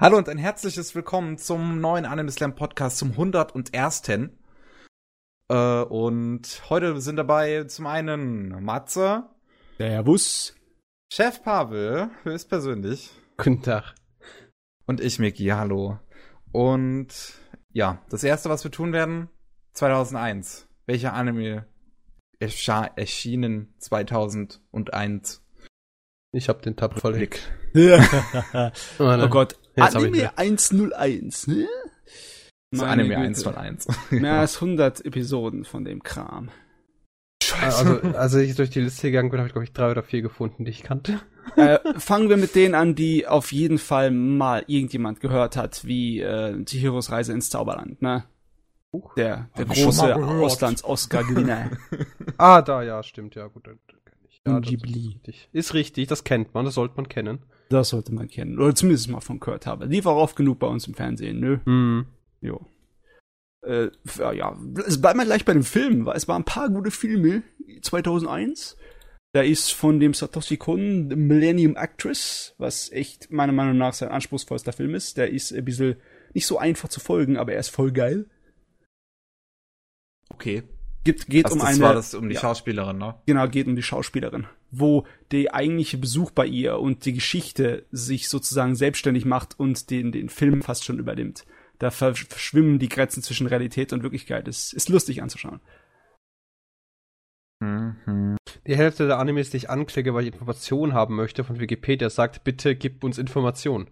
Hallo und ein herzliches Willkommen zum neuen Anime Slam Podcast zum 101. Äh, und heute sind dabei zum einen Matze, Servus. Chef Pavel, höchstpersönlich, Guten Tag. und ich, Miki, hallo. Und ja, das erste, was wir tun werden, 2001. Welcher Anime erschienen 2001? Ich hab den Tab voll. Blick. oh Gott. Jetzt Anime 101, ne? So Meine Anime Güte. 101. Mehr als 100 Episoden von dem Kram. Also, als ich durch die Liste gegangen bin, habe ich, glaube ich, drei oder vier gefunden, die ich kannte. äh, fangen wir mit denen an, die auf jeden Fall mal irgendjemand gehört hat, wie äh, Chihiros Reise ins Zauberland, ne? Der, der Hab große. Auslands-Oscar-Gewinner. Ah, da, ja, stimmt, ja, gut. dann kenn ich. Ja, das ist Ghibli. richtig. Ist richtig, das kennt man, das sollte man kennen. Das sollte man kennen. Oder zumindest mal von gehört haben. Lief auch oft genug bei uns im Fernsehen, nö. Hm. Jo. Äh, ja, es bleibt mal gleich bei dem Film, weil es waren ein paar gute Filme 2001. Da ist von dem Satoshi Kon Millennium Actress, was echt meiner Meinung nach sein anspruchsvollster Film ist. Der ist ein bisschen nicht so einfach zu folgen, aber er ist voll geil. Okay. Geht, geht Was um das eine, war das um die ja. Schauspielerin, ne? genau, geht um die Schauspielerin, wo der eigentliche Besuch bei ihr und die Geschichte sich sozusagen selbstständig macht und den, den Film fast schon übernimmt. Da versch- verschwimmen die Grenzen zwischen Realität und Wirklichkeit. Es ist lustig anzuschauen. Mhm. Die Hälfte der Animes, die ich anklicke, weil ich Informationen haben möchte, von Wikipedia sagt, bitte gib uns Informationen.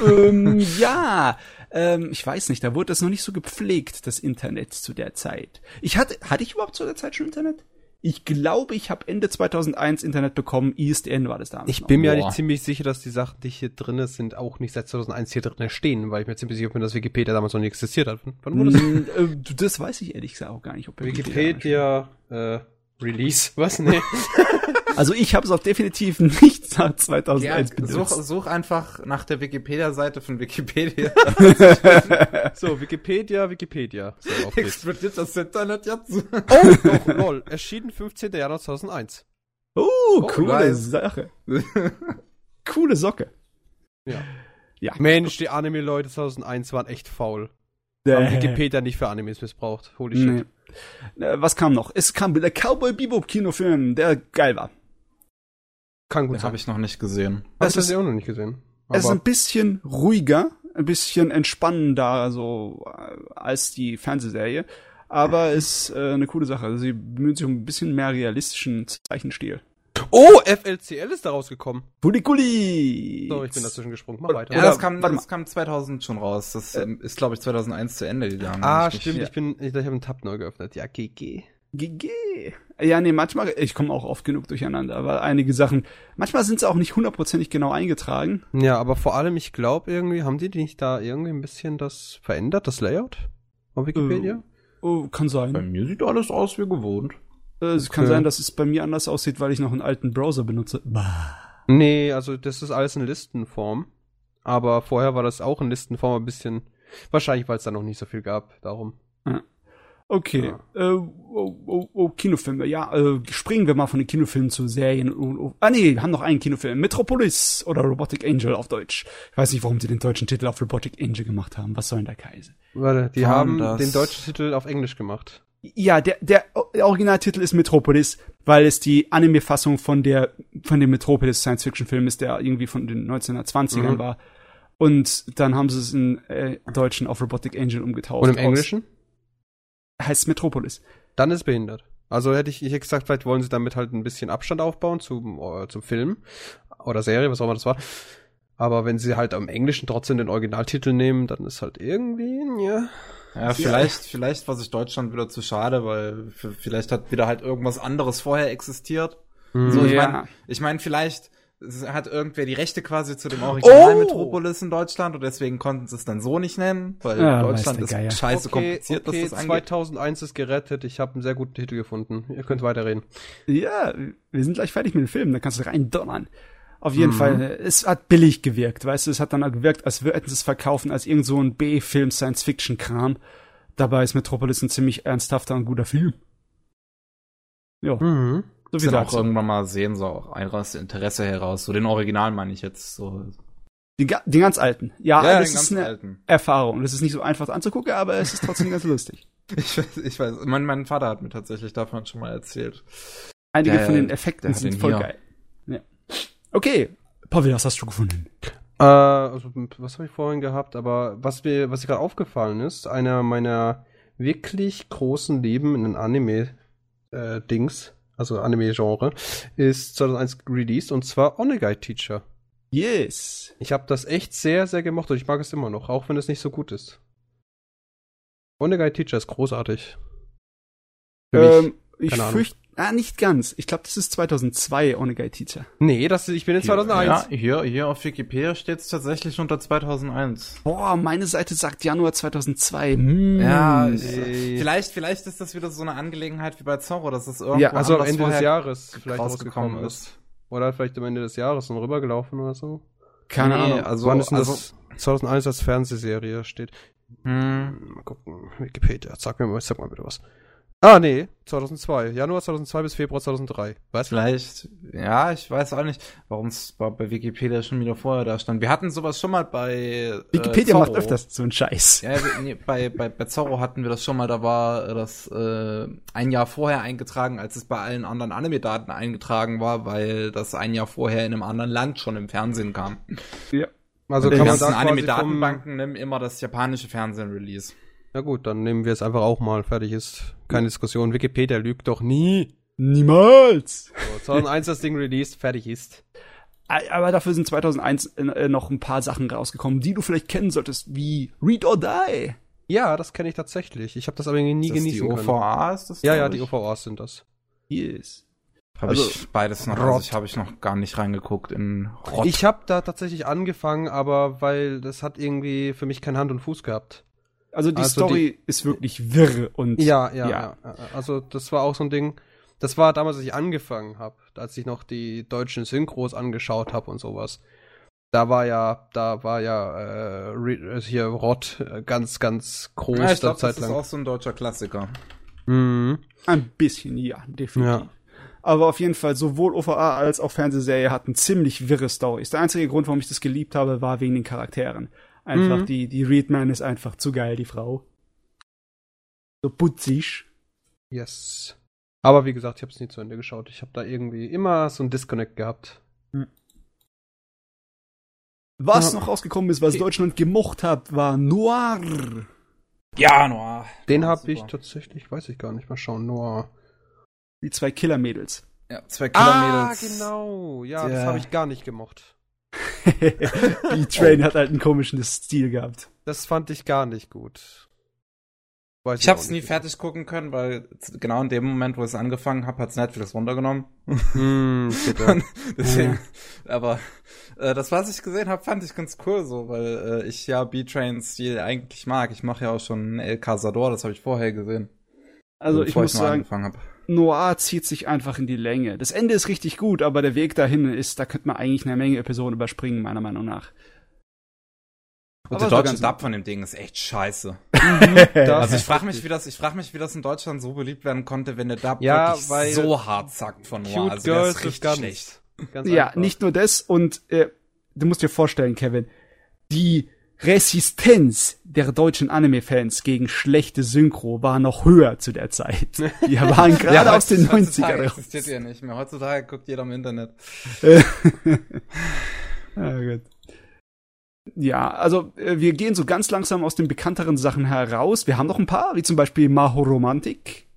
Ähm, ja, ähm, ich weiß nicht, da wurde das noch nicht so gepflegt, das Internet zu der Zeit. Ich hatte, hatte ich überhaupt zu der Zeit schon Internet? Ich glaube, ich habe Ende 2001 Internet bekommen. ISDN war das damals. Ich noch. bin mir Boah. eigentlich ziemlich sicher, dass die Sachen, die hier drinne sind, auch nicht seit 2001 hier drinne stehen, weil ich mir ziemlich sicher bin, dass Wikipedia damals noch nicht existiert hat. Wann wurde das? Mm, äh, das weiß ich ehrlich gesagt auch gar nicht. Ob Wikipedia, äh, Release, was? Nee. Also ich habe es auch definitiv nicht seit Ja, 2001 such, benutzt. such einfach nach der Wikipedia-Seite von Wikipedia. so, Wikipedia, Wikipedia. So. Explodiert das Internet jetzt? Oh, doch, lol. Erschienen 15. Januar 2001. Oh, coole nice. Sache. Coole Socke. Ja. Ja. Mensch, die Anime-Leute 2001 waren echt faul. Haben Äh, Wikipedia nicht für Animes missbraucht. Holy nee. shit. Äh, Was kam noch? Es kam der Cowboy Bebop Kinofilm, der geil war. Kann gut Das sein. habe ich noch nicht gesehen. Ich ist- auch noch nicht gesehen. Es ist ein bisschen ruhiger, ein bisschen entspannender, so äh, als die Fernsehserie. Aber ist äh, eine coole Sache. Also sie bemühen sich um ein bisschen mehr realistischen Zeichenstil. oh, FLCL ist da rausgekommen. Gulli Gulli! So, ich bin dazwischen gesprungen. Mach weiter. Ja, das kam, das kam 2000 schon raus. Das ähm, ist, glaube ich, 2001 zu Ende gegangen. ah, stimmt. Ich bin, ich, ich habe einen Tab neu geöffnet. Ja, GG. GG. Ja, nee, manchmal, ich komme auch oft genug durcheinander, weil einige Sachen, manchmal sind sie auch nicht hundertprozentig genau eingetragen. Ja, aber vor allem, ich glaube irgendwie, haben die nicht da irgendwie ein bisschen das verändert, das Layout? Auf Wikipedia? Oh, kann Bei sein. mir sieht alles aus wie gewohnt. Äh, es kann okay. sein, dass es bei mir anders aussieht, weil ich noch einen alten Browser benutze. Bah. Nee, also das ist alles in Listenform. Aber vorher war das auch in Listenform ein bisschen. Wahrscheinlich, weil es da noch nicht so viel gab. Darum. Okay, äh, oh, oh, oh, Kinofilme. Ja, äh, springen wir mal von den Kinofilmen zu Serien. und- und- Ah nee, wir haben noch einen Kinofilm. Metropolis oder Robotic Angel auf Deutsch. Ich weiß nicht, warum sie den deutschen Titel auf Robotic Angel gemacht haben. Was soll denn der Käse? Warte, die haben das- den deutschen Titel auf Englisch gemacht. Ja, der, der, der Originaltitel ist Metropolis, weil es die Anime-Fassung von der, von dem Metropolis Science-Fiction-Film ist, der irgendwie von den 1920ern Mhm. war. Und dann haben sie es in äh, Deutschen auf Robotic Angel umgetauft. Und im Aus- Englischen? Heißt Metropolis. Dann ist behindert. Also hätte ich, ich hätte gesagt, vielleicht wollen sie damit halt ein bisschen Abstand aufbauen zum, äh, zum Film oder Serie, was auch immer das war. Aber wenn sie halt am Englischen trotzdem den Originaltitel nehmen, dann ist halt irgendwie, ja. Ja, vielleicht, vielleicht war sich Deutschland wieder zu schade, weil vielleicht hat wieder halt irgendwas anderes vorher existiert. So, ich Ja. meine, ich mein, vielleicht hat irgendwer die Rechte quasi zu dem Original Oh! Metropolis in Deutschland und deswegen konnten sie es dann so nicht nennen, weil Ja, Deutschland der Geier. ist scheiße okay, kompliziert, okay, was das angeht. 2001 ist gerettet. Ich habe einen sehr guten Titel gefunden. Ihr könnt weiterreden. Ja, wir sind gleich fertig mit dem Film, da kannst du rein donnern. Auf jeden Mhm. Fall, es hat billig gewirkt, weißt du, es hat dann gewirkt, als würden sie es verkaufen als irgend so ein B-Film Science-Fiction-Kram. Dabei ist Metropolis ein ziemlich ernsthafter und guter Film. Ja, Mhm. So Ich wie will auch irgendwann mal sehen, so auch ein aus Interesse heraus. So den Original meine ich jetzt so. Die, die ganz alten. Ja, Ja, das den ist ganz eine alten. Erfahrung. Das ist nicht so einfach anzugucken, aber es ist trotzdem ganz lustig. Ich weiß, ich weiß. Mein, mein Vater hat mir tatsächlich davon schon mal erzählt. Einige Ja, von den Effekten der sind den voll hier. geil. Ja. Okay, Pavel, was hast du gefunden? Äh, also, was habe ich vorhin gehabt? Aber was mir, was mir gerade aufgefallen ist, einer meiner wirklich großen Leben in den Anime-Dings, also Anime-Genre, ist 2001 released und zwar Onegai Teacher. Yes. Ich habe das echt sehr, sehr gemocht und ich mag es immer noch, auch wenn es nicht so gut ist. Onegai Teacher ist großartig. Für mich. Ähm, ich Keine Ahnung. fürchte, ah, nicht ganz. Ich glaube, das ist 2002 Onegai Teacher. Nee, das, ich bin in 2001. Ja, hier, hier auf Wikipedia steht es tatsächlich unter 2001. Boah, meine Seite sagt Januar 2002. Hm. Ja, ey. vielleicht, vielleicht ist das wieder so eine Angelegenheit wie bei Zorro, dass es irgendwo Ja, Also am Ende des Jahres vielleicht rausgekommen ist. ist. Oder vielleicht am Ende des Jahres noch rübergelaufen oder so. Keine Nee, Ahnung. Also, Wann ist denn also, das 2001 als Fernsehserie steht? hm, Mal gucken. Wikipedia, sag mir mal, sag mal bitte was. Ah, nee, 2002. Januar 2002 bis Februar 2003. Was? vielleicht, ja, ich weiß auch nicht, warum es bei bei Wikipedia schon wieder vorher da stand. Wir hatten sowas schon mal bei Wikipedia äh, macht öfters so einen Scheiß. Ja, nee, bei, bei, bei Zorro hatten wir das schon mal, da war äh, das äh, ein Jahr vorher eingetragen, als es bei allen anderen Anime-Daten eingetragen war, weil das ein Jahr vorher in einem anderen Land schon im Fernsehen kam. Also Die kann man ganzen da. Anime-Datenbanken nehmen immer das japanische Fernsehen-Release. Na gut, dann nehmen wir es einfach auch mal. Fertig ist. Keine Diskussion. Wikipedia lügt doch nie. Niemals. So, 2001 das Ding released, fertig ist. Aber dafür sind 2001 äh, noch ein paar Sachen rausgekommen, die du vielleicht kennen solltest, wie Read or Die. Ja, das kenne ich tatsächlich. Ich habe das aber nie Ist das die genießen können. OVA ist das? Ja, ja, die? OVAs sind das. Yes. Habe Also, ich beides noch, also ich habe ich noch gar nicht reingeguckt in Rott. Ich habe da tatsächlich angefangen, aber weil das hat irgendwie für mich kein Hand und Fuß gehabt. Also die Also Story ist wirklich wirr und Ja, ja, Ja. ja. Also das war auch so ein Ding. Das war damals, als ich angefangen habe, als ich noch die deutschen Synchros angeschaut habe und sowas. Da war ja, da war ja äh, äh, hier Rott äh, ganz, ganz groß ja, ich der glaube, Zeit das ist lang. auch so ein deutscher Klassiker. Mhm. ein bisschen, ja, definitiv. Ja. Aber auf jeden Fall, sowohl OVA als auch Fernsehserie hatten ziemlich wirre Stories. Der einzige Grund, warum ich das geliebt habe, war wegen den Charakteren. Einfach Mhm. die, die Readman ist einfach zu geil, die Frau. So putzig. Yes. Aber wie gesagt, ich habe es nie zu Ende geschaut. Ich habe da irgendwie immer so ein Disconnect gehabt. Was Ja. noch rausgekommen ist, was Deutschland gemocht hat, war Noir. Ja, Noir. Den Ja, habe ich tatsächlich, weiß ich gar nicht mal schauen, nur. Die zwei Killer-Mädels. Ja, zwei Ah, Killermädels. genau. Ja, das Der- habe ich gar nicht gemocht. B-Train hat halt einen komischen Stil gehabt. Das fand ich gar nicht gut. Weiß Ich hab's nie nicht. fertig gucken können, weil genau in dem Moment, wo ich es angefangen habe, hat's Netflix runtergenommen. Bitte. Deswegen, aber äh, das, was ich gesehen habe, fand ich ganz cool so, weil äh, ich ja B-Trains Stil eigentlich mag. Ich mache ja auch schon El Cazador, das habe ich vorher gesehen. Also ich bevor muss noch sagen, angefangen hab. Noir zieht sich einfach in die Länge. Das Ende ist richtig gut, aber der Weg dahin ist, da könnte man eigentlich eine Menge Episoden überspringen, meiner Meinung nach. Und Aber der deutsche Dub von dem Ding ist echt scheiße. Das Also ich frage mich, wie das, ich frage mich, wie das in Deutschland so beliebt werden konnte, wenn der Dub Ja, wirklich weil so hart zackt von Noir. Cute also der Girls ist ist richtig ganz, schlecht. ganz Ja, nicht nur das und äh, du musst dir vorstellen, Kevin, die Resistenz der deutschen Anime-Fans gegen schlechte Synchro war noch höher zu der Zeit. Die waren gerade aus den heutzutage 90ern. existiert ja nicht mehr. Heutzutage guckt jeder im Internet. Ja, gut. Ja, also äh, wir gehen so ganz langsam aus den bekannteren Sachen heraus. Wir haben noch ein paar, wie zum Beispiel Mahoromantik.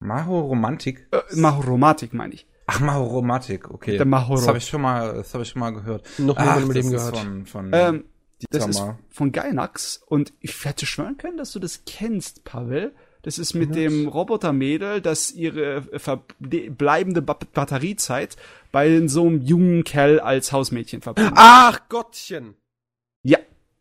Maho Romantik? Äh, Mahoromatik meine ich. Ach, Maho Romantik, okay. Der Mahoro. Das habe ich schon mal, das habe ich schon mal gehört. Noch nie in Ach, meinem Leben das ist gehört. Von, von Ähm, das ist von Gainax und ich hätte schwören können, dass du das kennst, Pavel. Das ist mit Was? dem Robotermädel, das ihre verbleibende ba Batteriezeit bei so einem jungen Kerl als Hausmädchen verbringt. Ach Gottchen! Ja.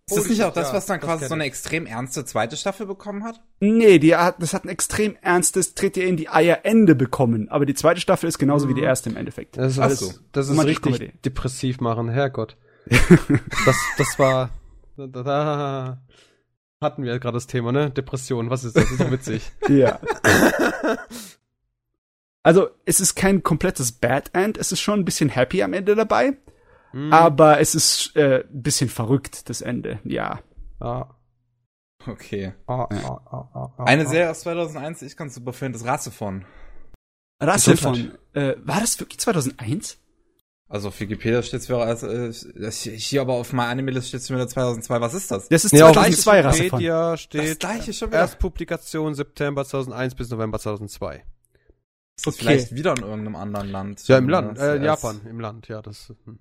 Ist das nicht auch das, ja, was dann das quasi so eine extrem ernste zweite Staffel bekommen hat? Nee, die hat, das hat ein extrem ernstes Tritt ihr in die Eierende bekommen. Aber die zweite Staffel ist genauso wie die erste im Endeffekt. Das ist, alles, so. das ist richtig depressiv machen, Herrgott. das, das war. Da, da, da hatten wir gerade das Thema, ne? Depression, was ist das? Das ist doch witzig. Ja. Also, es ist kein komplettes Bad End, es ist schon ein bisschen happy am Ende dabei. Hm. Aber es ist äh, ein bisschen verrückt, das Ende. Ja. Ah, Okay. ah, ah, ah, ah, ah, Eine ah. Serie aus 2001, die ich ganz super finde, ist Rasse von. Rasse Gesundheit. von. Äh, war das wirklich 2001? Also auf Wikipedia steht es für, also, äh, das hier aber auf meiner Anime-List steht es wieder 2002. Was ist das? Das ist Nee, auf 2002 Rasse von. Wikipedia Das steht gleiche schon wieder. Erstpublikation September 2001 bis November 2002. Ist das okay. vielleicht wieder in irgendeinem anderen Land? Ja, im Land, äh, Das- Japan, im Land, ja, das. hm.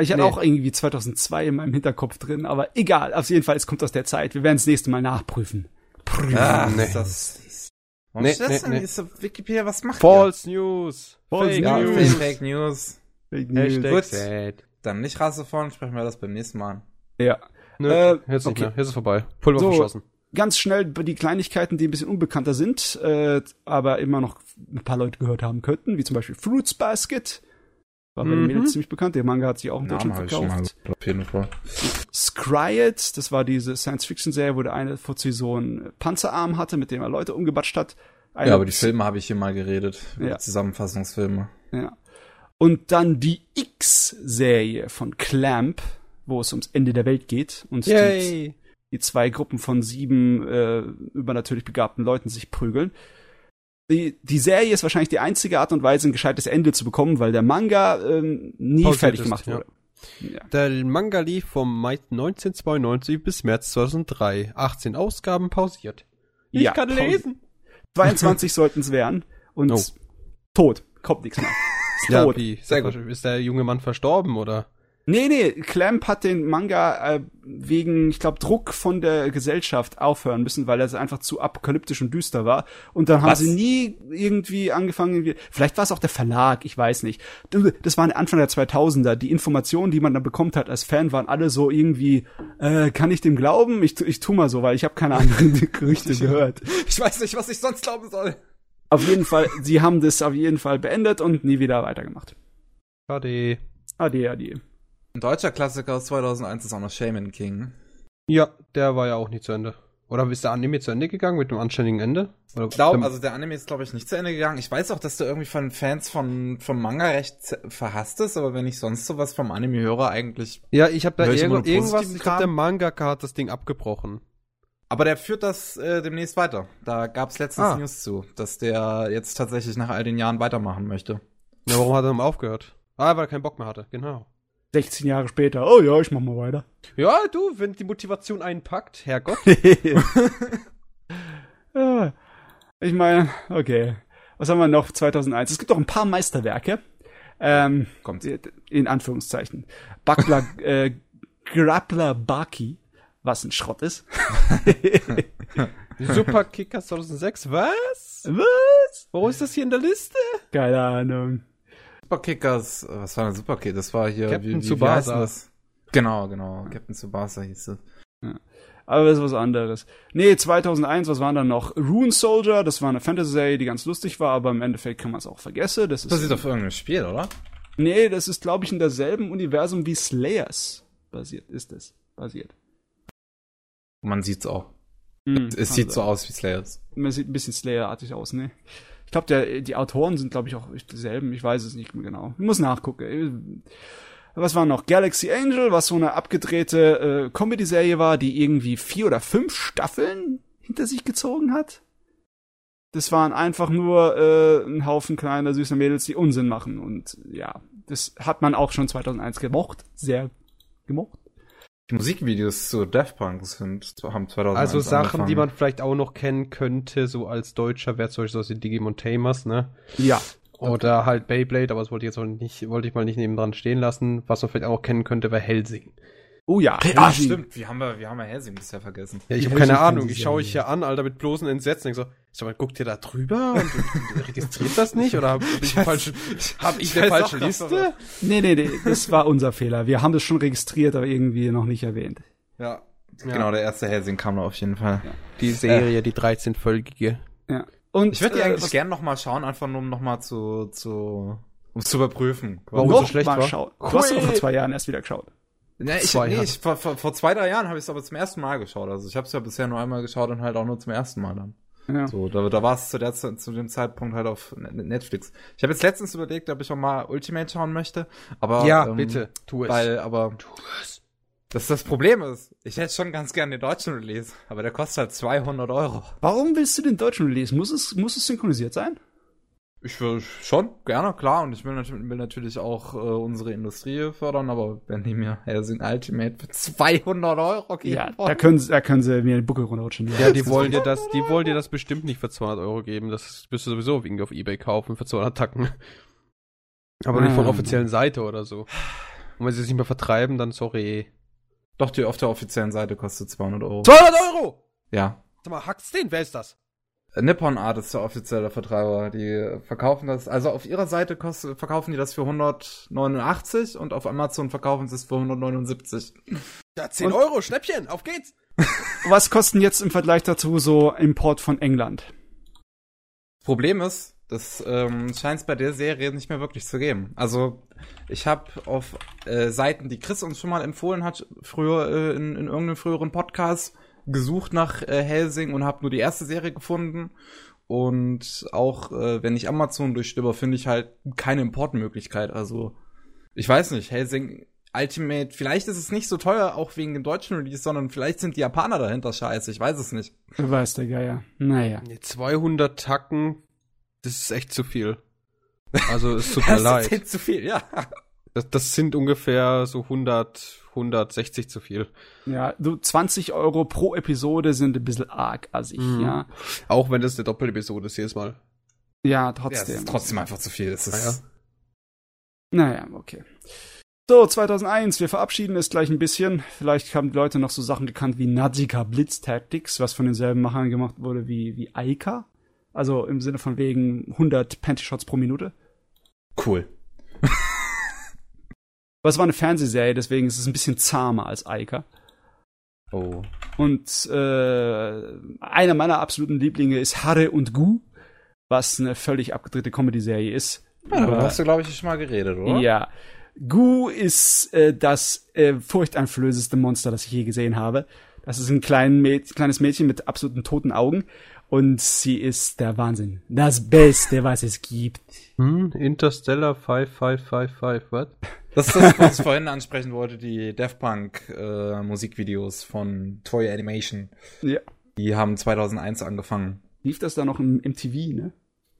Ich hatte Nee. auch irgendwie 2002 in meinem Hinterkopf drin, aber egal. Auf jeden Fall, es kommt aus der Zeit. Wir werden es nächste Mal nachprüfen. Prüfen. Ah, Nee. ist das. Warum Nee, steht das nee, denn? nee. Ist auf Wikipedia, was macht False News. False Fake ihr? News. Fake, News. Fake News. Gut. sad. Dann nicht Rasse von, sprechen wir das beim nächsten Mal an. Ja. Nö, Äh, jetzt nicht okay. mehr. Jetzt ist vorbei. Pulver So. verschossen. Ganz schnell die Kleinigkeiten, die ein bisschen unbekannter sind, äh, aber immer noch ein paar Leute gehört haben könnten, wie zum Beispiel Fruits Basket. War bei den Mhm. Mädels ziemlich bekannt. Der Manga hat sich auch in Deutschland Namen habe ich schon mal verkauft. auf jeden Fall. Scryet, das war diese Science-Fiction-Serie, wo der eine Fuzzi so einen Panzerarm hatte, mit dem er Leute umgebatscht hat. Eine- Ja, aber die Filme habe ich hier mal geredet. über Ja. die Zusammenfassungsfilme. Ja. Und dann die X-Serie von Clamp, wo es ums Ende der Welt geht und die, die zwei Gruppen von sieben äh, übernatürlich begabten Leuten sich prügeln. Die, die Serie ist wahrscheinlich die einzige Art und Weise, ein gescheites Ende zu bekommen, weil der Manga ähm, nie Pausiert fertig ist, gemacht ja. wurde. Ja. Der Manga lief vom Mai 1992 bis März 2003. 18 Ausgaben pausiert. Ich Ja, kann lesen. 22 sollten es werden und Oh. tot. Kommt nichts mehr. Ist Ja, tot. wie? Sehr Sehr Ist der junge Mann verstorben, oder? Nee, nee, Clamp hat den Manga äh, wegen, ich glaube, Druck von der Gesellschaft aufhören müssen, weil er einfach zu apokalyptisch und düster war. Und dann haben Was? sie nie irgendwie angefangen, vielleicht war es auch der Verlag, ich weiß nicht. Das war Anfang der 2000er. Die Informationen, die man dann bekommt hat als Fan, waren alle so irgendwie, äh, kann ich dem glauben? Ich, tu- ich tu mal so, weil ich habe keine anderen Gerüchte gehört. Ich weiß nicht, was ich sonst glauben soll. Auf jeden Fall, sie haben das auf jeden Fall beendet und nie wieder weitergemacht. Schade. Ade, ade. Ein deutscher Klassiker aus 2001 ist auch noch Shaman King. Ja, der war ja auch nicht zu Ende. Oder ist der Anime zu Ende gegangen mit einem anständigen Ende? Oder Ich glaube, also der Anime ist, glaube ich, nicht zu Ende gegangen. Ich weiß auch, dass der irgendwie von Fans von, vom Manga recht verhasst ist, aber wenn ich sonst sowas vom Anime höre, eigentlich. ja, ich habe da nur irgendwas, ich glaube, der Mangaka hat das Ding abgebrochen. Aber der führt das äh, demnächst weiter. Da gab es letztens Ah. News zu, dass der jetzt tatsächlich nach all den Jahren weitermachen möchte. Ja, warum hat er dann aufgehört? Ah, weil er keinen Bock mehr hatte, genau. 16 Jahre später, oh ja, ich mach mal weiter. Ja, du, wenn die Motivation einpackt, Herrgott. Ja, ich meine, okay. Was haben wir noch 2001? Es gibt auch ein paar Meisterwerke. Ähm, Kommt. in Anführungszeichen. Buckler, äh, Grappler Baki, was ein Schrott ist. Super Kicker 2006, was? was? Warum ist das hier in der Liste? Keine Ahnung. Superkickers, äh, was war denn Superkick? Das war hier. Captain wie, wie, Wie Tsubasa. denn das? Genau, genau. Captain Tsubasa hieß es. Aber das ist was anderes. Nee, 2001, was waren da noch? Rune Soldier, das war eine Fantasy-Serie, die ganz lustig war, aber im Endeffekt kann man es auch vergessen. Das ist, Basiert auf irgendeinem Spiel, oder? nee, das ist, glaube ich, in derselben Universum wie Slayers basiert, ist es. Basiert. Man sieht's auch. Hm, Es sieht so sein. aus wie Slayers. Man sieht ein bisschen Slayer-artig aus, ne? Ich glaube, der, die Autoren sind, glaube ich, auch dieselben. Ich weiß es nicht mehr genau. Ich muss nachgucken. Was war noch? Galaxy Angel, was so eine abgedrehte äh, Comedy-Serie war, die irgendwie vier oder fünf Staffeln hinter sich gezogen hat. Das waren einfach nur äh, ein Haufen kleiner, süßer Mädels, die Unsinn machen. Und ja, das hat man auch schon 2001 gemocht. Sehr gemocht. Die Musikvideos zu Daft Punk sind, haben 2001 Also Sachen, angefangen. die man vielleicht auch noch kennen könnte, so als Deutscher, wäre zum Beispiel so wie Digimon Tamers, ne? Ja. Oder halt Beyblade, aber das wollte ich jetzt auch nicht, wollte ich mal nicht nebendran stehen lassen. Was man vielleicht auch kennen könnte, wäre Helsing. Oh ja. Ah, Helsing. stimmt. Wir haben, wir, wir haben ja Helsing bisher vergessen. Ja, ich habe keine Ahnung. Ich schaue ich hier an, Alter, mit bloßen Entsetzen. Ich so, sag mal, guckt ihr da drüber und, und, und registriert das nicht? Oder habe ich, die falsche- hab ich eine falsche Liste? Nee, nee, nee, das war unser Fehler. Wir haben das schon registriert, aber irgendwie noch nicht erwähnt. Ja. Ja. Genau, der erste Helsing kam da auf jeden Fall. Die Serie, die 13-folgige. Ja. Und Ich würde die äh, eigentlich was- gern noch mal schauen, einfach nur um noch mal zu, zu, um zu überprüfen. Warum noch so schlecht mal war? schauen. Du hast doch vor zwei Jahren erst wieder geschaut. Ja, ich, Zwei nee, ich, vor, vor, vor zwei, drei Jahren habe ich es aber zum ersten Mal geschaut. Also ich habe es ja bisher nur einmal geschaut und halt auch nur zum ersten Mal dann. Ja. So, da, da war es zu, der, zu dem Zeitpunkt halt auf Netflix. Ich habe jetzt letztens überlegt, ob ich auch mal Ultimate schauen möchte, aber ja, ähm, bitte, tu es. Weil, aber das das Problem ist, ich hätte schon ganz gerne den deutschen Release, aber der kostet halt 200 Euro. Warum willst du den deutschen Release? Muss es, muss es synchronisiert sein? Ich will schon, gerne, klar, und ich will, natürlich- will natürlich auch äh, unsere Industrie fördern, aber wenn die mir Helsing Ultimate für 200 Euro geben Ja, da wollen, können, sie- da können sie mir den Buckel runterrutschen. ja, die wollen dir das, die wollen dir das bestimmt nicht für 200 Euro geben. Das wirst du sowieso irgendwie auf Ebay kaufen für 200 Tacken. Aber nicht von Ah. der offiziellen Seite oder so. Und wenn sie es nicht mehr vertreiben, dann sorry. doch, die auf der offiziellen Seite kostet 200 Euro. 200 Euro! Ja. Sag mal, hackt's den? Wer ist das? Nippon Art ist der offizielle Vertreiber. Die verkaufen das, also auf ihrer Seite kostet, verkaufen die das für 189 und auf Amazon verkaufen sie es für 179. Ja, 10 Und- Euro, Schnäppchen, auf geht's! Was kosten jetzt im Vergleich dazu so Import von England? Problem ist, das ähm, scheint es bei der Serie nicht mehr wirklich zu geben. Also ich habe auf äh, Seiten, die Chris uns schon mal empfohlen hat, früher äh, in, in irgendeinem früheren Podcast gesucht nach äh, Helsing und habe nur die erste Serie gefunden. Und auch äh, wenn ich Amazon durchstöber, finde ich halt keine Importmöglichkeit. Also ich weiß nicht, Helsing Ultimate, vielleicht ist es nicht so teuer, auch wegen dem deutschen Release, sondern vielleicht sind die Japaner dahinter scheiße, ich weiß es nicht. Weiß der Geier. Naja. Nee, 200 Tacken, das ist echt zu viel. Also, es tut mir Das leid. ist jetzt zu viel, ja. Das, das sind ungefähr so 100, 160 zu viel. Ja, du 20 Euro pro Episode sind ein bisschen arg assig, Mhm. ja. Auch wenn das eine Doppelepisode ist jedes Mal. Ja, Ja, trotzdem. es ist trotzdem einfach zu viel. Es ist, Naja, okay. So, 2001, wir verabschieden es gleich ein bisschen. Vielleicht haben die Leute noch so Sachen gekannt wie Nazika Blitz Tactics, was von denselben Machern gemacht wurde wie, wie Aika. Also im Sinne von wegen 100 Panty-Shots pro Minute. cool. Aber es war eine Fernsehserie, deswegen ist es ein bisschen zahmer als Aika. Oh. Und äh, einer meiner absoluten Lieblinge ist Hare und Gu, was eine völlig abgedrehte Comedy-Serie ist. Ja, darüber Über- hast du, glaube ich, schon mal geredet, oder? Ja. Gu ist äh, das äh, furchteinflößendste Monster, das ich je gesehen habe. Das ist ein klein Mäd kleines Mädchen mit absoluten toten Augen. Und sie ist der Wahnsinn. Das Beste, was es gibt. Hm, Interstellar 5555, what? Das ist das, was ich vorhin ansprechen wollte, die Daft Punk äh, Musikvideos von Toy Animation. Ja. Die haben 2001 angefangen. Lief das da noch im MTV, ne?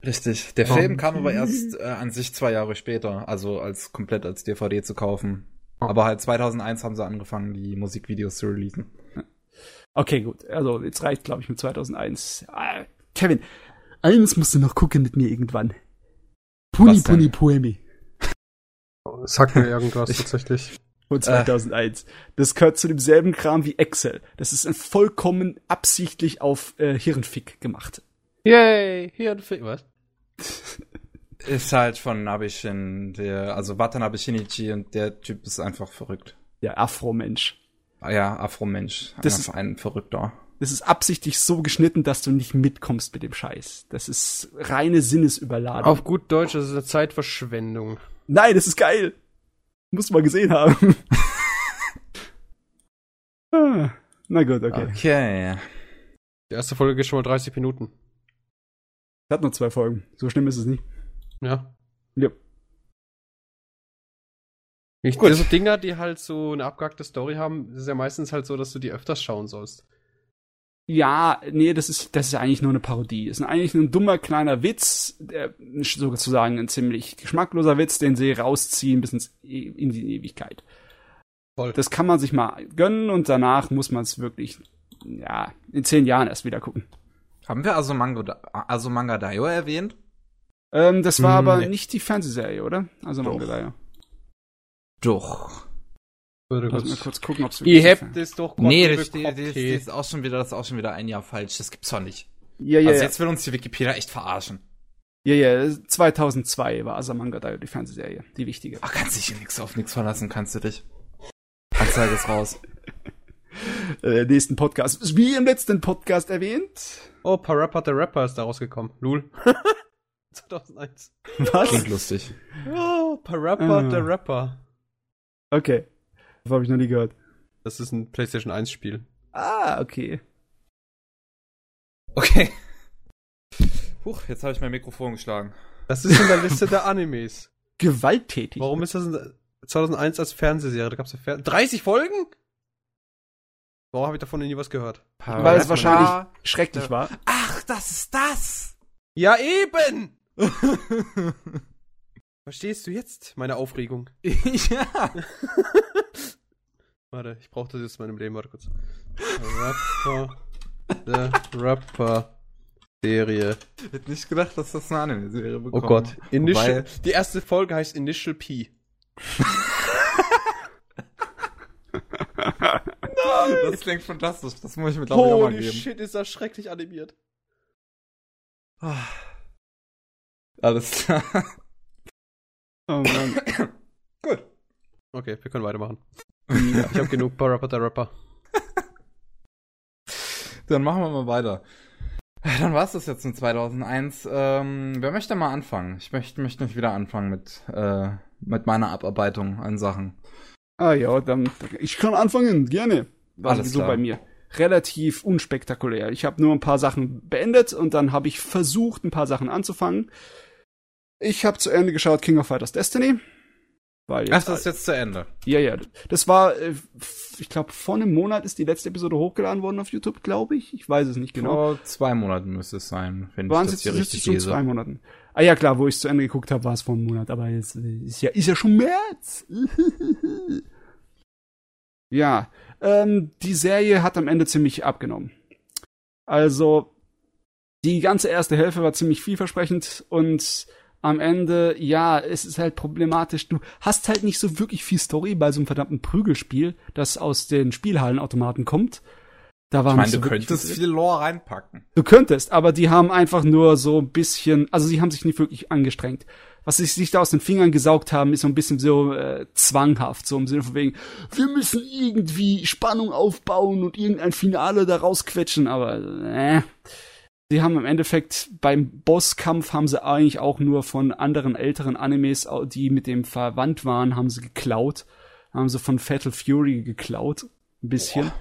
Richtig. Der Oh. Film kam aber erst äh, an sich zwei Jahre später, also als komplett als DVD zu kaufen. Aber halt 2001 haben sie angefangen, die Musikvideos zu releasen. Okay, gut. Also, jetzt reicht, glaube ich, mit 2001. Ah, Kevin, eins musst du noch gucken mit mir irgendwann. Puni? Puni Poemi Sagt mir irgendwas tatsächlich. von 2001. Das gehört zu demselben Kram wie Excel. Das ist ein vollkommen absichtlich auf äh, Hirnfick gemacht. Yay, Film, was? Ist halt von Nabishin, der, also Watanabe Shinichi und der Typ ist einfach verrückt. Der Afro-Mensch. Ah ja, Afro-Mensch. Das Einfach ein Verrückter. Das ist absichtlich so geschnitten, dass du nicht mitkommst mit dem Scheiß. Das ist reine Sinnesüberladung. Auf gut Deutsch, das ist eine Zeitverschwendung. Nein, das ist geil. Muss mal gesehen haben. ah, na gut, okay. Okay. Die erste Folge geht schon mal 30 Minuten. Hat nur zwei Folgen. So schlimm ist es nicht. Ja. Ja. Ich, Gut. Diese Dinger, die halt so eine abgehackte Story haben, ist ja meistens halt so, dass du die öfters schauen sollst. Ja, nee, das ist, das ist eigentlich nur eine Parodie. Das ist eigentlich ein dummer kleiner Witz, der, sozusagen ein ziemlich geschmackloser Witz, den sie rausziehen bis ins, E- in die Ewigkeit. Voll. Das kann man sich mal gönnen und danach muss man es wirklich, ja, in zehn Jahren erst wieder gucken. Haben wir also Mango, also Manga Daio erwähnt? Ähm, das war Hm, aber nee. nicht die Fernsehserie, oder? Also Doch. Manga Daio. Doch. Würde Lass mal kurz. gucken, ob es Ihr habt es doch Gott, Nee, das, die, Cocktail. ist auch schon wieder, das ist auch schon wieder ein Jahr falsch. Das gibt's doch nicht. Ja, ja, also jetzt will uns die Wikipedia echt verarschen. ja, ja. 2002 war Asamanga Daio die Fernsehserie, die wichtige. Ach, kannst dich hier nix auf nix verlassen, kannst du dich. Anzeige ist raus. Äh, nächsten Podcast. Wie im letzten Podcast erwähnt. Oh, Parappa the Rapper ist da rausgekommen. Lul. 2001. Was? Klingt lustig. Oh, Parappa Ah. the Rapper. Okay. Das habe ich noch nie gehört. Das ist ein PlayStation 1 Spiel. Ah, okay. Okay. Huch, jetzt habe ich mein Mikrofon geschlagen. Das ist in der Liste der Animes. Gewalttätig. Warum ist das in 2001 als Fernsehserie? Da gab's ja Fer 30 Folgen? Warum habe ich davon nie was gehört? Weil es wahrscheinlich schrecklich war. Ach, das ist das! Ja, eben! Verstehst du jetzt meine Aufregung? ja. Warte, ich brauche das jetzt in meinem Leben. Warte kurz. Rapper. The Rapper. Serie. Ich hätte nicht gedacht, dass das eine Anime-Serie Oh bekommt. Gott. Initial. Wobei- Die erste Folge heißt Initial P. Das klingt fantastisch. Das muss ich mir, glaube ich, auch mal Holy geben. shit, ist das schrecklich animiert. Ah. Alles klar. Oh Mann. Gut. Okay, wir können weitermachen. Ich habe genug Rapper der Rapper. Dann machen wir mal weiter. Dann war's das jetzt in 2001. Ähm, wer möchte mal anfangen? Ich möchte, möchte nicht wieder anfangen mit, äh, mit meiner Abarbeitung an Sachen. Ah ja, dann ich kann anfangen, gerne. War Alles sowieso klar. bei mir. Relativ unspektakulär. Ich habe nur ein paar Sachen beendet und dann habe ich versucht, ein paar Sachen anzufangen. Ich habe zu Ende geschaut King of Fighters Destiny. Weil Ach, das ist jetzt zu Ende. ja, ja. Das war, äh, ich glaube, vor einem Monat ist die letzte Episode hochgeladen worden auf YouTube, glaube ich. Ich weiß es nicht genau. Vor zwei Monaten müsste es sein, wenn Waren ich es das jetzt hier richtig lese. zwei Monaten? Ah ja, klar, wo ich es zu Ende geguckt habe, war es vor einem Monat, aber jetzt äh, ist ja, ist ja schon März. ja, ähm, die Serie hat am Ende ziemlich abgenommen. Also, die ganze erste Hälfte war ziemlich vielversprechend und am Ende, ja, es ist halt problematisch. Du hast halt nicht so wirklich viel Story bei so einem verdammten Prügelspiel, das aus den Spielhallenautomaten kommt. Da war Ich meine, du so könntest viel- Lore reinpacken. Du könntest, aber die haben einfach nur so ein bisschen, also sie haben sich nicht wirklich angestrengt. Was sie sich da aus den Fingern gesaugt haben, ist so ein bisschen so äh, zwanghaft, so im Sinne von wegen, wir müssen irgendwie Spannung aufbauen und irgendein Finale da rausquetschen, aber äh. Sie haben im Endeffekt beim Bosskampf haben sie eigentlich auch nur von anderen älteren Animes, die mit dem verwandt waren, haben sie geklaut. Haben sie von Fatal Fury geklaut. Ein bisschen.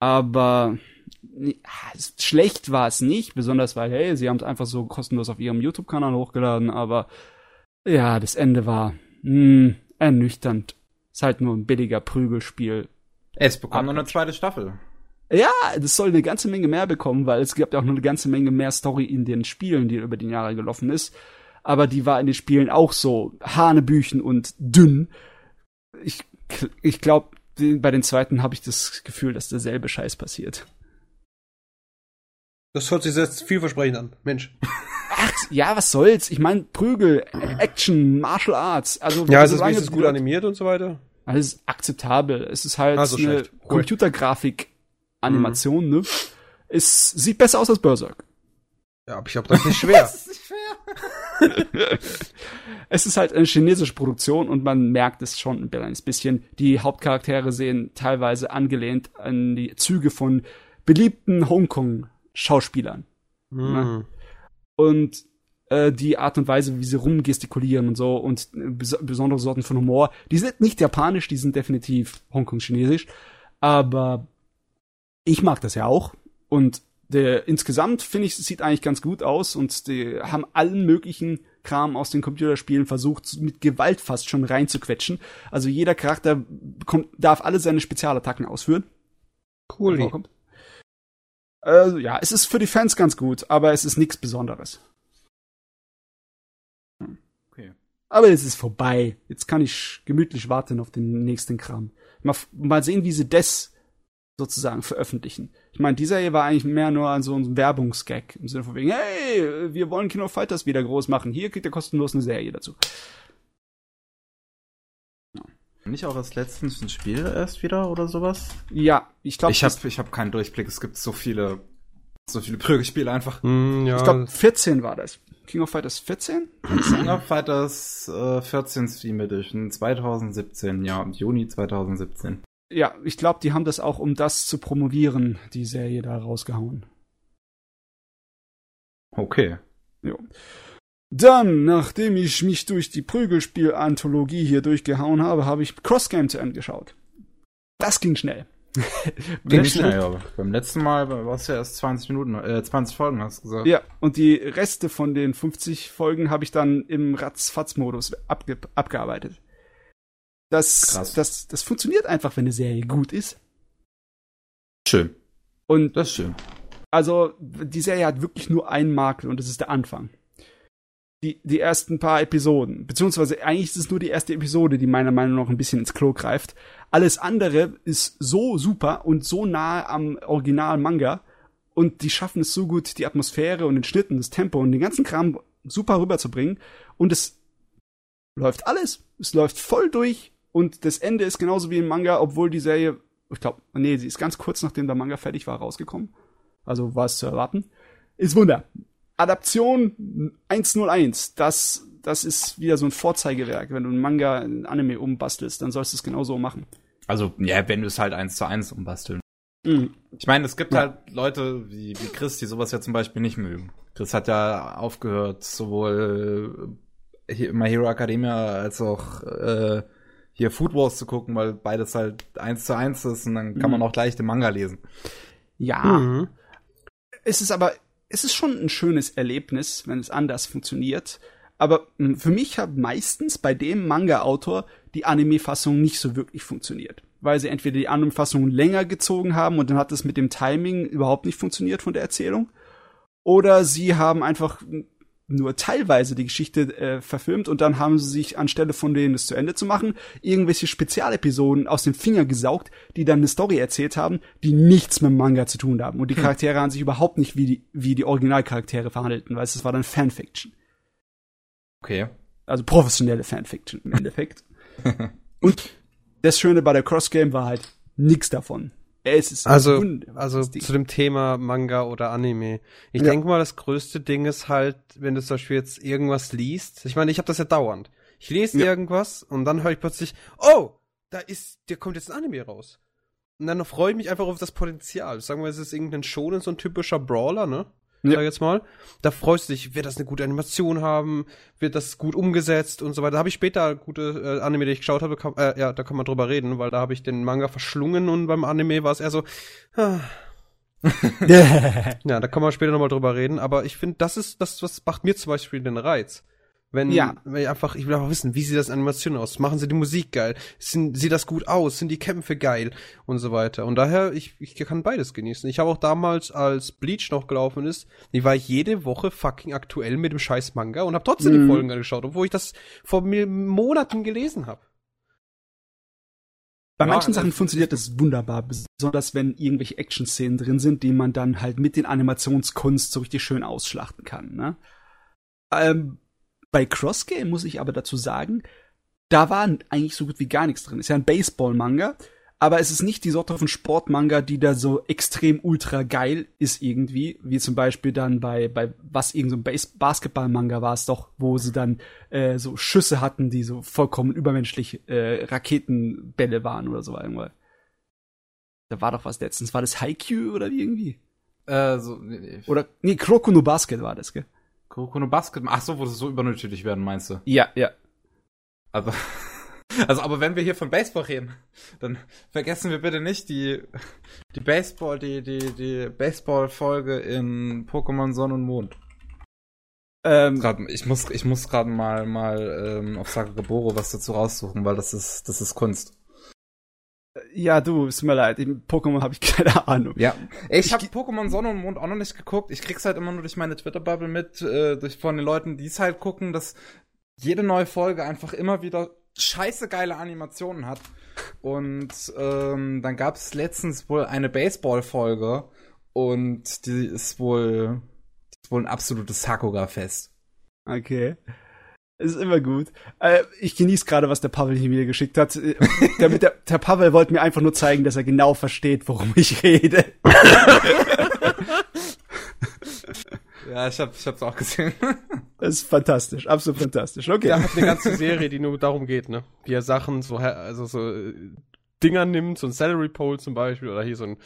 Aber nee, ah, es- schlecht war es nicht, besonders weil, hey, sie haben es einfach so kostenlos auf ihrem YouTube-Kanal hochgeladen, aber ja, das Ende war mh, ernüchternd. Ist halt nur ein billiger Prügelspiel. Es bekommt noch eine zweite Staffel. Ja, das soll eine ganze Menge mehr bekommen, weil es gibt ja auch noch eine ganze Menge mehr Story in den Spielen, die über die Jahre gelaufen ist. Aber die war in den Spielen auch so hanebüchen und dünn. Ich, ich glaube, bei den zweiten habe ich das Gefühl, dass derselbe Scheiß passiert. Das hört sich jetzt vielversprechend an. Mensch. Ach, ja, was soll's? Ich meine, Prügel, Action, Martial Arts. Also, Ja, es ist wenigstens gut animiert und so weiter. alles akzeptabel. Es ist halt Also eine schlecht. Cool. Computergrafik-Animation, ne? Es sieht besser aus als Berserk. Ja, aber ich glaube, das ist nicht schwer. ist nicht fair. Es ist halt eine chinesische Produktion und man merkt es schon ein kleines bisschen. Die Hauptcharaktere sehen teilweise angelehnt an die Züge von beliebten Hongkong-Schauspielern. Hm. Und äh, die Art und Weise, wie sie rumgestikulieren und so und äh, bes besondere Sorten von Humor, die sind nicht japanisch, die sind definitiv Hongkong-chinesisch. Aber ich mag das ja auch. Und der, insgesamt finde ich, es sieht eigentlich ganz gut aus und die haben allen möglichen Kram aus den Computerspielen versucht, mit Gewalt fast schon reinzuquetschen. Also jeder Charakter bekommt, darf alle seine Spezialattacken ausführen. Cool. Also, ja, es ist für die Fans ganz gut, aber es ist nichts Besonderes. Okay. Aber es ist vorbei. Jetzt kann ich gemütlich warten auf den nächsten Kram. Mal, mal sehen, wie sie das sozusagen veröffentlichen. Ich meine, dieser hier war eigentlich mehr nur so ein Werbungsgag im Sinne von wegen, hey, wir wollen Kino Fighters wieder groß machen. Hier kriegt ihr kostenlos eine Serie dazu. Nicht auch als letztens ein Spiel erst wieder oder sowas? Ja, ich glaube, Ich habe ich hab keinen Durchblick. Es gibt so viele, so viele Prügelspiele einfach. Hm, ja. ich glaube 14 war das. King of Fighters 14? King of Fighters äh, 14 Steam Edition 2017, ja, im Juni 2017. Ja, ich glaube, die haben das auch, um das zu promovieren, die Serie da rausgehauen. Okay. Jo. Dann, nachdem ich mich durch die Prügelspiel-Anthologie hier durchgehauen habe, habe ich Cross Game zu Ende geschaut. Das ging schnell. Ging schnell, ja. Beim letzten Mal war es ja erst 20 Minuten, äh, 20 Folgen, hast du gesagt. Ja, und die Reste von den 50 Folgen habe ich dann im Ratz-Fatz-Modus abge abgearbeitet. Das, Krass. das, das funktioniert einfach, wenn eine Serie gut ist. Schön. Und Das ist schön. also, die Serie hat wirklich nur einen Makel und das ist der Anfang. Die, die ersten paar Episoden, beziehungsweise eigentlich ist es nur die erste Episode, die meiner Meinung nach ein bisschen ins Klo greift. Alles andere ist so super und so nah am Original-Manga und die schaffen es so gut, die Atmosphäre und den Schnitt und das Tempo und den ganzen Kram super rüberzubringen und es läuft alles. Es läuft voll durch und das Ende ist genauso wie im Manga, obwohl die Serie, ich glaube, nee, sie ist ganz kurz nachdem der Manga fertig war rausgekommen. Also war es zu erwarten. Ist Wunder. Adaption 101, das, das ist wieder so ein Vorzeigewerk. Wenn du einen Manga in Anime umbastelst, dann sollst du es genauso machen. Also, ja, wenn du es halt eins zu eins umbasteln. Mhm. Ich meine, es gibt Ja. halt Leute wie, wie Chris, die sowas ja zum Beispiel nicht mögen. Chris hat ja aufgehört, sowohl äh, My Hero Academia als auch äh, hier Food Wars zu gucken, weil beides halt eins zu eins ist und dann kann man Mhm. auch gleich den Manga lesen. Ja, Mhm. es ist aber, es ist schon ein schönes Erlebnis, wenn es anders funktioniert. Aber mh, für mich hat meistens bei dem Manga-Autor die Anime-Fassung nicht so wirklich funktioniert. Weil sie entweder die Anime-Fassung länger gezogen haben und dann hat es mit dem Timing überhaupt nicht funktioniert von der Erzählung. Oder sie haben einfach nur teilweise die Geschichte äh, verfilmt und dann haben sie sich anstelle von denen es zu Ende zu machen, irgendwelche Spezialepisoden aus den Fingern gesaugt, die dann eine Story erzählt haben, die nichts mit dem Manga zu tun haben. Und die Charaktere haben sich überhaupt nicht wie die, wie die Originalcharaktere verhandelten, weil es war dann Fanfiction. Okay. Also professionelle Fanfiction im Endeffekt. und das Schöne bei der Cross Game war halt nix davon. Es ist Also, also zu dem Thema Manga oder Anime. Ich Ja. denke mal, das größte Ding ist halt, wenn du zum Beispiel jetzt irgendwas liest. Ich meine, ich habe das ja dauernd. Ich lese Ja. irgendwas und dann höre ich plötzlich, oh, da ist, da kommt jetzt ein Anime raus. Und dann freue ich mich einfach auf das Potenzial. Sagen wir, es ist irgendein Shonen, so ein typischer Brawler, ne? Ja. Sag jetzt mal. Da freust du dich, wird das eine gute Animation haben, wird das gut umgesetzt und so weiter. Da habe ich später gute äh, Anime, die ich geschaut habe, kann, äh, ja, da kann man drüber reden, weil da habe ich den Manga verschlungen und beim Anime war es eher so, ah, ja, da kann man später nochmal drüber reden, aber ich finde, das ist, das, was macht mir zum Beispiel den Reiz. Wenn, Ja. wenn ich einfach, ich will einfach wissen, wie sieht das Animation aus? Machen sie die Musik geil? Sind, sieht das gut aus? Sind die Kämpfe geil? Und so weiter. Und daher, ich, ich kann beides genießen. Ich habe auch damals, als Bleach noch gelaufen ist, ich war jede Woche fucking aktuell mit dem scheiß Manga und habe trotzdem Mhm. die Folgen geschaut, obwohl ich das vor Monaten gelesen habe. Bei Ja, manchen Sachen funktioniert das wunderbar, besonders wenn irgendwelche Action-Szenen drin sind, die man dann halt mit den Animationskunst so richtig schön ausschlachten kann. Ne? Ähm, bei Cross Game muss ich aber dazu sagen, da war eigentlich so gut wie gar nichts drin. Ist ja ein Baseball-Manga, aber es ist nicht die Sorte von Sportmanga, die da so extrem ultra geil ist irgendwie, wie zum Beispiel dann bei, bei was irgend so ein Bas Basketball-Manga war es doch, wo sie dann äh, so Schüsse hatten, die so vollkommen übermenschlich äh, Raketenbälle waren oder so irgendwann. Da war doch was letztens. War das Haikyuu oder wie irgendwie? Äh, so, nee, Oder, nee, Kuroko no Basket war das, gell? Kuroko no Basket. Ach so, wo das so übernatürlich werden, meinst du? Ja, ja. Also, also, aber wenn wir hier von Baseball reden, dann vergessen wir bitte nicht die, die Baseball, die, die, die Baseball-Folge in Pokémon Sonne und Mond. Ähm, Grad, ich muss, ich muss gerade mal, mal ähm, auf Sageboro was dazu raussuchen, weil das ist, das ist Kunst. Ja, du, es tut mir leid. Im Pokémon habe ich keine Ahnung. Ja, ich Ich habe Pokémon Sonne und Mond auch noch nicht geguckt. Ich krieg's halt immer nur durch meine Twitter-Bubble mit, äh, durch von den Leuten, die es halt gucken, dass jede neue Folge einfach immer wieder scheiße geile Animationen hat. Und ähm, dann gab es letztens wohl eine Baseball-Folge und die ist wohl, die ist wohl ein absolutes Sakuga-Fest. Okay. Es ist immer gut. Äh, ich genieße gerade, was der Pavel hier mir geschickt hat. Äh, Der, mit der, der Pavel wollte mir einfach nur zeigen, dass er genau versteht, worum ich rede. Ja, ich hab, ich hab's auch gesehen. Das ist fantastisch, absolut fantastisch. Okay. Der hat eine ganze Serie, die nur darum geht, ne? Wie er Sachen so, also so äh, Dinger nimmt, so ein Salary Pole zum Beispiel, oder hier so ein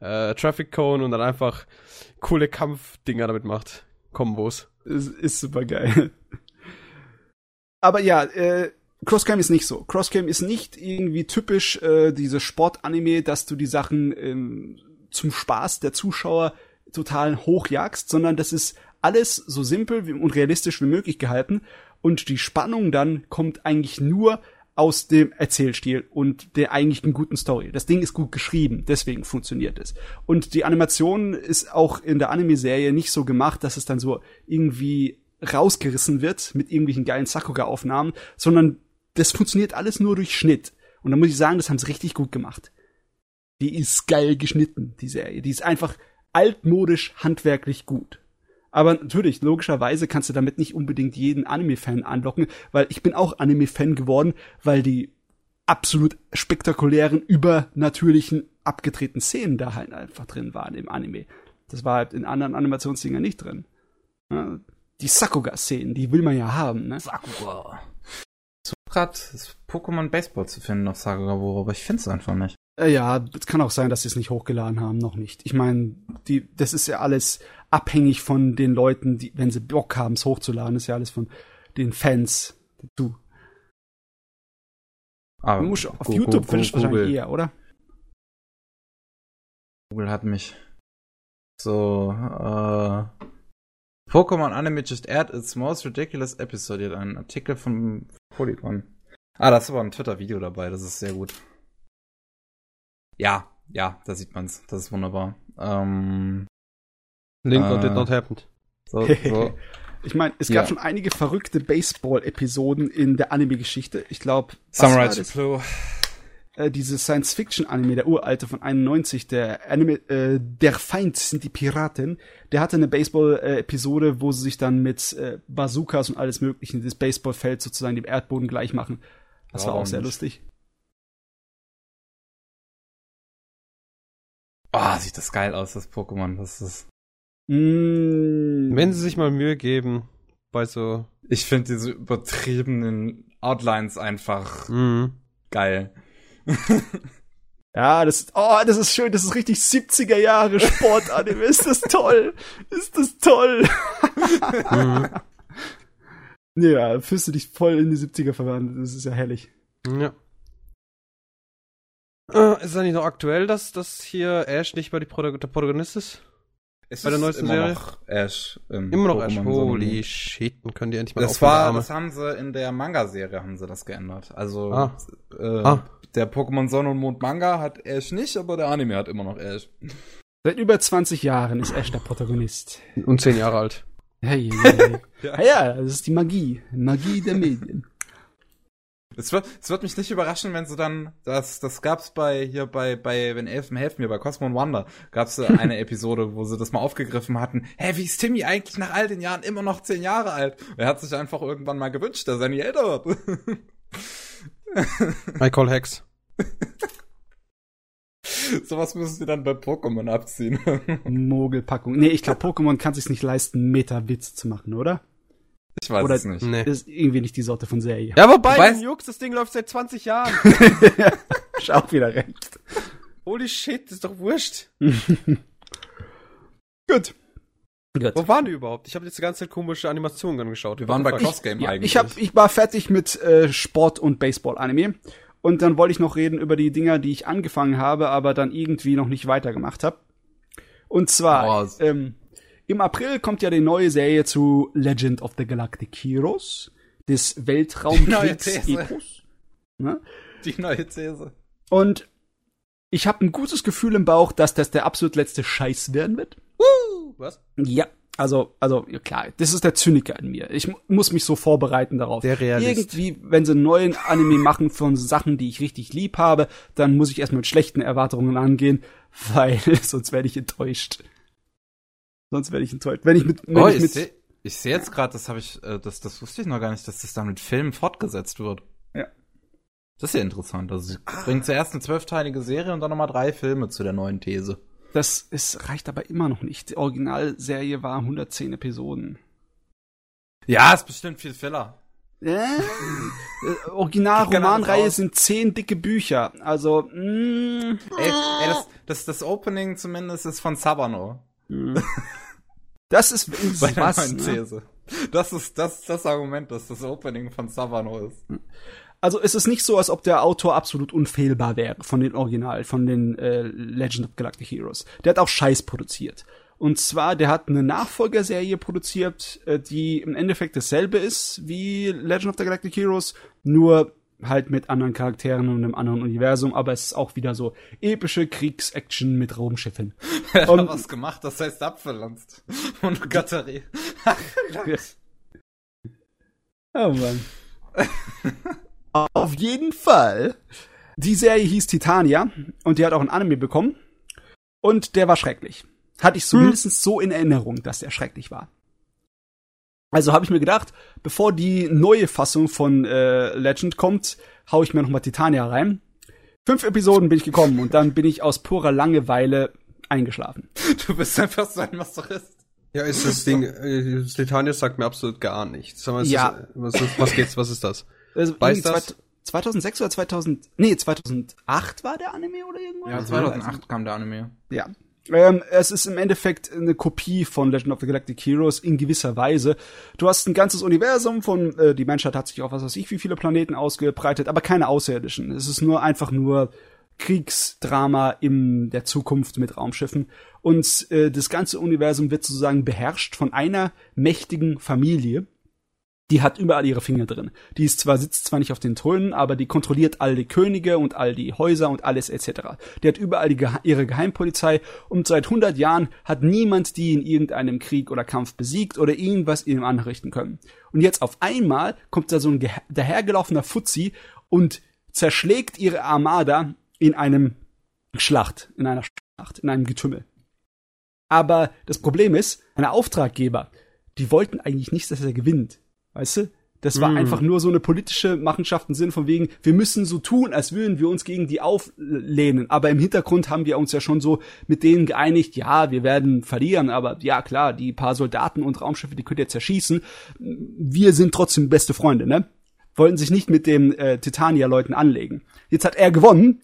äh, Traffic Cone und dann einfach coole Kampfdinger damit macht. Kombos. ist, ist super geil. Aber ja, äh, Crosscam ist nicht so. Crosscam ist nicht irgendwie typisch äh, diese Sportanime, dass du die Sachen ähm, zum Spaß der Zuschauer total hochjagst, sondern das ist alles so simpel und realistisch wie möglich gehalten und die Spannung dann kommt eigentlich nur aus dem Erzählstil und der eigentlichen guten Story. Das Ding ist gut geschrieben, deswegen funktioniert es. Und die Animation ist auch in der Anime-Serie nicht so gemacht, dass es dann so irgendwie rausgerissen wird mit irgendwelchen geilen Sakuga-Aufnahmen, sondern das funktioniert alles nur durch Schnitt. Und da muss ich sagen, das haben sie richtig gut gemacht. Die ist geil geschnitten, die Serie. Die ist einfach altmodisch handwerklich gut. Aber natürlich, logischerweise kannst du damit nicht unbedingt jeden Anime-Fan anlocken, weil ich bin auch Anime-Fan geworden, weil die absolut spektakulären, übernatürlichen, abgedrehten Szenen da halt einfach drin waren im Anime. Das war halt in anderen Animationsdingern nicht drin. Die Sakuga-Szenen, die will man ja haben, ne? Sakuga. Suche gerade Pokémon Baseball zu finden auf Sakuga, aber ich finde es einfach nicht. Äh, ja, es kann auch sein, dass sie es nicht hochgeladen haben, noch nicht. Ich meine, die, das ist ja alles abhängig von den Leuten, die, wenn sie Bock haben, es hochzuladen, ist ja alles von den Fans. Du. Aber Du musst auf Google- YouTube findest du wahrscheinlich eher, oder? Google hat mich. So, äh. Pokémon Anime just aired its most ridiculous episode. Hier ein Artikel von Polygon. Ah, da ist aber ein Twitter-Video dabei, das ist sehr gut. Ja, ja, da sieht man's. Das ist wunderbar. Ähm, Link Äh. did not happen. so, so. Ich meine, es Ja. gab schon einige verrückte Baseball-Episoden in der Anime-Geschichte. Ich glaube, Samurai Champloo. Äh, diese Science-Fiction-Anime, der uralte von 91, der Anime, äh, Der Feind sind die Piraten, der hatte eine Baseball-Episode, wo sie sich dann mit äh, Bazookas und alles mögliche das Baseballfeld sozusagen dem Erdboden gleich machen. Das Ja, war auch sehr nicht? lustig. Ah, sieht das geil aus, das Pokémon. Das ist. Mm, Wenn sie sich mal Mühe geben, bei so. Ich finde diese übertriebenen Outlines einfach Mhm. geil. Ja, das, oh, das ist schön, das ist richtig 70er Jahre Sportanime. ist das toll? Ist das toll? mhm. Ja, fühlst du dich voll in die 70er verwandelt. Das ist ja herrlich. Ja. Äh, ist es eigentlich noch aktuell, dass, dass hier Ash nicht mehr die Protagonist ist? Es Bei der ist neuesten immer Serie? noch Ash. im Immer noch Ash. Pokémon Holy Sonne. shit, dann können die endlich mal Das aufhören, war, das haben sie in der Manga-Serie haben sie das geändert. Also Ah. Äh, Ah. der Pokémon Sonne und Mond Manga hat Ash nicht, aber der Anime hat immer noch Ash. Seit über 20 Jahren ist Ash der Protagonist. Und zehn Jahre alt. Hey, hey, hey. Ja. ja, ja, das ist die Magie. Magie der Medien. Es wird, es wird mich nicht überraschen, wenn sie dann, das, das gab's bei, hier bei, bei, wenn Elfen helfen mir, bei Cosmo und Wonder, gab's eine Episode, wo sie das mal aufgegriffen hatten. Hä, wie ist Timmy eigentlich nach all den Jahren immer noch zehn Jahre alt? Er hat sich einfach irgendwann mal gewünscht, dass er nie älter wird. I call Hex. Sowas müssen sie dann bei Pokémon abziehen. Mogelpackung. Nee, ich glaube, Pokémon kann sich nicht leisten, Meta-Witz zu machen, oder? Ich weiß Oder- es nicht. Nee. Das ist irgendwie nicht die Sorte von Serie. Ja, wobei, Du weißt- den Jux, das Ding läuft seit 20 Jahren. Ist auch wieder recht. Holy shit, das ist doch wurscht. Gut. Gut. Wo waren die überhaupt? Ich habe jetzt die ganze Zeit komische Animationen angeschaut. Wir waren bei? Cross Game Ja, eigentlich. ich, hab, ich war fertig mit äh, Sport- und Baseball-Anime. Und dann wollte ich noch reden über die Dinger, die ich angefangen habe, aber dann irgendwie noch nicht weitergemacht habe. Und zwar, Oh, ähm, im April kommt ja die neue Serie zu Legend of the Galactic Heroes, des Weltraumkriegs-Epos. Ne? Die neue These. Und ich habe ein gutes Gefühl im Bauch, dass das der absolut letzte Scheiß werden wird. Woo! Was? Ja, also, also, klar, das ist der Zyniker in mir. Ich mu- muss mich so vorbereiten darauf. Der Realist. Irgendwie, wenn sie einen neuen Anime machen von Sachen, die ich richtig lieb habe, dann muss ich erstmal mit schlechten Erwartungen angehen, weil sonst werde ich enttäuscht. Sonst werde ich enttäuscht. Wenn ich mit, wenn Oh, ich ich mit, sehe ich seh jetzt gerade, das habe ich, äh, das, das wusste ich noch gar nicht, dass das dann mit Filmen fortgesetzt wird. Ja. Das ist ja interessant. Also sie bringen zuerst eine zwölfteilige Serie und dann nochmal drei Filme zu der neuen These. das ist, reicht aber immer noch nicht. Die Originalserie war 110 Episoden. Ja, ist bestimmt viel Filler. Äh? äh, Original-Romanreihe sind zehn dicke Bücher. Also, mm, Ey, ey das, das, das Opening zumindest ist von Sabano. Das ist Bei der was. Ne? These. Das ist das, das Argument, dass das Opening von Sabano ist. Also es ist nicht so, als ob der Autor absolut unfehlbar wäre von den Original, von den äh, Legend of Galactic Heroes. Der hat auch Scheiß produziert. Und zwar, der hat eine Nachfolgerserie produziert, äh, die im Endeffekt dasselbe ist wie Legend of the Galactic Heroes, nur halt mit anderen Charakteren und einem anderen Universum, aber es ist auch wieder so epische Kriegsaction mit Raumschiffen. Er hat Und- was gemacht, das heißt abpflanzt. Und Gatterie. Oh Mann. Auf jeden Fall. Die Serie hieß Titania und die hat auch ein Anime bekommen. Und der war schrecklich. Hatte ich zumindest so in Erinnerung, dass der schrecklich war. Also habe ich mir gedacht, bevor die neue Fassung von äh, Legend kommt, hau ich mir nochmal Titania rein. Fünf Episoden bin ich gekommen und dann bin ich aus purer Langeweile eingeschlafen. Du bist einfach so ein Masochist. Ja, ist das Ding, äh, das Titanium sagt mir absolut gar nichts. Ist Ja. Das, was, ist, was geht's, was ist das? Also Weiß das? zweit- 2006 oder 2000, nee, 2008 war der Anime oder irgendwas? Ja, 2008 kam der Anime. Ja. Ähm, es ist im Endeffekt eine Kopie von Legend of the Galactic Heroes in gewisser Weise. Du hast ein ganzes Universum von, äh, die Menschheit hat sich auf was weiß ich wie viele Planeten ausgebreitet, aber keine Außerirdischen. Es ist nur einfach nur Kriegsdrama in der Zukunft mit Raumschiffen. Und äh, das ganze Universum wird sozusagen beherrscht von einer mächtigen Familie. Die hat überall ihre Finger drin. Die ist zwar, sitzt zwar nicht auf den Thronen, aber die kontrolliert all die Könige und all die Häuser und alles etc. Die hat überall die, ihre Geheimpolizei und seit 100 Jahren hat niemand die in irgendeinem Krieg oder Kampf besiegt oder irgendwas ihnen anrichten können. Und jetzt auf einmal kommt da so ein dahergelaufener Fuzzi und zerschlägt ihre Armada in einem Schlacht, in einer Schlacht, in einem Getümmel. Aber das Problem ist, meine Auftraggeber, die wollten eigentlich nicht, dass er gewinnt. Weißt du? Das war Mm. einfach nur so eine politische Machenschaft im Sinn von wegen, wir müssen so tun, als würden wir uns gegen die auflehnen. Aber im Hintergrund haben wir uns ja schon so mit denen geeinigt, ja, wir werden verlieren, aber ja klar, die paar Soldaten und Raumschiffe, die könnt ihr zerschießen. Wir sind trotzdem beste Freunde, ne? Wollten sich nicht mit den äh, Titania-Leuten anlegen. Jetzt hat er gewonnen,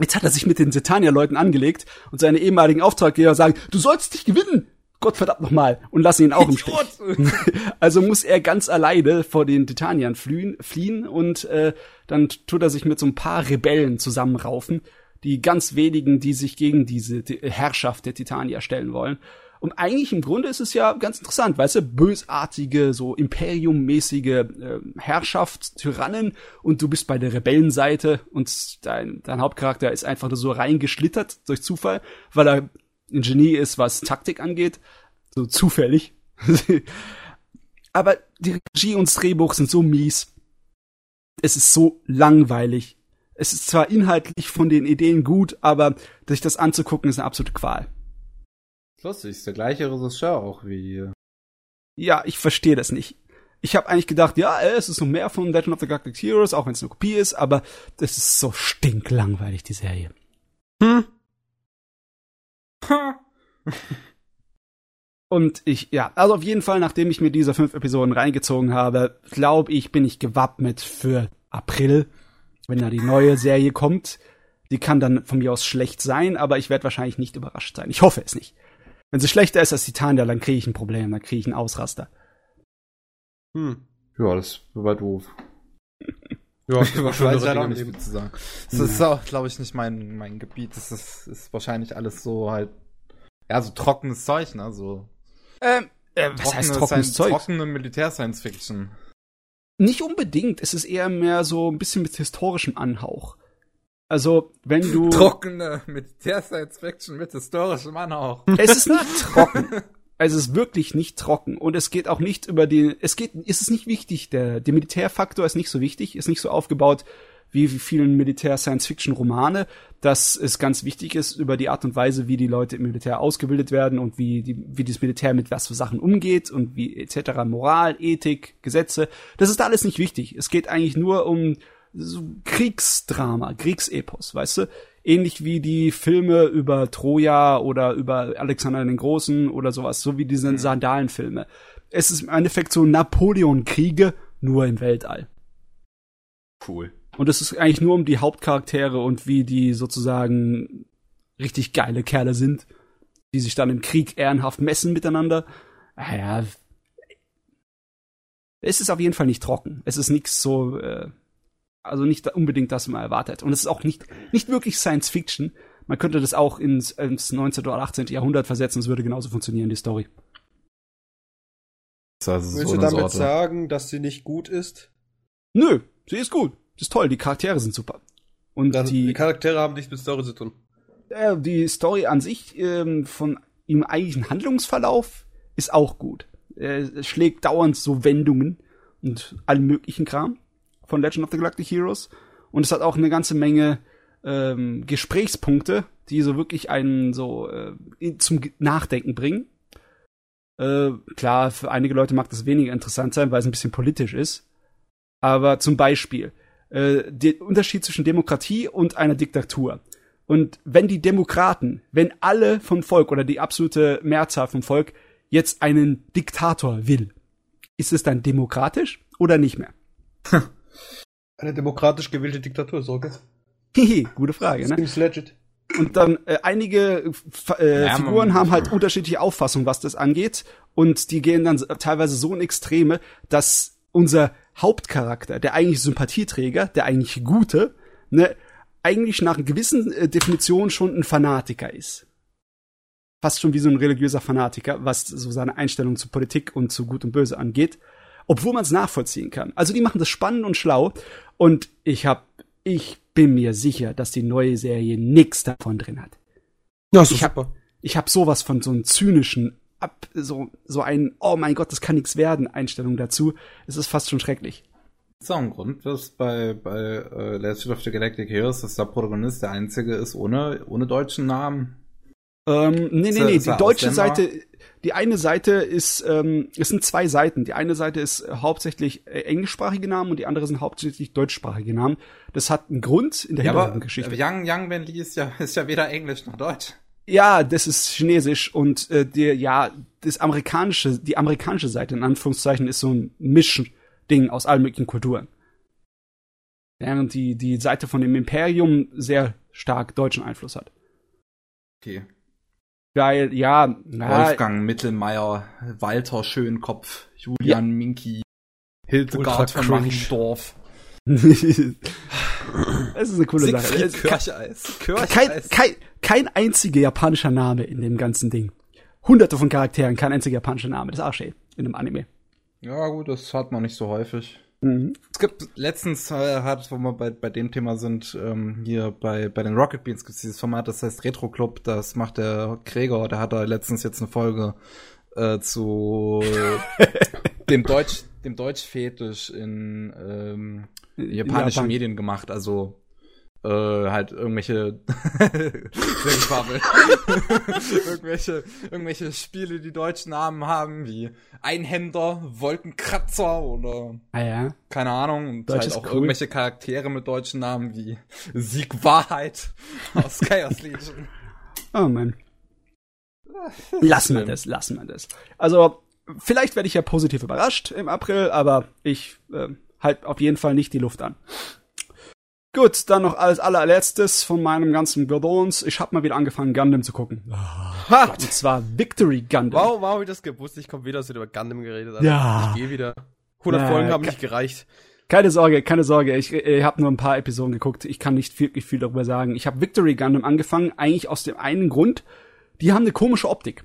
Jetzt hat er sich mit den Titania-Leuten angelegt und seine ehemaligen Auftraggeber sagen, du sollst dich gewinnen. Gott verdammt nochmal. Und lassen ihn auch im Stich. Also muss er ganz alleine vor den Titaniern fliehen, fliehen und äh, dann tut er sich mit so ein paar Rebellen zusammenraufen, die ganz wenigen, die sich gegen diese die Herrschaft der Titanier stellen wollen. Und eigentlich im Grunde ist es ja ganz interessant, weißt du, bösartige, so Imperiummäßige äh, Herrschaft, Tyrannen und du bist bei der Rebellenseite und dein, dein Hauptcharakter ist einfach nur so reingeschlittert durch Zufall, weil er ein Genie ist, was Taktik angeht. So zufällig. Aber die Regie und das Drehbuch sind so mies. Es ist so langweilig. Es ist zwar inhaltlich von den Ideen gut, aber sich das anzugucken ist eine absolute Qual. Lustig, ist der gleiche Regisseur auch wie. Ja, ich verstehe das nicht. Ich habe eigentlich gedacht, ja, äh, es ist noch mehr von Legend of the Galactic Heroes, auch wenn es eine Kopie ist, aber das ist so stinklangweilig, die Serie. Hm? Und ich, ja, also auf jeden Fall, nachdem ich mir diese fünf Episoden reingezogen habe, glaube ich, bin ich gewappnet für April, wenn da die neue Serie kommt. Die kann dann von mir aus schlecht sein, aber ich werde wahrscheinlich nicht überrascht sein. Ich hoffe es nicht. Wenn sie schlechter ist als Titania, dann kriege ich ein Problem, dann kriege ich einen Ausraster. Hm. Ja, das war doof. Ja, Ich war weiß schon leider auch nicht zu sagen. Das ist auch, glaube ich, nicht mein, mein Gebiet. Das ist, ist wahrscheinlich alles so halt, ja, so trockenes Zeug, ne, so. Ähm, äh, was heißt trockenes Zeug? Trockene Militär-Science-Fiction. Nicht unbedingt. Es ist eher mehr so ein bisschen mit historischem Anhauch. Also, wenn du. Trockene Militär-Science-Fiction mit historischem Anhauch. Es ist nicht trocken. Also es ist wirklich nicht trocken und es geht auch nicht über die es geht es ist nicht wichtig. Der der Militärfaktor ist nicht so wichtig ist nicht so aufgebaut wie vielen Militär Science Fiction Romane dass es ganz wichtig ist über die Art und Weise wie die Leute im Militär ausgebildet werden und wie die wie das Militär mit was für Sachen umgeht und wie etc Moral Ethik Gesetze. Das ist alles nicht wichtig. Es geht eigentlich nur um so Kriegsdrama Kriegsepos weißt du ähnlich wie die Filme über Troja oder über Alexander den Großen oder sowas, so wie diese Sandalenfilme. Es ist im Endeffekt so Napoleon-Kriege, nur im Weltall. Cool. Und es ist eigentlich nur um die Hauptcharaktere und wie die sozusagen richtig geile Kerle sind, die sich dann im Krieg ehrenhaft messen miteinander. Naja, es ist auf jeden Fall nicht trocken. Es ist nix so, äh, also nicht unbedingt das, was man erwartet. Und es ist auch nicht, nicht wirklich Science Fiction. Man könnte das auch ins, ins 19. oder 18. Jahrhundert versetzen, es würde genauso funktionieren, die Story. Also Willst so du damit Sorte. sagen, dass sie nicht gut ist? Nö, sie ist gut. Sie ist toll, die Charaktere sind super. Und also, die, die, Charaktere haben nichts mit Story zu tun. Äh, die Story an sich ähm, von im eigentlichen Handlungsverlauf ist auch gut. Er schlägt dauernd so Wendungen und allen möglichen Kram von Legend of the Galactic Heroes. Und es hat auch eine ganze Menge ähm, Gesprächspunkte, die so wirklich einen so äh, zum Nachdenken bringen. Äh, klar, für einige Leute mag das weniger interessant sein, weil es ein bisschen politisch ist. Aber zum Beispiel, äh, der Unterschied zwischen Demokratie und einer Diktatur. Und wenn die Demokraten, wenn alle vom Volk oder die absolute Mehrzahl vom Volk jetzt einen Diktator will, ist es dann demokratisch oder nicht mehr? Eine demokratisch gewählte Diktatur, Sorge. Hihi, gute Frage, ne? Seems legit. Und dann äh, einige äh, ja, Figuren haben halt unterschiedliche Auffassungen, was das angeht. Und die gehen dann teilweise so in Extreme, dass unser Hauptcharakter, der eigentlich Sympathieträger, der eigentlich Gute, ne, eigentlich nach einer gewissen äh, Definition schon ein Fanatiker ist. Fast schon wie so ein religiöser Fanatiker, was so seine Einstellung zu Politik und zu Gut und Böse angeht. Obwohl man es nachvollziehen kann. Also die machen das spannend und schlau. Und ich hab, ich bin mir sicher, dass die neue Serie nix davon drin hat. Ja, ich hab, ich hab sowas von so einem zynischen, ab, so, so ein, oh mein Gott, das kann nix werden, Einstellung dazu. Es ist fast schon schrecklich. Das ist auch ein Grund, dass bei, bei äh, Legend of the Galactic Heroes, dass der Protagonist der einzige ist ohne, ohne deutschen Namen. Ähm, nee, nee, nee, die deutsche Seite, die eine Seite ist, ähm, es sind zwei Seiten. Die eine Seite ist hauptsächlich äh, englischsprachige Namen und die andere sind hauptsächlich deutschsprachige Namen. Das hat einen Grund in der ja, Hintergrundgeschichte. Yang, Yang Wenli ist ja, ist ja weder Englisch noch Deutsch. Ja, das ist Chinesisch und äh, der, ja, das amerikanische, die amerikanische Seite in Anführungszeichen ist so ein Mischding aus allen möglichen Kulturen. Während die, die Seite von dem Imperium sehr stark deutschen Einfluss hat. Okay. Geil, ja. Wolfgang Mittelmeier, Walter Schönkopf, Julian ja. Minky, Hildegard von Mariendorf. das ist eine coole Siegfried Sache. Kircheis. Kein, kein, kein einziger japanischer Name in dem ganzen Ding. Hunderte von Charakteren, kein einziger japanischer Name. Das ist schön in einem Anime. Ja, gut, das hat man nicht so häufig. Mhm. Es gibt letztens äh, hat, wo wir bei, bei dem Thema sind, ähm, hier bei, bei den Rocket Beans gibt es dieses Format, das heißt Retro Club, das macht der Gregor, der hat da letztens jetzt eine Folge äh, zu dem Deutsch, dem Deutsch-Fetisch in ähm, japanischen Japan. Medien gemacht, also äh, halt irgendwelche irgendwelche irgendwelche Spiele, die deutschen Namen haben, wie Einhänder, Wolkenkratzer oder ah, ja. keine Ahnung, und Deutsch halt auch cool. irgendwelche Charaktere mit deutschen Namen wie Sieg Wahrheit aus Chaos Legion. Oh man. Lassen wir das, lassen wir das. Also, vielleicht werde ich ja positiv überrascht im April, aber ich äh, halt auf jeden Fall nicht die Luft an. Gut, dann noch als allerletztes von meinem ganzen Gedons. Ich habe mal wieder angefangen, Gundam zu gucken. Oh, und zwar Victory Gundam. Wow, wow, ich das gewusst. Ich komme wieder, dass wir über Gundam geredet haben. Ja. Ich gehe wieder. 100 Na, Folgen haben nicht gereicht. Keine Sorge, keine Sorge. Ich, ich habe nur ein paar Episoden geguckt. Ich kann nicht wirklich viel darüber sagen. Ich habe Victory Gundam angefangen, eigentlich aus dem einen Grund. Die haben eine komische Optik.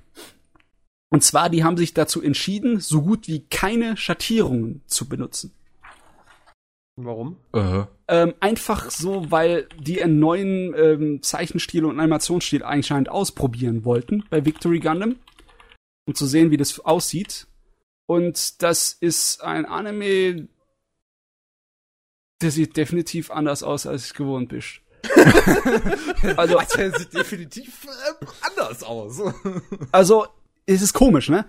Und zwar, die haben sich dazu entschieden, so gut wie keine Schattierungen zu benutzen. Warum? Uh -huh. ähm, einfach so, weil die einen neuen ähm, Zeichenstil und Animationsstil anscheinend ausprobieren wollten bei Victory Gundam, um zu sehen, wie das aussieht. Und das ist ein Anime, der sieht definitiv anders aus, als ich gewohnt bin. also, also, er sieht definitiv äh, anders aus. also, es ist komisch, ne?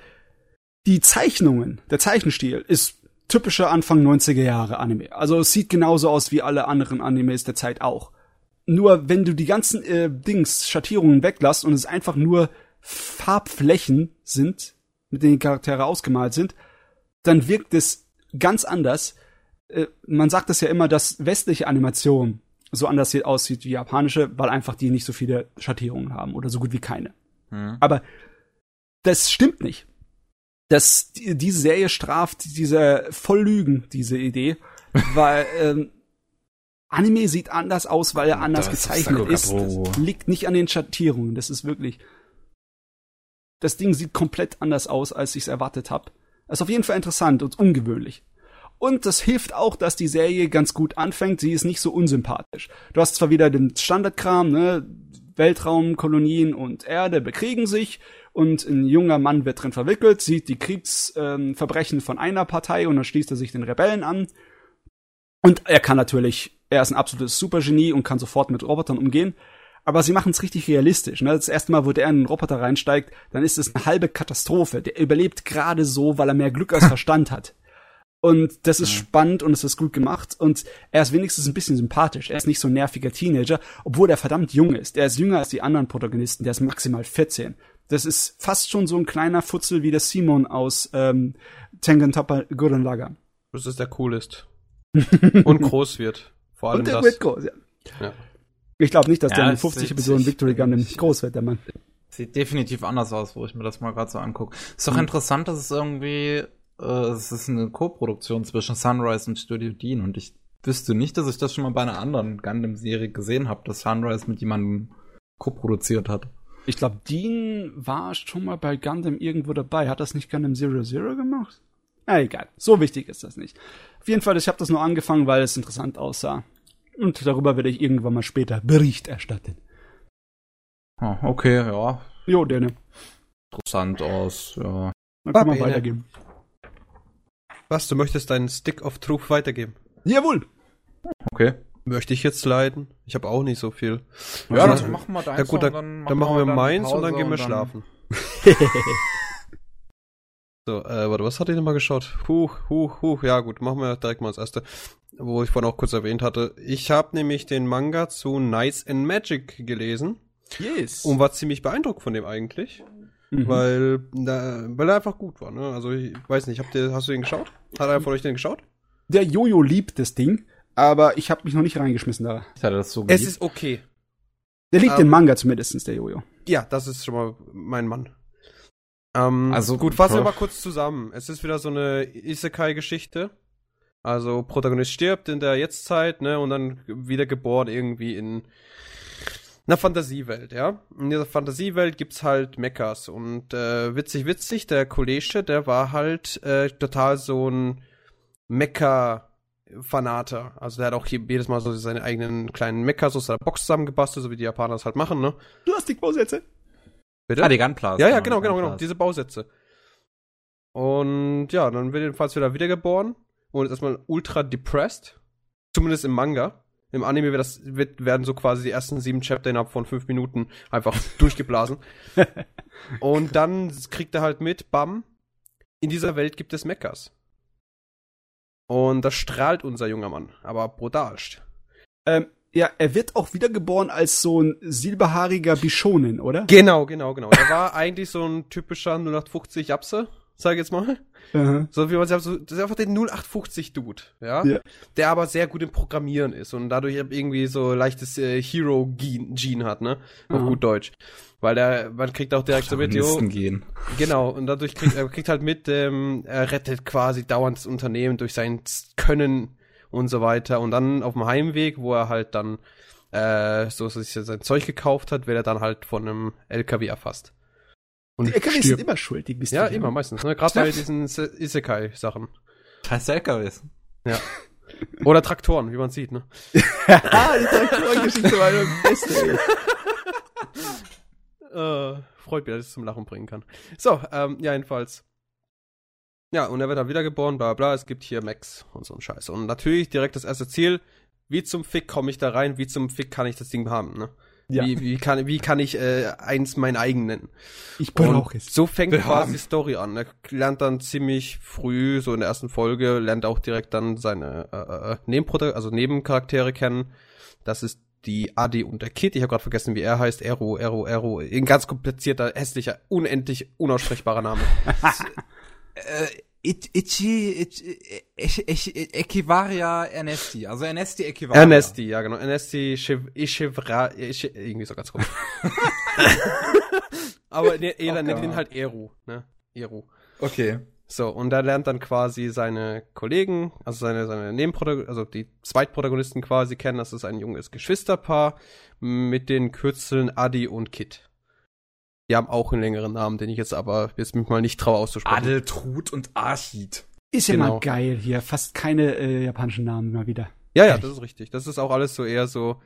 Die Zeichnungen, der Zeichenstil ist typischer Anfang 90er Jahre Anime. Also es sieht genauso aus wie alle anderen Animes der Zeit auch. Nur wenn du die ganzen äh, Dings, Schattierungen weglässt und es einfach nur Farbflächen sind, mit denen die Charaktere ausgemalt sind, dann wirkt es ganz anders. Äh, man sagt es ja immer, dass westliche Animation so anders aussieht wie japanische, weil einfach die nicht so viele Schattierungen haben oder so gut wie keine. Mhm. Aber das stimmt nicht dass diese Serie straft diese Volllügen, diese Idee, weil ähm, Anime sieht anders aus, weil er anders Das ist gezeichnet ist. Das liegt nicht an den Schattierungen. Das ist wirklich. Das Ding sieht komplett anders aus, als ich es erwartet habe. Ist auf jeden Fall interessant und ungewöhnlich. Und das hilft auch, dass die Serie ganz gut anfängt. Sie ist nicht so unsympathisch. Du hast zwar wieder den Standardkram, ne? Weltraum, Kolonien und Erde bekriegen sich und ein junger Mann wird drin verwickelt, sieht die Kriegsverbrechen ähm, von einer Partei und dann schließt er sich den Rebellen an. Und er kann natürlich, er ist ein absolutes Supergenie und kann sofort mit Robotern umgehen. Aber sie machen es richtig realistisch. Ne? Das erste Mal, wo der in einen Roboter reinsteigt, dann ist es eine halbe Katastrophe. Der überlebt gerade so, weil er mehr Glück als Verstand hat. Und das ist Ja. spannend und es ist gut gemacht. Und er ist wenigstens ein bisschen sympathisch. Er ist nicht so ein nerviger Teenager, obwohl er verdammt jung ist. Er ist jünger als die anderen Protagonisten. Der ist maximal 14. Das ist fast schon so ein kleiner Futzel wie der Simon aus ähm, Tengen Toppa Gurren Lagann. Das ist der coolest. Und groß wird. Vor allem Und der das. wird groß, ja. Ja. Ich glaube nicht, dass Ja, der in es 50 sieht Episoden Victory Gundam groß wird, der Mann. Sieht definitiv anders aus, wo ich mir das mal gerade so angucke. Ist doch Mhm. interessant, dass es irgendwie, äh, es ist eine Co-Produktion zwischen Sunrise und Studio Dean und ich wüsste nicht, dass ich das schon mal bei einer anderen Gundam-Serie gesehen habe, dass Sunrise mit jemandem co-produziert hat. Ich glaube, Dean war schon mal bei Gundam irgendwo dabei. Hat das nicht Gundam Zero Zero gemacht? Na egal, so wichtig ist das nicht. Auf jeden Fall, ich habe das nur angefangen, weil es interessant aussah. Und darüber werde ich irgendwann mal später Bericht erstatten. Oh, okay, ja, Jo, Dene. interessant aus, ja. Dann kann man weitergeben. Was, du möchtest deinen Stick of Truth weitergeben? Jawohl. Okay. Möchte ich jetzt leiden? Ich habe auch nicht so viel. Ja, Ja, dann dann- machen wir deins Ja gut, dann, und dann machen wir dann meins und dann gehen wir schlafen. So, äh, warte, was hatte ich nochmal geschaut? Huch, huch, huch. Ja gut, machen wir direkt mal das erste, wo ich vorhin auch kurz erwähnt hatte. Ich habe nämlich den Manga zu Nice and Magic gelesen Yes. und war ziemlich beeindruckt von dem eigentlich, Mhm. weil, da, weil er einfach gut war. Ne? Also ich weiß nicht, habt ihr, hast du den geschaut? Hat einer von euch den geschaut? Der Jojo liebt das Ding, aber ich habe mich noch nicht reingeschmissen da. Ich hatte das so Es geliebt. ist okay. Der liebt Ähm, den Manga zumindestens, der Jojo. Ja, das ist schon mal mein Mann. Ähm, Also, gut, fassen wir mal kurz zusammen. Es ist wieder so eine Isekai-Geschichte. Also Protagonist stirbt in der Jetztzeit, ne, und dann wieder geboren irgendwie in einer Fantasiewelt, ja. In dieser Fantasiewelt gibt's halt Mechas und äh, witzig, witzig, der Kollege, der war halt äh, total so ein Mecha-Fanater. Also der hat auch hier jedes Mal so seine eigenen kleinen Mechas aus seiner Box zusammengebastelt, so wie die Japaner das halt machen, ne? Plastikbausätze. Bitte? Ah, die Gunplas. Ja, ja, genau, genau, genau. Diese Bausätze. Und ja, dann wird jedenfalls wieder wiedergeboren und ist erstmal ultra depressed. Zumindest im Manga. Im Anime wird das, wird, werden so quasi die ersten sieben Chapter innerhalb von fünf Minuten einfach durchgeblasen. und dann kriegt er halt mit, bam, in dieser Welt gibt es Mechas. Und das strahlt unser junger Mann, aber brutalst. Ähm, ja, er wird auch wiedergeboren als so ein silberhaariger Bishonen, oder? Genau, genau, genau. Er war eigentlich so ein typischer 0850 Japse, sag ich jetzt mal. Aha. So wie man sagt, so, das ist einfach der 0850 Dude, ja? Ja. Der aber sehr gut im Programmieren ist und dadurch irgendwie so leichtes äh, Hero-Gene hat, ne? Auf Aha. gut Deutsch. Weil der, man kriegt auch direkt so mit, jo, gehen. genau, und dadurch kriegt er kriegt halt mit, ähm, er rettet quasi dauernd das Unternehmen durch sein Können und so weiter. Und dann auf dem Heimweg, wo er halt dann äh, so sich sein Zeug gekauft hat, wird er dann halt von einem LKW erfasst. Und Die LKWs sind immer schuld, die bist Ja, immer meistens, ne? Gerade bei diesen Se- Isekai-Sachen. Scheiß LKWs. Oder Traktoren, wie man sieht, ne? ah, die Traktorengeschichte war das Beste. ey. Äh, freut mich, dass ich es zum Lachen bringen kann. So, ähm, ja, jedenfalls. Ja, und er wird dann wiedergeboren, bla bla, es gibt hier Max und so ein Scheiß. Und natürlich direkt das erste Ziel, wie zum Fick komme ich da rein, wie zum Fick kann ich das Ding haben, ne? Ja, Wie, wie, kann, wie kann ich äh, eins mein eigen nennen? ich brauche es. so fängt Wir quasi die Story an. Er lernt dann ziemlich früh, so in der ersten Folge, lernt auch direkt dann seine äh, äh, Nebenprotagonisten, also Nebencharaktere kennen. Das ist die Adi und der Kid. Ich habe gerade vergessen, wie er heißt. Ero, Ero, Ero. Ein ganz komplizierter, hässlicher, unendlich unaussprechbarer Name. Äh, Ich, Ichi, Ichi, ich, ich, Equivaria Ernesti. Also Ernesti Equivaria. Ernesti, ja genau. Ernesti Ichevra, Iche- irgendwie so ganz komisch. Aber ne, jeder Oh nennt ihn halt Eru, ne? Eru. Okay. So, und da lernt dann quasi seine Kollegen, also seine, seine Nebenprotagonisten, also die Zweitprotagonisten quasi kennen. Das ist ein junges Geschwisterpaar mit den Kürzeln Adi und Kit. Die haben auch einen längeren Namen, den ich jetzt aber jetzt mich mal nicht traue auszusprechen. Adeltrud und Archid. Ist ja Genau. mal geil hier. Fast keine äh, japanischen Namen mal wieder. Ja, ja, das ist richtig. Das ist auch alles so eher so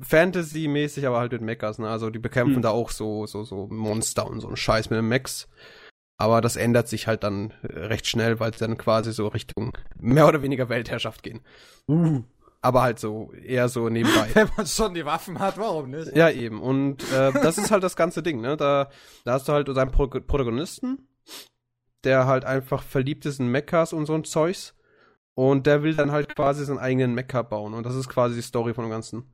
Fantasy-mäßig, aber halt mit Mechas, ne? Also die bekämpfen Hm. da auch so, so, so Monster und so ein Scheiß mit den Mechs. Aber das ändert sich halt dann recht schnell, weil sie dann quasi so Richtung mehr oder weniger Weltherrschaft gehen. Uh. Aber halt so, eher so nebenbei. Wenn man schon die Waffen hat, warum nicht? ja, eben. Und äh, das ist halt das ganze Ding, ne? Da, da hast du halt seinen Pro Protagonisten, der halt einfach verliebt ist in Mechas und so ein Zeugs. Und der will dann halt quasi seinen eigenen Mecha bauen. Und das ist quasi die Story von dem Ganzen.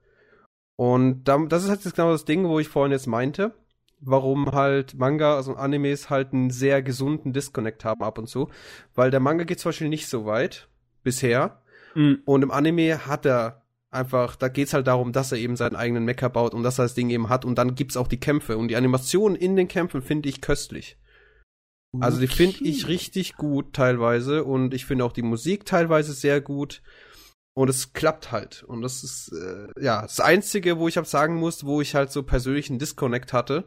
Und da, das ist halt jetzt genau das Ding, wo ich vorhin jetzt meinte, warum halt Manga, also Animes halt einen sehr gesunden Disconnect haben ab und zu. Weil der Manga geht zum Beispiel nicht so weit, bisher. Mhm. Und im Anime hat er einfach, da geht's halt darum, dass er eben seinen eigenen Mecha baut und dass er das Ding eben hat. Und dann gibt's auch die Kämpfe. Und die Animationen in den Kämpfen finde ich köstlich. Also die finde ich richtig gut teilweise und ich finde auch die Musik teilweise sehr gut und es klappt halt und das ist äh, ja das einzige, wo ich halt sagen muss, wo ich halt so persönlichen Disconnect hatte,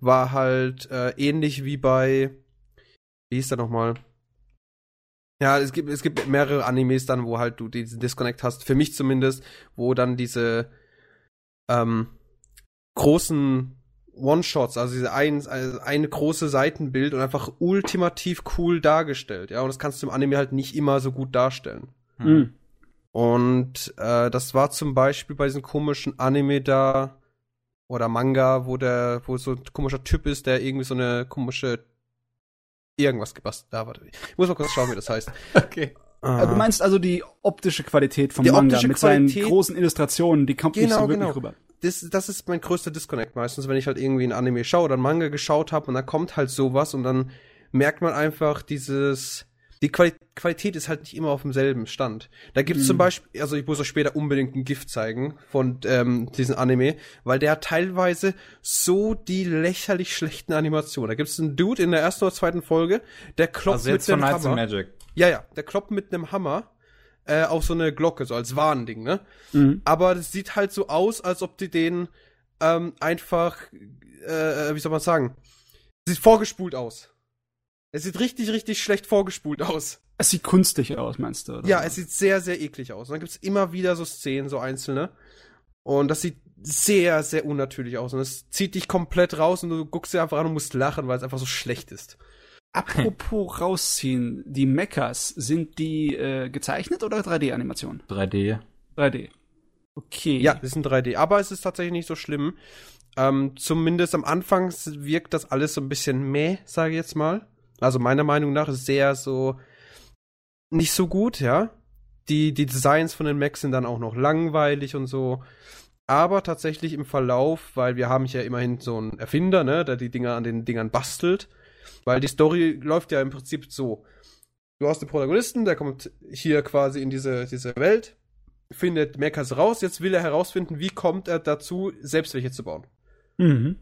war halt äh, ähnlich wie bei wie hieß der nochmal? Ja, es gibt es gibt mehrere Animes dann, wo halt du diesen Disconnect hast, für mich zumindest, wo dann diese ähm, großen One-Shots, also diese ein, also eine große Seitenbild und einfach ultimativ cool dargestellt, ja, und das kannst du im Anime halt nicht immer so gut darstellen. Mhm. Und äh, das war zum Beispiel bei diesem komischen Anime da oder Manga, wo der, wo so ein komischer Typ ist, der irgendwie so eine komische irgendwas gebastelt. Da, warte. Ich muss mal kurz schauen, wie das heißt. Okay. Also du meinst also die optische Qualität vom Die Manga optische mit seinen Qualität- großen Illustrationen, die kommt nicht Genau, so wirklich genau. rüber. das, das ist mein größter Disconnect meistens, wenn ich halt irgendwie ein Anime schaue oder ein Manga geschaut habe und dann kommt halt sowas und dann merkt man einfach dieses, die Quali Qualität ist halt nicht immer auf demselben Stand. Da gibt's Mhm. zum Beispiel, also ich muss euch später unbedingt ein Gift zeigen von ähm, diesem Anime, weil der hat teilweise so die lächerlich schlechten Animationen. Da gibt's einen Dude in der ersten oder zweiten Folge, der klopft Also jetzt mit einem Hammer. Magic. Ja, ja, der kloppt mit einem Hammer äh, auf so eine Glocke, so als Warnding, ne? Mhm. aber das sieht halt so aus, als ob die den ähm, einfach, äh, wie soll man sagen, sieht vorgespult aus. Es sieht richtig, richtig schlecht vorgespult aus. Es sieht kunstig aus, meinst du? Oder? Ja, es sieht sehr, sehr eklig aus. Und dann gibt's immer wieder so Szenen, so einzelne. Und das sieht sehr, sehr unnatürlich aus. Und es zieht dich komplett raus und du guckst dir einfach an und musst lachen, weil es einfach so schlecht ist. Apropos rausziehen, die Mechas, sind die äh, gezeichnet oder 3D-Animation? 3D. 3D. Okay. Ja, das ein 3D. Aber es ist tatsächlich nicht so schlimm. Ähm, zumindest am Anfang wirkt das alles so ein bisschen meh, sage ich jetzt mal. Also meiner Meinung nach ist sehr so nicht so gut, ja. Die, die Designs von den Macs sind dann auch noch langweilig und so. Aber tatsächlich im Verlauf, weil wir haben hier immerhin so einen Erfinder, ne, der die Dinger an den Dingern bastelt. Weil die Story läuft ja im Prinzip so. Du hast den Protagonisten, der kommt hier quasi in diese, diese Welt, findet Mechas raus, jetzt will er herausfinden, wie kommt er dazu, selbst welche zu bauen. Mhm.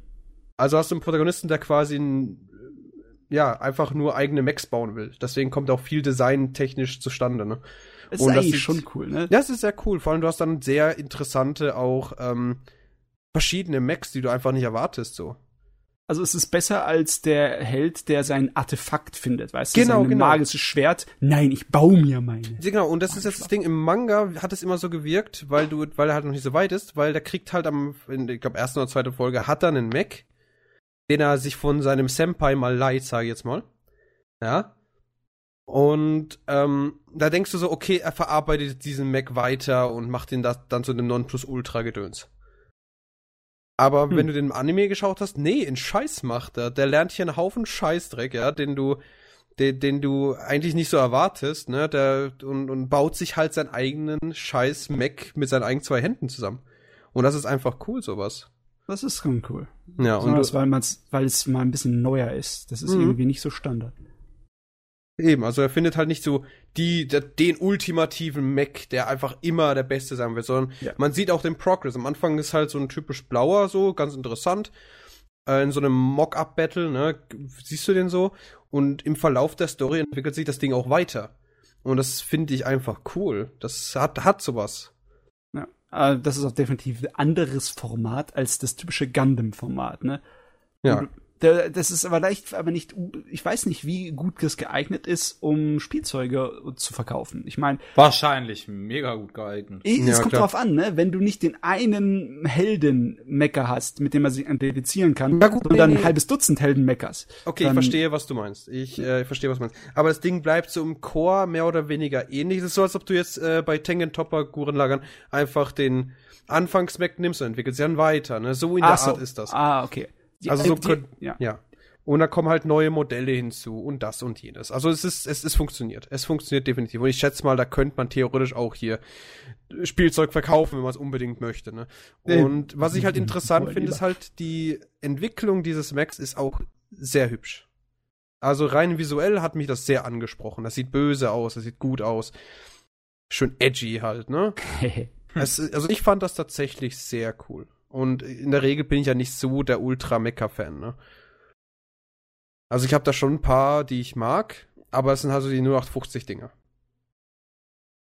Also hast du einen Protagonisten, der quasi ein, ja, einfach nur eigene Mechs bauen will. Deswegen kommt auch viel designtechnisch zustande, ne? Ist Und das eigentlich sieht- schon cool, ne? Ja, es ist sehr cool. Vor allem, du hast dann sehr interessante auch ähm, verschiedene Mechs, die du einfach nicht erwartest, so. Also es ist besser als der Held, der sein Artefakt findet, weißt du? Genau, Sein genau. magisches Schwert. Nein, ich baue mir meine. Genau, und das ist jetzt das Ding, im Manga hat es immer so gewirkt, weil du, weil er halt noch nicht so weit ist, weil der kriegt halt am, in, ich glaube, ersten oder zweiten Folge hat er einen Mech, den er sich von seinem Senpai mal leiht, sage ich jetzt mal. Ja. Und ähm, da denkst du so, okay, er verarbeitet diesen Mech weiter und macht ihn das dann zu einem Nonplusultra-Gedöns. Aber Hm. wenn du den Anime geschaut hast, nee, in Scheiß macht er. Der lernt hier einen Haufen Scheißdreck, ja, den du, den, den du eigentlich nicht so erwartest, ne, der, und, und baut sich halt seinen eigenen scheiß Mac mit seinen eigenen zwei Händen zusammen. Und das ist einfach cool, sowas. Das ist schon cool. Ja, und Besonders, weil, man's, weil es mal ein bisschen neuer ist. Das ist Mhm. irgendwie nicht so Standard. eben, also er findet halt nicht so die, der, den ultimativen Mac, der einfach immer der Beste sein wird, sondern Ja. man sieht auch den Progress. Am Anfang ist halt so ein typisch blauer, so, ganz interessant. Äh, in so einem Mock-Up-Battle, ne, siehst du den so. Und im Verlauf der Story entwickelt sich das Ding auch weiter. Und das finde ich einfach cool. Das hat, hat sowas. Äh, das ist auch definitiv ein anderes Format als das typische Gundam-Format, ne? Ja. Das ist aber leicht, aber nicht, ich weiß nicht, wie gut das geeignet ist, um Spielzeuge zu verkaufen. Ich meine, Wahrscheinlich mega gut geeignet. es Ja, kommt klar. drauf an, ne? Wenn du nicht den einen Helden-Mecker hast, mit dem man sich identifizieren kann, Ja, gut, sondern nee, ein halbes Dutzend Helden-Meckers. Okay, ich verstehe, was du meinst. Ich äh, verstehe, was du meinst. Aber das Ding bleibt so im Core mehr oder weniger ähnlich. Es ist so, als ob du jetzt äh, bei Tengen Topper Guren Lagern einfach den Anfangs-Mac nimmst und entwickelst sie dann weiter. Ne? So in der Ach so. Art ist das. Ah, okay. Die- Also so die- könnt- ja. Ja. Und da kommen halt neue Modelle hinzu und das und jenes. Also es ist, es, es funktioniert. Es funktioniert definitiv. Und ich schätze mal, da könnte man theoretisch auch hier Spielzeug verkaufen, wenn man es unbedingt möchte. Ne? Und was ich halt interessant finde, ist halt die Entwicklung dieses Macs ist auch sehr hübsch. Also rein visuell hat mich das sehr angesprochen. Das sieht böse aus, das sieht gut aus. Schön edgy halt, ne? Es, also ich fand das tatsächlich sehr cool. Und in der Regel bin ich ja nicht so der Ultra-Mecha-Fan, ne? Also ich habe da schon ein paar, die ich mag, aber es sind halt so die 0850-Dinger.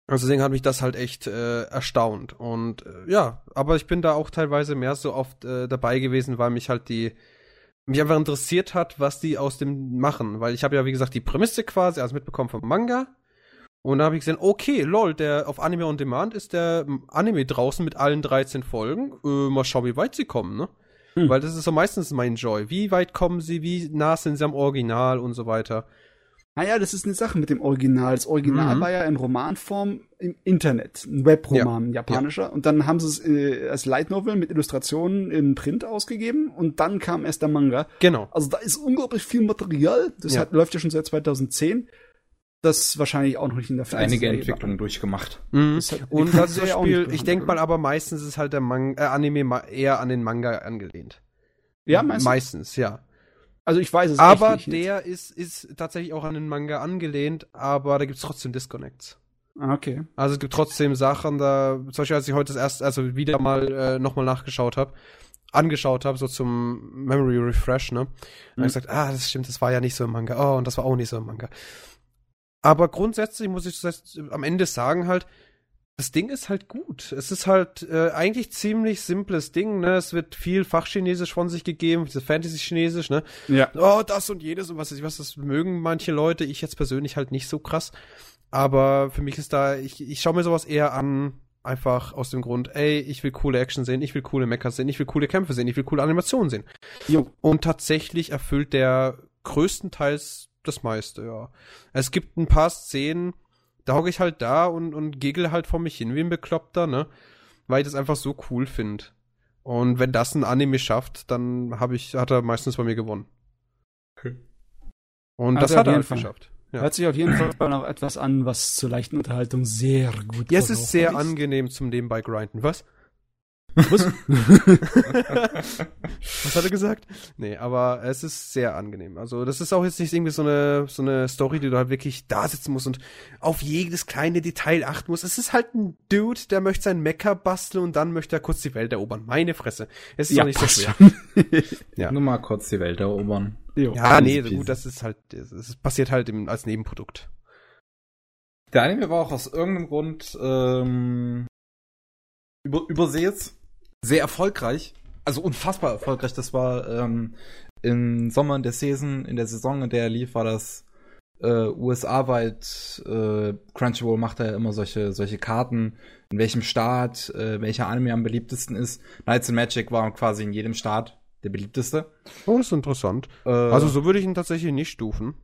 Also deswegen hat mich das halt echt äh, erstaunt. Und äh, ja, aber ich bin da auch teilweise mehr so oft äh, dabei gewesen, weil mich halt die mich einfach interessiert hat, was die aus dem machen. Weil ich habe ja, wie gesagt, die Prämisse quasi also mitbekommen vom Manga. Und da habe ich gesehen, okay, lol, der auf Anime on Demand ist der Anime draußen mit allen 13 Folgen. Äh, mal schauen, wie weit sie kommen, ne? Hm. Weil das ist so meistens mein Joy. Wie weit kommen sie, wie nah sind sie am Original und so weiter. Naja, das ist eine Sache mit dem Original. Das Original Mhm. war ja in Romanform im Internet, ein Webroman, ein japanischer. Und dann haben sie es äh, als Light Novel mit Illustrationen in Print ausgegeben und dann kam erst der Manga. Genau. Also da ist unglaublich viel Material. Das Ja. hat, läuft ja schon seit 2010. Das wahrscheinlich auch noch nicht in der Einige Fernsehserie Entwicklungen durchgemacht. Mhm. Das Und das Spiel, ich denke mal aber meistens ist halt der Man äh, Anime eher an den Manga angelehnt. Ja, meinst du? Meistens, ja. Also ich weiß es Aber echt nicht. der ist, ist tatsächlich auch an den Manga angelehnt, aber da gibt's trotzdem Disconnects. Ah, Okay. Also es gibt trotzdem Sachen da, zum Beispiel als ich heute das erste, also wieder mal äh, nochmal nachgeschaut habe, angeschaut habe, so zum Memory Refresh, ne? Und Mhm. ich gesagt, ah, das stimmt, das war ja nicht so im Manga, oh, und das war auch nicht so im Manga. Aber grundsätzlich muss ich das am Ende sagen halt, das Ding ist halt gut. Es ist halt äh, eigentlich ziemlich simples Ding, ne? Es wird viel Fachchinesisch von sich gegeben, Fantasy-Chinesisch, ne? Ja. oh, das und jenes und was weiß ich was, das mögen manche Leute, ich jetzt persönlich halt nicht so krass. Aber für mich ist da, ich, ich schaue mir sowas eher an, einfach aus dem Grund, ey, ich will coole Action sehen, ich will coole Mechas sehen, ich will coole Kämpfe sehen, ich will coole Animationen sehen. Jo. Und tatsächlich erfüllt der größtenteils das meiste, ja. Es gibt ein paar Szenen, da hocke ich halt da und, und giggle halt vor mich hin wie ein Bekloppter, ne? Weil ich das einfach so cool finde. Und wenn das ein Anime schafft, dann hab ich, hat er meistens bei mir gewonnen. Und Also das hat er halt Fall. geschafft. Ja. Hört sich auf jeden Fall noch etwas an, was zur leichten Unterhaltung sehr gut Ja, es ist sehr angenehm zum Nebenbei grinden. Was? Was? Was hat er gesagt? Nee, aber es ist sehr angenehm. Also, das ist auch jetzt nicht irgendwie so eine, so eine Story, die du halt wirklich da sitzen musst und auf jedes kleine Detail achten musst. Es ist halt ein Dude, der möchte sein Mecker basteln und dann möchte er kurz die Welt erobern. Meine Fresse. Es ist ja, doch nicht so schwer. schon. Ja. Nur mal kurz die Welt erobern. Jo. Ja, nee, peasy. gut, das ist halt, es passiert halt im, als Nebenprodukt. Der Anime war auch aus irgendeinem Grund ähm, über, übersees sehr erfolgreich. Also unfassbar erfolgreich. Das war ähm, im Sommer in der Saison, in der Saison, in der er lief, war das äh, USA-weit. Äh, Crunchyroll macht da ja immer solche, solche Karten, in welchem Staat äh, welcher Anime am beliebtesten ist. Knights and Magic war quasi in jedem Staat der beliebteste. Oh, das ist interessant. Äh, Also so würde ich ihn tatsächlich nicht stufen.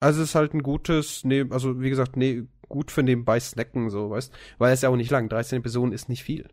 Also es ist halt ein gutes, ne, also wie gesagt, ne, gut für nebenbei snacken, so, weißt, weil er ist ja auch nicht lang. 13 Episoden ist nicht viel.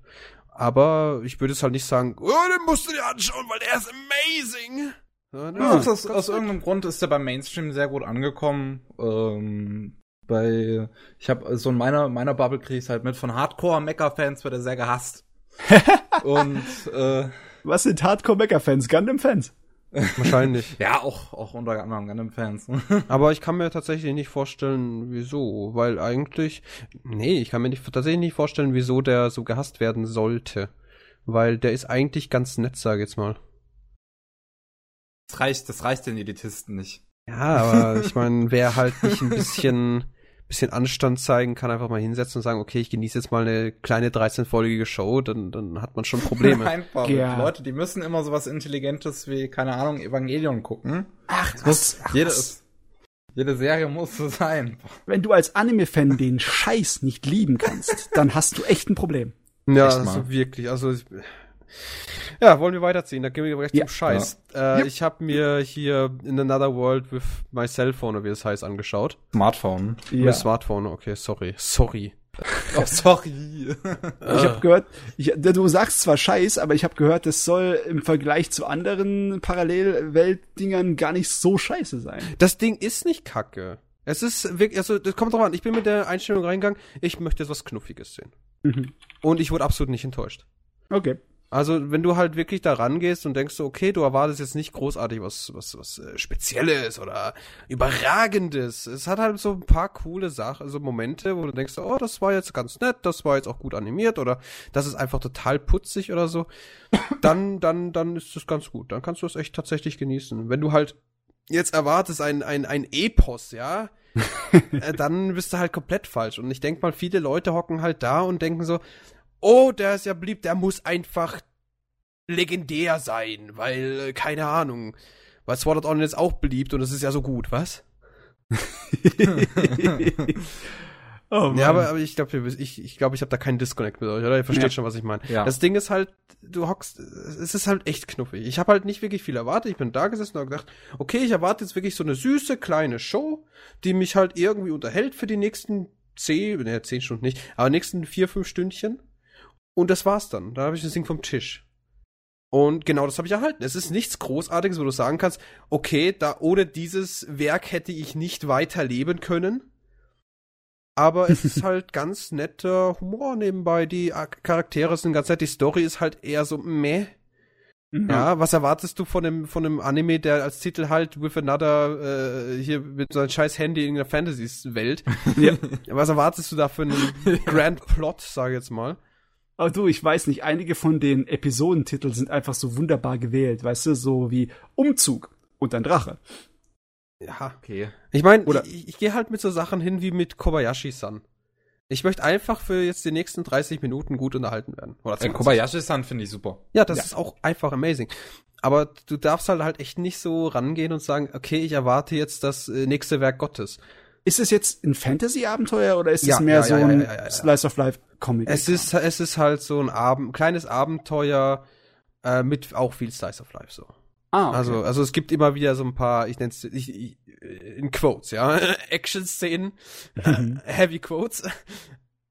Aber ich würde es halt nicht sagen, oh, den musst du dir anschauen, weil der ist amazing. Ja, ne, Ja, aus, das aus, ist irgendeinem Grund ist der beim Mainstream sehr gut angekommen. Ähm, bei, ich habe so in meiner meiner Bubble kriege ich halt mit von Hardcore-Mecha-Fans wird er sehr gehasst. Und äh, Was sind Hardcore-Mecha-Fans? Gundam-Fans? Wahrscheinlich. ja, auch auch unter anderem Gundam-Fans. Aber ich kann mir tatsächlich nicht vorstellen, wieso. Weil eigentlich, nee, ich kann mir nicht, tatsächlich nicht vorstellen, wieso der so gehasst werden sollte. Weil der ist eigentlich ganz nett, sag ich jetzt mal. Das reicht, das reicht den Elitisten nicht. Ja, aber ich meine, wer halt nicht ein bisschen, bisschen Anstand zeigen kann, einfach mal hinsetzen und sagen, okay, ich genieße jetzt mal eine kleine 13-folgige Show, dann, dann hat man schon Probleme. Einfach. Ja. Leute, die müssen immer sowas Intelligentes wie, keine Ahnung, Evangelion gucken. Ach, Es muss, ach, jede, was? jede Serie muss so sein. Wenn du als Anime-Fan den Scheiß nicht lieben kannst, dann hast du echt ein Problem. Ja, also wirklich. Also ich- ja, wollen wir weiterziehen? Da gehen wir gleich Ja. zum Scheiß. Äh, Ja. Ich habe mir hier in Another World with my cell phone, oder wie es heißt, angeschaut. Smartphone. Mit Smartphone, okay, sorry. Sorry. Oh, sorry. Ich habe gehört, ich, du sagst zwar Scheiß, aber ich habe gehört, das soll im Vergleich zu anderen Parallelweltdingern gar nicht so scheiße sein. Das Ding ist nicht kacke. Es ist wirklich, also das kommt drauf an. Ich bin mit der Einstellung reingegangen, ich möchte jetzt was Knuffiges sehen. Mhm. Und ich wurde absolut nicht enttäuscht. Okay. Also, wenn du halt wirklich da rangehst und denkst so, okay, du erwartest jetzt nicht großartig was, was, was äh, Spezielles oder Überragendes. Es hat halt so ein paar coole Sachen, also Momente, wo du denkst, oh, das war jetzt ganz nett, das war jetzt auch gut animiert oder das ist einfach total putzig oder so. Dann, dann, dann ist das ganz gut. Dann kannst du es echt tatsächlich genießen. Wenn du halt jetzt erwartest ein, ein, ein Epos, ja, äh, dann bist du halt komplett falsch. Und ich denk mal, viele Leute hocken halt da und denken so, oh, der ist ja beliebt, der muss einfach legendär sein, weil, äh, keine Ahnung, weil Sword Art Online ist auch beliebt und es ist ja so gut, was? oh, Mann. Ja, aber, aber ich glaube, ich, ich, glaub, ich habe da keinen Disconnect mit euch, oder? Ihr versteht Ja. schon, was ich meine. Ja. Das Ding ist halt, du hockst, es ist halt echt knuffig. Ich habe halt nicht wirklich viel erwartet. Ich bin da gesessen und hab gedacht, okay, ich erwarte jetzt wirklich so eine süße kleine Show, die mich halt irgendwie unterhält für die nächsten zehn, ne, zehn Stunden nicht, aber nächsten vier, fünf Stündchen. Und das war's dann. Da habe ich das Ding vom Tisch. Und genau das habe ich erhalten. Es ist nichts Großartiges, wo du sagen kannst, okay, da ohne dieses Werk hätte ich nicht weiterleben können. Aber es ist halt ganz netter Humor nebenbei. Die Charaktere sind ganz nett. Die Story ist halt eher so meh. Ja, was erwartest du von einem, von einem Anime, der als Titel halt With Another, äh, hier mit so einem scheiß Handy in der Fantasy-Welt? Ja. Was erwartest du da für einen Grand Plot, sag ich jetzt mal? Aber du, ich weiß nicht, einige von den Episodentiteln sind einfach so wunderbar gewählt, weißt du, so wie Umzug und ein Drache. Ja. Okay. Ich meine, Oder- ich, ich gehe halt mit so Sachen hin wie mit Kobayashi-san. Ich möchte einfach für jetzt die nächsten 30 Minuten gut unterhalten werden. Oder Äh, 20. Kobayashi-san finde ich super. Ja, das Ja. ist auch einfach amazing. Aber du darfst halt halt echt nicht so rangehen und sagen, okay, ich erwarte jetzt das äh, nächste Werk Gottes. Ist es jetzt ein Fantasy-Abenteuer oder ist Ja, es mehr ja, so ja, ein. Slice of Life Comedy? Es ist, es ist halt so ein Abend, kleines Abenteuer äh, mit auch viel Slice of Life so. ah, okay. Also, also es gibt immer wieder so ein paar, ich nenne es in Quotes, ja, Action-Szenen, äh, Heavy Quotes.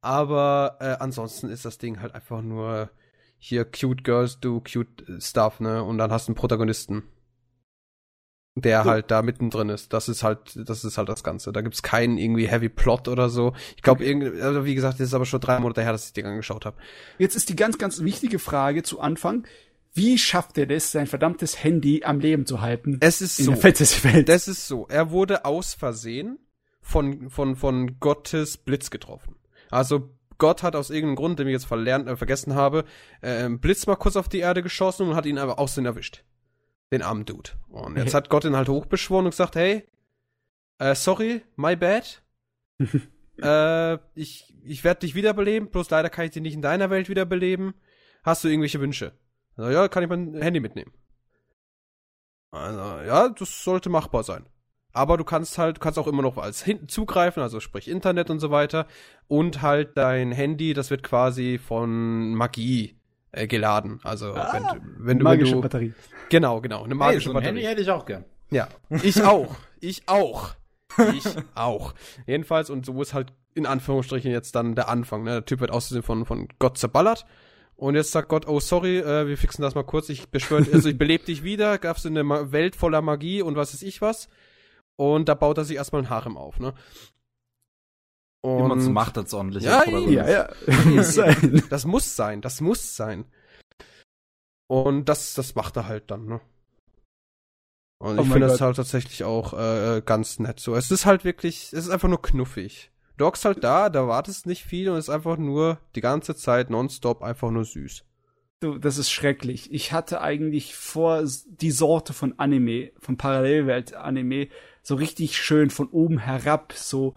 Aber äh, ansonsten ist das Ding halt einfach nur hier cute Girls do cute äh, Stuff, ne? Und dann hast du einen Protagonisten, der halt da mittendrin ist. Das ist halt, das ist halt das Ganze. Da gibt's keinen irgendwie Heavy Plot oder so. Ich glaube, irgendwie, also wie gesagt, das ist aber schon drei Monate her, dass ich den angeschaut habe. Jetzt ist die ganz, ganz wichtige Frage zu Anfang. Wie schafft er das, sein verdammtes Handy am Leben zu halten? Es ist in so. Fantasy-Welt. Das ist so. Er wurde aus Versehen von, von, von Gottes Blitz getroffen. Also Gott hat aus irgendeinem Grund, den ich jetzt verlernt, äh, vergessen habe, äh, Blitz mal kurz auf die Erde geschossen und hat ihn aber aus den erwischt. Den armen Dude. Und jetzt hat Gott ihn halt hochbeschworen und gesagt, hey, äh, sorry, my bad. äh, ich ich werde dich wiederbeleben, bloß leider kann ich dich nicht in deiner Welt wiederbeleben. Hast du irgendwelche Wünsche? Also, ja, kann ich mein Handy mitnehmen. Also, ja, das sollte machbar sein. Aber du kannst halt, du kannst auch immer noch als hinten zugreifen, also sprich Internet und so weiter. Und halt dein Handy, das wird quasi von Magie äh, geladen. Also Ah, wenn, du- wenn du, wenn Magische du Batterie. genau, genau, eine Hey, magische so ein Batterie. Handy hätte ich auch gern. Ja, ich auch. Ich auch. Ich auch. Jedenfalls, und so ist halt in Anführungsstrichen jetzt dann der Anfang. Ne? Der Typ wird außerdem von, von Gott zerballert. Und jetzt sagt Gott, oh sorry, äh, wir fixen das mal kurz. Ich beschwöre, also ich belebe dich wieder, gab's in eine Ma Welt voller Magie und was ist ich was. Und da baut er sich erstmal ein Harem auf, ne? Jemand Und macht das ordentlich. Ja, Ja, ja. Muss sein. das muss sein, das muss sein. Und das, das macht er halt dann, ne? Und Oh ich finde das halt tatsächlich auch äh, ganz nett so. Es ist halt wirklich, es ist einfach nur knuffig. Du hockst halt da, da wartest nicht viel und es ist einfach nur die ganze Zeit nonstop einfach nur süß. Du, das ist schrecklich. Ich hatte eigentlich vor, die Sorte von Anime, von Parallelwelt-Anime, so richtig schön von oben herab, so,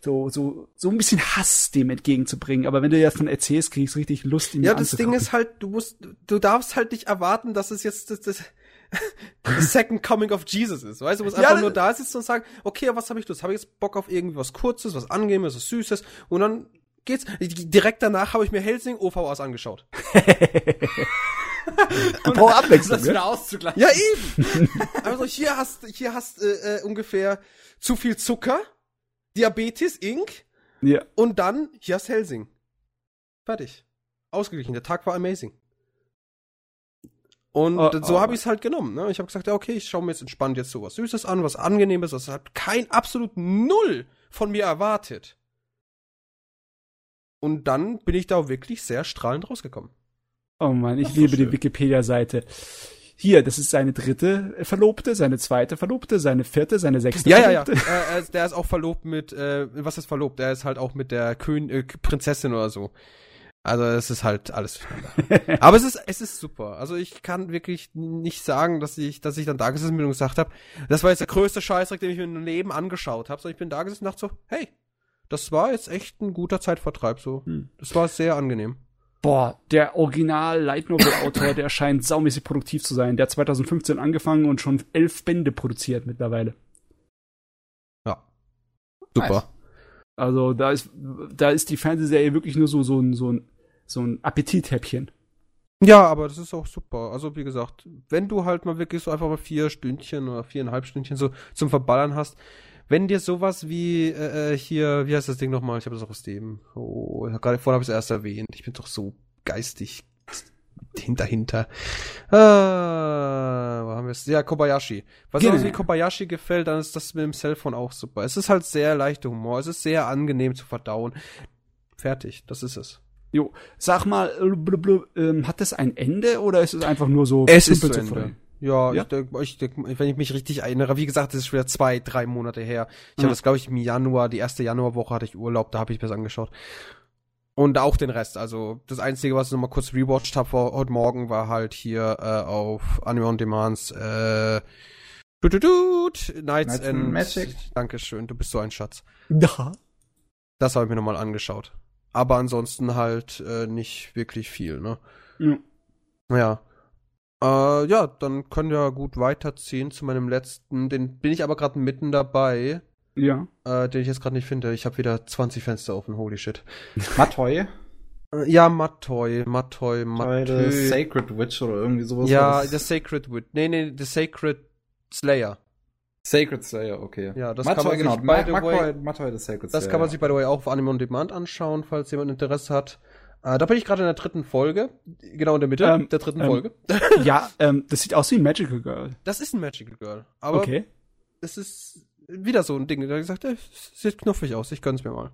so, so, so ein bisschen Hass dem entgegenzubringen. Aber wenn du jetzt von erzählst, kriegst du richtig Lust, ihn Ja, das Ding ist halt, du musst, du darfst halt nicht erwarten, dass es jetzt das, das the second coming of Jesus ist. Weißt du, du musst Ja, einfach nur da sitzen und sagen, okay, was habe ich Lust? Habe ich jetzt Bock auf irgendwie was Kurzes, was Angenehmes, was Süßes? Und dann geht's. Direkt danach habe ich mir Helsing OVAs angeschaut. Man braucht Abwechslung, Das ne? wieder auszugleichen. Ja, eben. also hier hast, hier hast äh, äh, ungefähr zu viel Zucker, Diabetes, Inc. Ja. Und dann, hier hast Helsing. Fertig. Ausgeglichen. Der Tag war amazing. Und Oh, so oh. habe ich es halt genommen. Ne? Ich habe gesagt, ja, okay, ich schaue mir jetzt entspannt jetzt so was Süßes an, was Angenehmes, was hat kein absolut Null von mir erwartet. Und dann bin ich da wirklich sehr strahlend rausgekommen. Oh Mann, ich liebe die. Wikipedia-Seite. Hier, das ist seine dritte Verlobte, seine zweite Verlobte, seine vierte, seine sechste Ja, ja, ja. Verlobte. äh, er ist- der ist auch verlobt mit, äh, was ist verlobt? Der ist halt auch mit der Kön äh, Prinzessin oder so. Also es ist halt alles. Aber es ist, es ist super. Also ich kann wirklich nicht sagen, dass ich, dass ich dann da gesessen bin und gesagt habe, das war jetzt der größte Scheißdreck, den ich mir in meinem Leben angeschaut habe. Sondern ich bin da gesessen und dachte so, hey, das war jetzt echt ein guter Zeitvertreib so. Hm. Das war sehr angenehm. Boah, der Original Light Novel Autor, der scheint saumäßig produktiv zu sein. Der hat 2015 angefangen und schon elf Bände produziert mittlerweile. Ja. Super. Nice. Also da ist, da ist die Fernsehserie wirklich nur so, so ein, so ein, so ein Appetithäppchen. Ja, aber das ist auch super. Also wie gesagt, wenn du halt mal wirklich so einfach mal vier Stündchen oder viereinhalb Stündchen so zum Verballern hast, wenn dir sowas wie äh, äh, hier, wie heißt das Ding nochmal? Ich habe das auch aus dem. Oh, gerade vorhin habe ich es erst erwähnt. Ich bin doch so geistig hinter hinter. Ah, wo haben wir es? Ja, Kobayashi. Was Genau. uns wie Kobayashi gefällt, dann ist das mit dem Cellphone auch super. Es ist halt sehr leichter Humor. Es ist sehr angenehm zu verdauen. Fertig, das ist es. Jo, sag mal, blub, blub, ähm, hat das ein Ende oder ist es einfach nur so Es ist zu Ende. folgen? Ja, Ja? ich denke, ich denk, wenn ich mich richtig erinnere, wie gesagt, das ist schon wieder zwei, drei Monate her. Ich Ja. habe das, glaube ich, im Januar, die erste Januarwoche hatte ich Urlaub, da habe ich mir das angeschaut. Und auch den Rest. Also das Einzige, was ich noch mal kurz rewatcht habe heute Morgen, war halt hier äh, auf Anime on Demands äh, du, du, du, Nights, Nights and Magic. Dankeschön, du bist so ein Schatz. Ja. Das habe ich mir nochmal angeschaut. Aber ansonsten halt äh, nicht wirklich viel, ne? ja. Ja. Äh, ja, dann können wir gut weiterziehen zu meinem letzten. Den bin ich aber gerade mitten dabei, Ja. äh, den ich jetzt gerade nicht finde. Ich habe wieder 20 Fenster offen, holy shit. Matoi. Äh, ja, Mattoy, Mattoy, The Mattoy. Sacred Witch oder irgendwie sowas. Ja, The das. Sacred Witch. Nee, nee, The Sacred Slayer. Sacred Slayer, okay. Ja, das kann Matoi, man genau. sich, by the way, Matoi the Sacred das Slayer. kann man sich by the way auch auf Anime on Demand anschauen, falls jemand Interesse hat. Äh, da bin ich gerade in der dritten Folge. Genau in der Mitte Ähm, der dritten ähm, Folge. ja, ähm, das sieht aus wie ein Magical Girl. Das ist ein Magical Girl. Aber okay. es ist wieder so ein Ding. Da gesagt, ey, sieht knuffig aus, ich gönn's mir mal.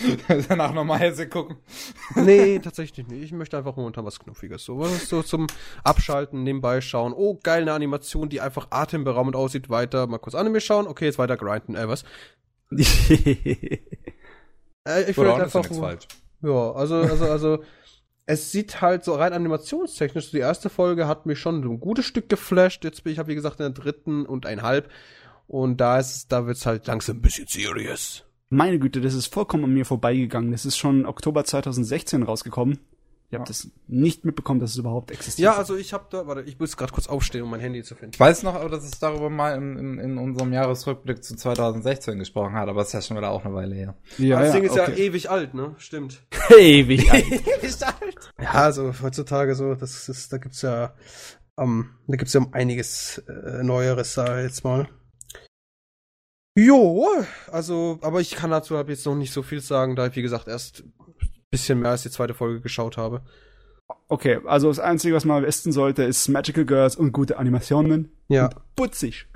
Danach nochmal Helse gucken. Nee, tatsächlich nicht. Ich möchte einfach momentan was Knuffiges. So was so zum Abschalten, nebenbei schauen. Oh, geil, eine Animation, die einfach atemberaubend aussieht. Weiter, mal kurz Anime schauen. Okay, jetzt weiter grinden. Äh, was? Äh, ich halt auch ist ja einfach. falsch. Ja, also, also, also, es sieht halt so rein animationstechnisch, die erste Folge hat mich schon so ein gutes Stück geflasht. Jetzt bin ich, hab, wie gesagt, in der dritten und ein halb. Und da ist, da wird's halt langsam ein bisschen serious. Meine Güte, das ist vollkommen an mir vorbeigegangen. Das ist schon Oktober 2016 rausgekommen. Ich habe Ja. das nicht mitbekommen, dass es überhaupt existiert. Ja, also ich hab da, warte, ich muss gerade kurz aufstehen, um mein Handy zu finden. Ich weiß noch, aber dass ich darüber mal in, in, in unserem Jahresrückblick zu 2016 gesprochen habe, aber es ist ja schon wieder auch eine Weile her. ja, das ja, Ding ist ja okay. ewig alt, ne? Stimmt. ewig alt. ewig alt. Ja, also heutzutage so, das ist, da gibt's ja, ähm, da gibt's ja um einiges äh, Neueres, ich jetzt mal. Jo, also, aber ich kann dazu hab jetzt noch nicht so viel sagen, da ich, wie gesagt, erst bisschen mehr als die zweite Folge geschaut habe. Okay, also das Einzige, was man wissen sollte, ist Magical Girls und gute Animationen. Ja. Und putzig.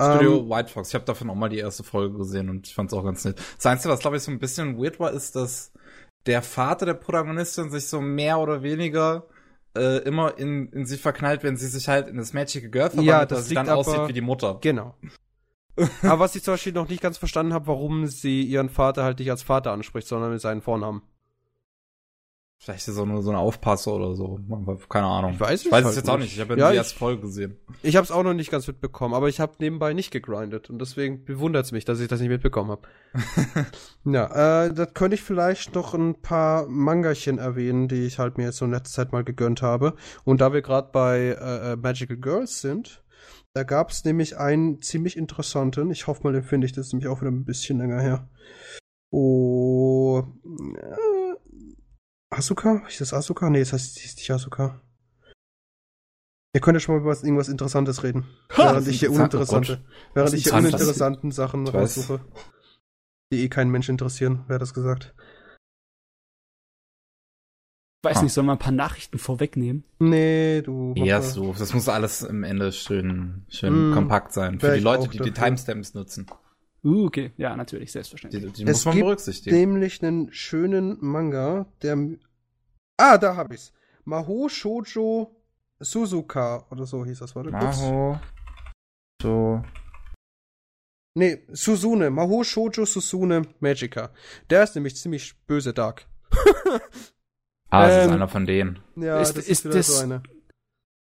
Studio Ähm, White Fox. Ich habe davon auch mal die erste Folge gesehen und ich fand's auch ganz nett. Das Einzige, was glaube ich so ein bisschen weird war, ist, dass der Vater der Protagonistin sich so mehr oder weniger äh, immer in, in sie verknallt, wenn sie sich halt in das Magical Girl verwandelt, Ja, das dass sie dann aber- aussieht wie die Mutter. Genau. aber was ich zum Beispiel noch nicht ganz verstanden habe, warum sie ihren Vater halt nicht als Vater anspricht, sondern mit seinen Vornamen. Vielleicht ist es so eine, so eine Aufpasse oder so. Keine Ahnung. Ich weiß es ich weiß halt es jetzt auch nicht. nicht. Ich habe ja, Ja, die erste Folge gesehen. Ich habe es auch noch nicht ganz mitbekommen, aber ich habe nebenbei nicht gegrindet und deswegen bewundert es mich, dass ich das nicht mitbekommen habe. ja, äh, das könnte ich vielleicht noch ein paar Mangachen erwähnen, die ich halt mir jetzt so in letzter Zeit mal gegönnt habe. Und da wir gerade bei äh, äh, Magical Girls sind, da gab es nämlich einen ziemlich interessanten, ich hoffe mal, den finde ich, das ist nämlich auch wieder ein bisschen länger her. Oh, äh, Asuka? Ist das Asuka? Nee, das heißt, die ist nicht Asuka. Ihr könnt ja schon mal über was, irgendwas Interessantes reden. während ich hier interessant, uninteressante, während ich hier interessant, uninteressanten Sachen Ich raussuche. Die eh keinen Mensch interessieren, wer hat das gesagt. Weiß Ah. nicht, sollen wir ein paar Nachrichten vorwegnehmen? Nee, du. Ja, so. Das muss alles am Ende schön, schön Mm, kompakt sein. Für die ich Leute, die die dafür. Timestamps nutzen. Uh, okay. Ja, natürlich, selbstverständlich. Die, die Es muss man gibt berücksichtigen. Nämlich einen schönen Manga, der. Ah, da hab ich's. Maho Shoujo Suzuka oder so hieß das, warte. kurz. Maho. So. Nee, Suzune. Maho Shoujo Susune Magica. Der ist nämlich ziemlich böse Dark. Ah, das ist Ähm, einer von denen. Ja, Ist- das ist wieder das- so eine.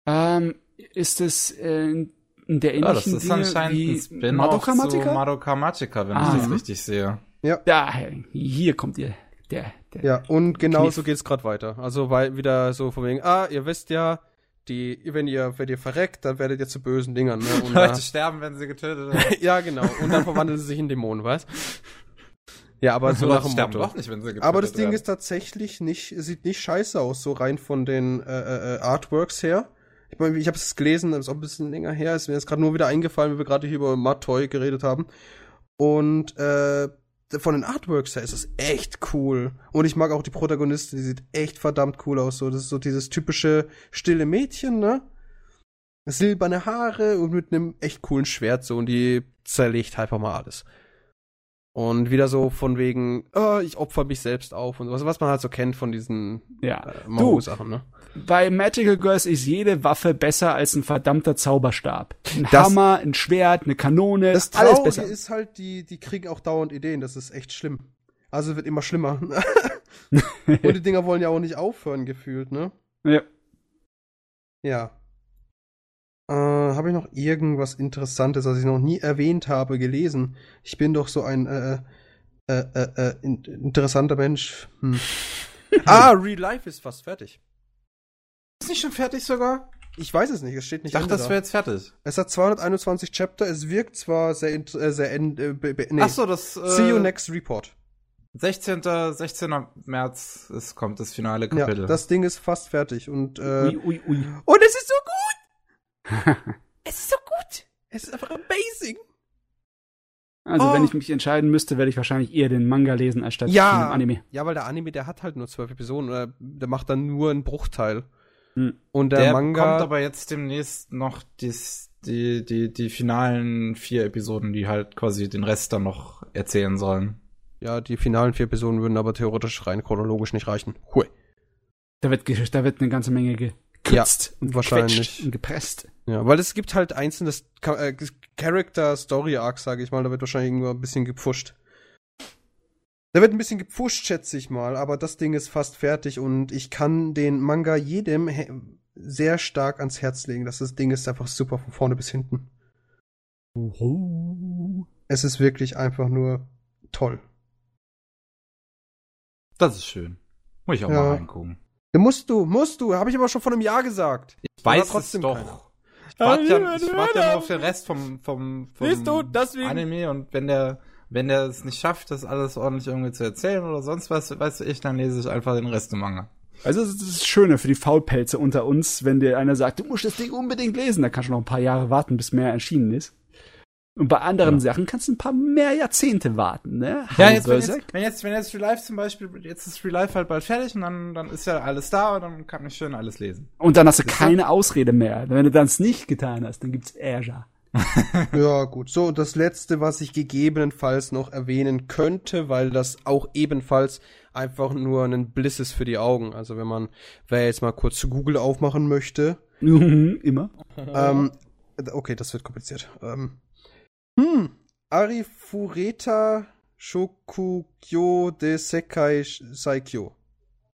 Ähm, ist es äh, in der Ja, das ähnlichen ist Dinge anscheinend ein wie Spin-off Madoka zu Magica? Madoka Magica, wenn Ah. ich das richtig sehe. Ja, hier kommt ihr. Der, der. Ja, und genau Kniff. so geht's gerade weiter. Also weil wieder so von wegen, ah, ihr wisst ja, die, wenn ihr, wenn ihr verreckt, dann werdet ihr zu bösen Dingern, ne? Und, Leute sterben, wenn sie getötet werden. äh, ja, genau. Und dann verwandeln sie sich in Dämonen, weißt? Ja, aber so nach Leute dem sterben Motto. doch nicht, wenn sie getötet Aber das Ding werden. ist tatsächlich nicht, sieht nicht scheiße aus, so rein von den äh, äh, Artworks her. Ich meine, ich habe es gelesen, das ist auch ein bisschen länger her, ist mir jetzt gerade nur wieder eingefallen, weil wir gerade hier über Mud Toy geredet haben. Und äh, von den Artworks her ist es echt cool. Und ich mag auch die Protagonistin, die sieht echt verdammt cool aus. So, das ist so dieses typische stille Mädchen, ne? Silberne Haare und mit einem echt coolen Schwert so und die zerlegt einfach mal alles. Und wieder so von wegen, oh, ich opfer mich selbst auf und sowas, was man halt so kennt von diesen ja. äh, Du, Maho-Sachen, ne? bei Magical Girls ist jede Waffe besser als ein verdammter Zauberstab. Ein Das- Hammer, ein Schwert, eine Kanone, Das alles Traurige besser. ist halt, die, die kriegen auch dauernd Ideen, das ist echt schlimm. Also wird immer schlimmer. und die Dinger wollen ja auch nicht aufhören, gefühlt, ne? ja. Ja. Äh, habe ich noch irgendwas Interessantes, was ich noch nie erwähnt habe, gelesen? Ich bin doch so ein äh, äh, äh, äh, in, interessanter Mensch. Hm. ah, Real Life ist fast fertig. Ist nicht schon fertig sogar? Ich weiß es nicht, es steht Ich nicht dachte, Ende das da. wäre jetzt fertig. Es hat 221 Chapter, es wirkt zwar sehr, äh, sehr äh, nee. Ach so, das äh, See you next report. 16. 16. März ist, kommt das finale Ja, Kapitel. das Ding ist fast fertig und äh, Ui, ui, ui. und es ist so gut. Es ist so gut. Es ist einfach amazing. Also, Oh. wenn ich mich entscheiden müsste, werde ich wahrscheinlich eher den Manga lesen, als statt Ja. den Anime. Ja, weil der Anime, der hat halt nur zwölf Episoden, oder der macht dann nur einen Bruchteil. Hm. Und der, der Manga bekommt aber jetzt demnächst noch dies, die, die, die finalen vier Episoden, die halt quasi den Rest dann noch erzählen sollen. ja, die finalen vier Episoden würden aber theoretisch rein chronologisch nicht reichen. Hui. Da wird, da wird eine ganze Menge gekürzt und wahrscheinlich. und gepresst. Ja, weil es gibt halt einzelne äh, Character Story Arcs, sage ich mal, da wird wahrscheinlich irgendwo ein bisschen gepfuscht. Da wird ein bisschen gepfuscht, schätze ich mal, aber das Ding ist fast fertig und ich kann den Manga jedem sehr stark ans Herz legen. Das, das Ding ist einfach super von vorne bis hinten. Es ist wirklich einfach nur toll. Das ist schön. Muss ich auch Ja. mal reingucken. Da musst du, musst du, habe ich aber schon vor einem Jahr gesagt. Ich weiß es trotzdem doch. keiner. Ich warte Ja, ich warte ja nur auf den Rest vom, vom, vom Siehst du, deswegen- Anime und wenn der, wenn der es nicht schafft, das alles ordentlich irgendwie zu erzählen oder sonst was, weißt du ich, dann lese ich einfach den Rest im Manga. Also, das ist das Schöne für die Faulpelze unter uns, wenn dir einer sagt, du musst das Ding unbedingt lesen, dann kannst du noch ein paar Jahre warten, bis mehr erschienen ist. Und bei anderen Ja. Sachen kannst du ein paar mehr Jahrzehnte warten, ne? Ja, jetzt, wenn jetzt, wenn jetzt, wenn jetzt Real Life zum Beispiel, jetzt ist Real Life halt bald fertig und dann, dann ist ja alles da und dann kann ich schön alles lesen. Und dann hast du keine Ausrede mehr. Wenn du das nicht getan hast, dann gibt's Ärger. Ja, gut. So, das letzte, was ich gegebenenfalls noch erwähnen könnte, weil das auch ebenfalls einfach nur ein Bliss ist für die Augen. Also wenn man, wer jetzt mal kurz Google aufmachen möchte, Immer. ähm, okay, das wird kompliziert. Ähm, hm, Arifureta Shokugyo de Sekai Saikyo.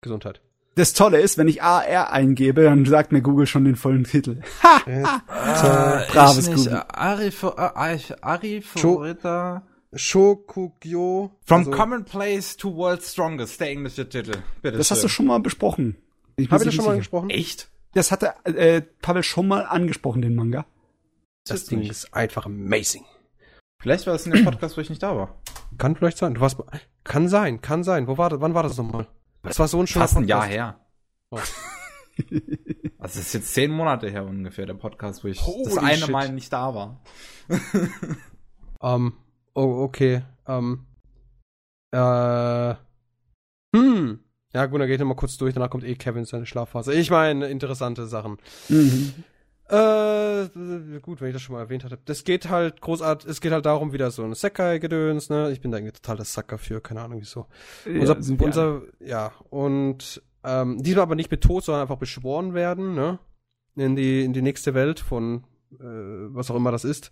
Gesundheit. Das Tolle ist, wenn ich AR eingebe, dann sagt mir Google schon den vollen Titel. Ah, braves ich nicht. Google. Ari, Fo- äh, Ari, Ari Jo- Favorita. Shokugyo. From also, Commonplace to World's Strongest, der englische Titel. Bitte Das hast schön. du schon mal besprochen. Ich Habe ich das schon mal gesprochen? Echt? Das hatte äh, Pavel schon mal angesprochen, den Manga. Das Ding ist einfach amazing. Vielleicht war es in dem Podcast, wo ich nicht da war. Kann vielleicht sein. Du warst, kann sein, kann sein. Wo war das, wann war das nochmal? Das war so ein schöner Fast ein Jahr Podcast. her. Oh. Also es ist jetzt zehn Monate her ungefähr, der Podcast, wo ich Holy das eine shit. Mal nicht da war. Ähm, oh, okay. Ähm, äh, hm. Ja, gut, dann geht er mal kurz durch, danach kommt eh Kevin seine Schlafphase. Ich meine, interessante Sachen. Mhm. Äh, gut, wenn ich das schon mal erwähnt hatte. Das geht halt großartig, es geht halt darum, wieder so ein Sekai-Gedöns, ne? Ich bin da irgendwie total der Sucker für, keine Ahnung wieso. Ja, unser, unser, ja, und ähm, diesmal aber nicht mit Tod, sondern einfach beschworen werden, ne? In die, in die nächste Welt von äh, was auch immer das ist.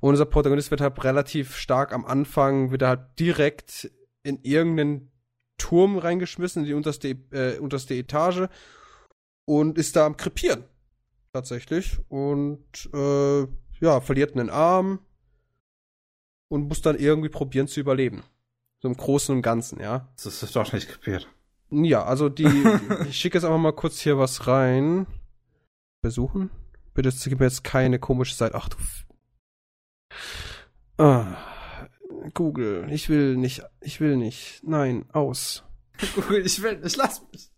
Und unser Protagonist wird halt relativ stark am Anfang, wird er halt direkt in irgendeinen Turm reingeschmissen, in die unterste, äh, unterste Etage und ist da am Krepieren. Tatsächlich. Und äh, ja, verliert einen Arm und muss dann irgendwie probieren zu überleben. So im Großen und Ganzen, ja. Das ist doch nicht kapiert. Ja, also die, ich schicke jetzt einfach mal kurz hier was rein. Besuchen. Bitte gib mir jetzt keine komische Seite. Ach du. Ah, Google, ich will nicht, ich will nicht. Nein, aus. Google, ich will nicht, lass mich.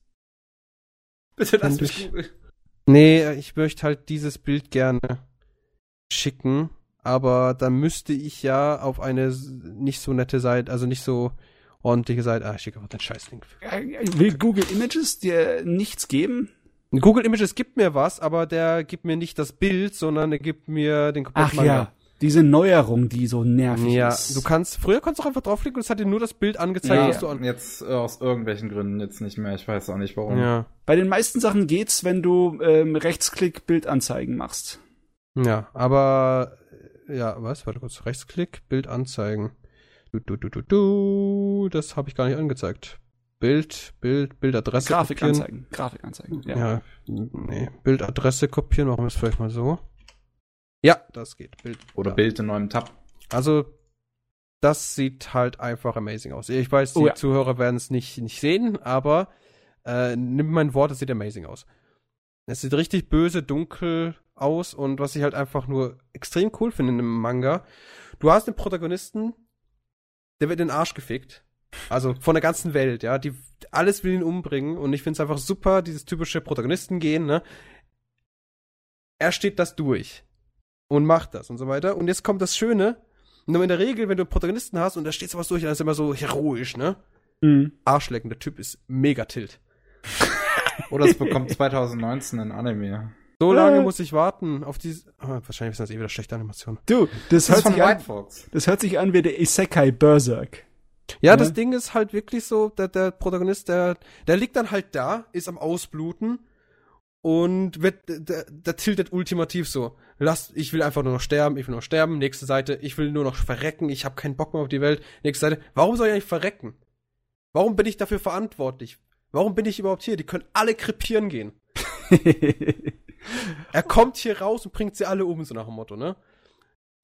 Bitte lass mich, Google. Nee, ich möchte halt dieses Bild gerne schicken, aber dann müsste ich ja auf eine nicht so nette Seite, also nicht so ordentliche Seite. Ah, ich schicke einfach den Scheißlink. Äh, Will Google Images dir nichts geben? Google Images gibt mir was, aber der gibt mir nicht das Bild, sondern er gibt mir den kompletten Ach ja, diese Neuerung, die so nervig Ja, ist. du kannst, früher konntest du auch einfach draufklicken und es hat dir nur das Bild angezeigt, Ja, was du an. jetzt äh, aus irgendwelchen Gründen jetzt nicht mehr. Ich weiß auch nicht warum. Ja. Bei den meisten Sachen geht's, wenn du ähm, Rechtsklick Bildanzeigen machst. Ja, aber, äh, ja, was? Warte kurz, Rechtsklick, Bild anzeigen. Du, du, du, du, du, das habe ich gar nicht angezeigt. Bild, Bild, Bildadresse kopieren. Grafikanzeigen. Grafikanzeigen. Ja. Ja, nee, Bildadresse kopieren, machen wir es vielleicht mal so. Ja, das geht. Bild. Oder ja. Bild in neuem Tab. Also, das sieht halt einfach amazing aus. Ich weiß, die Oh ja. Zuhörer werden es nicht, nicht sehen, aber äh, nimm mein Wort, es sieht amazing aus. Es sieht richtig böse, dunkel aus und was ich halt einfach nur extrem cool finde in einem Manga, du hast den Protagonisten, der wird in den Arsch gefickt. Also von der ganzen Welt, ja. Die, alles will ihn umbringen und ich finde es einfach super, dieses typische Protagonisten gehen, ne? Er steht das durch und macht das und so weiter. Und jetzt kommt das Schöne. Und in der Regel, wenn du einen Protagonisten hast und da steht sowas durch, dann ist er immer so heroisch, ne? Mhm. Arschlecken, der Typ ist mega tilt. Oder es bekommt 2019 ein Anime. So lange Äh. muss ich warten auf diese. Ah, wahrscheinlich sind das eh wieder schlechte Animationen. Du, das, Das hört ist von sich an, Fox. das hört sich an wie der Isekai Berserk. Ja, Ja. das Ding ist halt wirklich so, der, der Protagonist, der, der liegt dann halt da, ist am Ausbluten und wird, der, der tiltet ultimativ so. Lass, ich will einfach nur noch sterben, ich will nur noch sterben. Nächste Seite, ich will nur noch verrecken, ich habe keinen Bock mehr auf die Welt. Nächste Seite, warum soll ich eigentlich verrecken? Warum bin ich dafür verantwortlich? Warum bin ich überhaupt hier? Die können alle krepieren gehen. Er kommt hier raus und bringt sie alle um, so nach dem Motto, ne?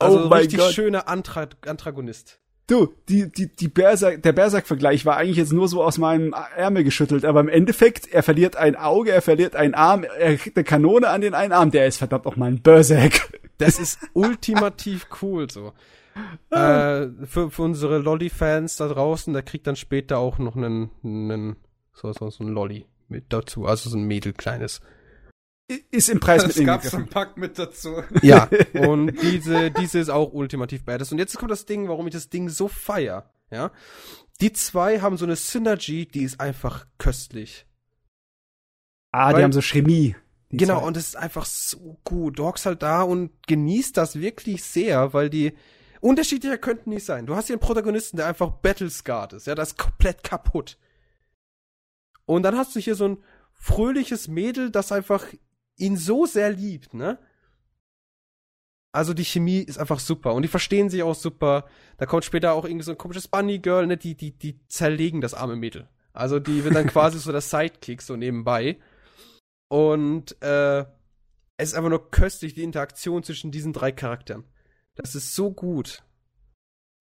Also Oh mein richtig Gott. schöner Antra Antagonist. Du, die, die, die Berserk, der Berserk-Vergleich war eigentlich jetzt nur so aus meinem Ärmel geschüttelt, aber im Endeffekt, er verliert ein Auge, er verliert einen Arm, er kriegt eine Kanone an den einen Arm, der ist verdammt auch mal ein Berserk. Das ist ultimativ cool so. äh, für, für unsere Lolli-Fans da draußen, der kriegt dann später auch noch einen, einen so, so, so ein Lolli mit dazu, also so ein Mädel kleines. Ist im Preis mit Es gab einen Pack mit dazu. Ja, und diese, diese ist auch ultimativ badass. Und jetzt kommt das Ding, warum ich das Ding so feier, ja. Die zwei haben so eine Synergy, die ist einfach köstlich. Ah, die Weil- haben so Chemie. die Genau, zwei. und es ist einfach so gut. Du hockst halt da und genießt das wirklich sehr, weil die unterschiedlicher könnten nicht sein. Du hast hier einen Protagonisten, der einfach Battlescarred ist, ja, das ist komplett kaputt. Und dann hast du hier so ein fröhliches Mädel, das einfach ihn so sehr liebt, ne? Also die Chemie ist einfach super und die verstehen sich auch super. Da kommt später auch irgendwie so ein komisches Bunny Girl, ne? Die, die, die zerlegen das arme Mädel. Also die wird dann quasi so der Sidekick so nebenbei. Und äh, es ist einfach nur köstlich, die Interaktion zwischen diesen drei Charakteren. Das ist so gut.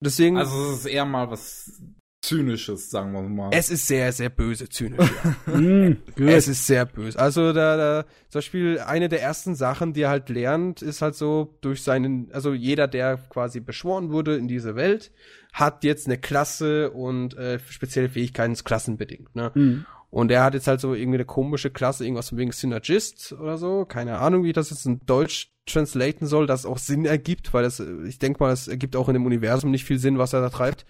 Deswegen. Also es ist eher mal was Zynisches, sagen wir mal. Es ist sehr, sehr böse zynisch. Ja. mm, es ist sehr böse. Also da, da, zum Beispiel eine der ersten Sachen, die er halt lernt, ist halt so durch seinen, also jeder, der quasi beschworen wurde in diese Welt, hat jetzt eine Klasse und äh, spezielle Fähigkeiten klassenbedingt. Ne? Mhm. Und er hat jetzt halt so irgendwie eine komische Klasse, irgendwas von wegen Synergist oder so. Keine Ahnung, wie ich das jetzt in Deutsch translaten soll, das auch Sinn ergibt, weil das, ich denke mal, das ergibt auch in dem Universum nicht viel Sinn, was er da treibt.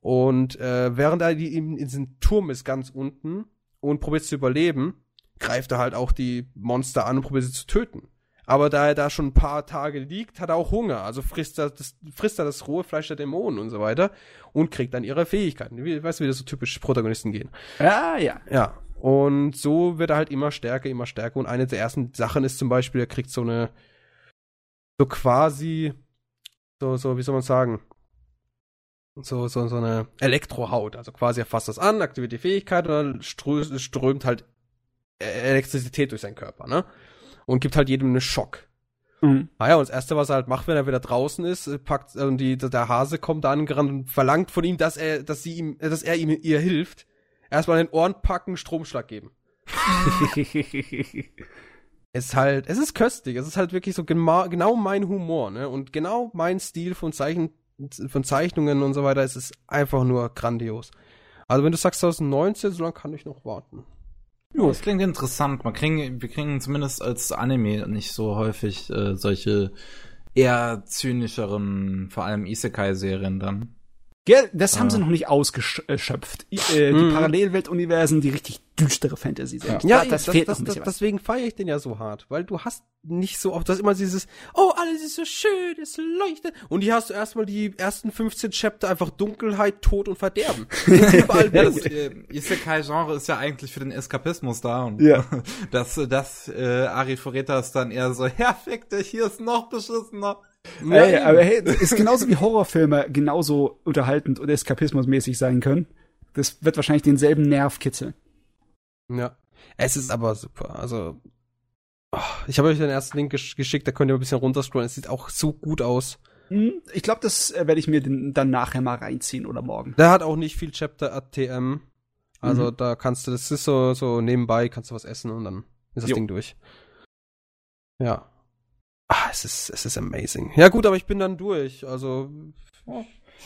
Und äh, während er die, in, in diesem Turm ist ganz unten und probiert zu überleben, greift er halt auch die Monster an und probiert sie zu töten. Aber da er da schon ein paar Tage liegt, hat er auch Hunger. Also frisst er das, frisst er das rohe Fleisch der Dämonen und so weiter und kriegt dann ihre Fähigkeiten. Wie, weißt du, wie das so typisch Protagonisten gehen? Ja, ja. Ja. Und so wird er halt immer stärker, immer stärker. Und eine der ersten Sachen ist zum Beispiel, er kriegt so eine, so quasi, so, so, wie soll man sagen, so, so, so eine Elektrohaut. Also quasi er fasst das an, aktiviert die Fähigkeit und dann strö strömt halt E-, Elektrizität durch seinen Körper, ne? Und gibt halt jedem einen Schock. Mhm. Ah ja, und das Erste, was er halt macht, wenn er wieder draußen ist, äh, packt, äh, und die, der Hase kommt da angerannt und verlangt von ihm, dass er, dass sie ihm, äh, dass er ihm, ihr hilft. Erstmal in den Ohren packen, Stromschlag geben. Es ist halt, es ist köstlich, es ist halt wirklich so genau, genau mein Humor, ne? Und genau mein Stil von Zeichen, von Zeichnungen und so weiter, es ist einfach nur grandios. Also wenn du sagst 2019, so lange kann ich noch warten. Jo, das klingt interessant. Man kriegen, wir kriegen zumindest als Anime nicht so häufig äh, solche eher zynischeren, vor allem Isekai-Serien dann. Gell, das haben Ah. sie noch nicht ausgeschöpft. Äh, die Mhm. Parallelweltuniversen, die richtig düstere Fantasy sind. Ja, Da- das, das, fehlt das, noch ein das, deswegen feiere ich den ja so hart, weil du hast nicht so oft, du hast immer dieses, oh, alles ist so schön, es leuchtet. Und hier hast du erstmal die ersten 15 Chapter einfach Dunkelheit, Tod und Verderben. Das ist überall Ja, das äh, Isekai-Genre ist ja eigentlich für den Eskapismus da und Ja. das, das äh, Ari ist dann eher so, ja, fick dich, hier ist noch beschissener. Ey, aber hey, ist genauso wie Horrorfilme genauso unterhaltend und eskapismusmäßig sein können. Das wird wahrscheinlich denselben Nerv kitzeln. Ja. Es ist aber super. Also, oh, ich habe euch den ersten Link gesch geschickt, da könnt ihr ein bisschen runterscrollen. Es sieht auch so gut aus. Hm, Ich glaube, das äh, werde ich mir dann nachher mal reinziehen oder morgen. Der hat auch nicht viel Chapter ATM. Also Mhm. da kannst du, das ist so, so nebenbei, kannst du was essen und dann ist das Jo. Ding durch. Ja. Ah, es ist, es ist amazing. Ja gut, aber ich bin dann durch. Also,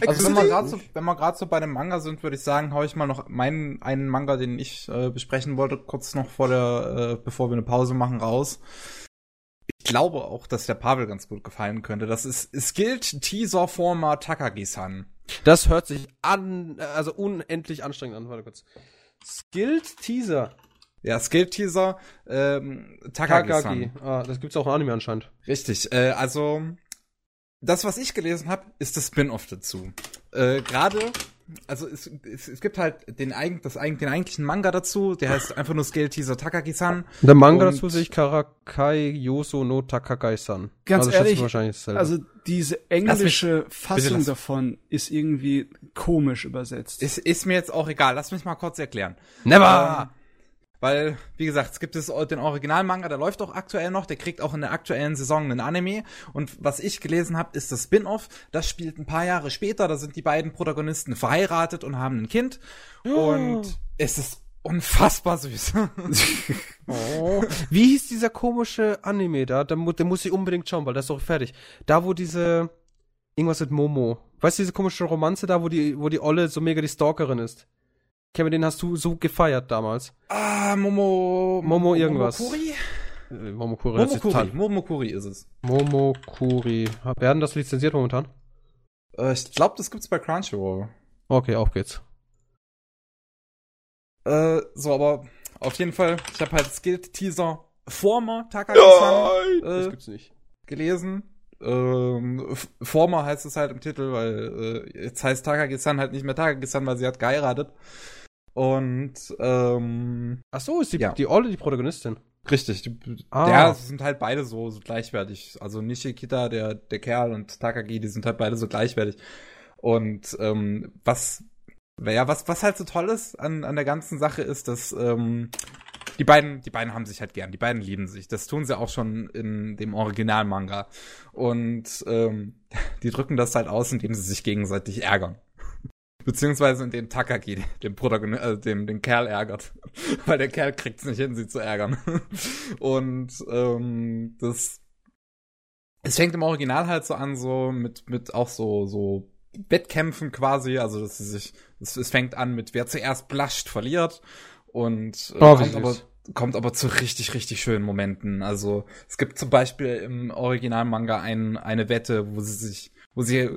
Also wenn wir gerade so, wenn wir gerade so bei dem Manga sind, würde ich sagen, hau ich mal noch meinen einen Manga, den ich äh, besprechen wollte, kurz noch vor der, äh, bevor wir eine Pause machen, raus. Ich glaube auch, dass der Pavel ganz gut gefallen könnte. Das ist Skilled Teaser Former Takagi-san. das hört sich an, also unendlich anstrengend an. Warte kurz. Skilled Teaser. Ja, Skilled Teaser ähm. Takagi. Ah, das gibt's auch im Anime anscheinend. Richtig, äh, also das, was ich gelesen habe, ist das Spin-off dazu. Äh, Gerade, also es, es, es gibt halt den, eigen, das, den eigentlichen Manga dazu, der heißt einfach nur Scale Teaser Takagi-san. Der Manga dazu sehe ich Karakai Yoso no Takagai-san. Ganz also, ehrlich, wahrscheinlich. Also diese Lass mich- englische Fassung lass- davon ist irgendwie komisch übersetzt. Ist, ist mir jetzt auch egal, lass mich mal kurz erklären. Never! Ähm, weil, wie gesagt, es gibt es den Originalmanga, der läuft auch aktuell noch, der kriegt auch in der aktuellen Saison einen Anime. Und was ich gelesen habe, ist das Spin-off. Das spielt ein paar Jahre später. Da sind die beiden Protagonisten verheiratet und haben ein Kind. Und es ist unfassbar süß. Oh. Wie hieß dieser komische Anime da? Der, der muss ich unbedingt schauen, weil der ist doch fertig. Da, wo diese. Irgendwas mit Momo. Weißt du, diese komische Romanze da, wo die, wo die Olle so mega die Stalkerin ist? Kevin, den hast du so gefeiert damals. ah, Momo. Momo irgendwas. Momokuri? Äh, Momokuri. Momokuri. Momokuri ist es. Momokuri. Werden das lizenziert momentan? Äh, ich glaube, das gibt's bei Crunchyroll. Okay, auf geht's. Äh, so, aber auf jeden Fall, ich habe halt Skilled Teaser Former Takagi-san Das äh, gibt's nicht. gelesen. Ähm, Former heißt es halt im Titel, weil äh, jetzt heißt Takagi-san halt nicht mehr Takagi-san, weil sie hat geheiratet. Und ähm, Ach so, ist die, Ja. die Olle die Protagonistin. richtig, die, Ah. ja, sie sind halt beide so, so gleichwertig. Also Nishikita, der, der Kerl und Takagi, die sind halt beide so gleichwertig. Und ähm, was Ja, was, was halt so toll ist an, an der ganzen Sache ist, dass ähm, die beiden, die beiden haben sich halt gern, die beiden lieben sich. Das tun sie auch schon in dem Originalmanga. Und ähm, die drücken das halt aus, indem sie sich gegenseitig ärgern. Beziehungsweise indem Takagi den Protagonist, äh, dem, den Kerl ärgert. Weil der Kerl kriegt es nicht hin, sie zu ärgern. Und ähm, das es fängt im Original halt so an, so mit, mit auch so, so Wettkämpfen quasi, also dass sie sich, es, es fängt an mit wer zuerst blascht, verliert und äh, Oh, kommt, aber, kommt aber zu richtig, richtig schönen Momenten. Also es gibt zum Beispiel im Originalmanga ein, eine Wette, wo sie sich, wo sie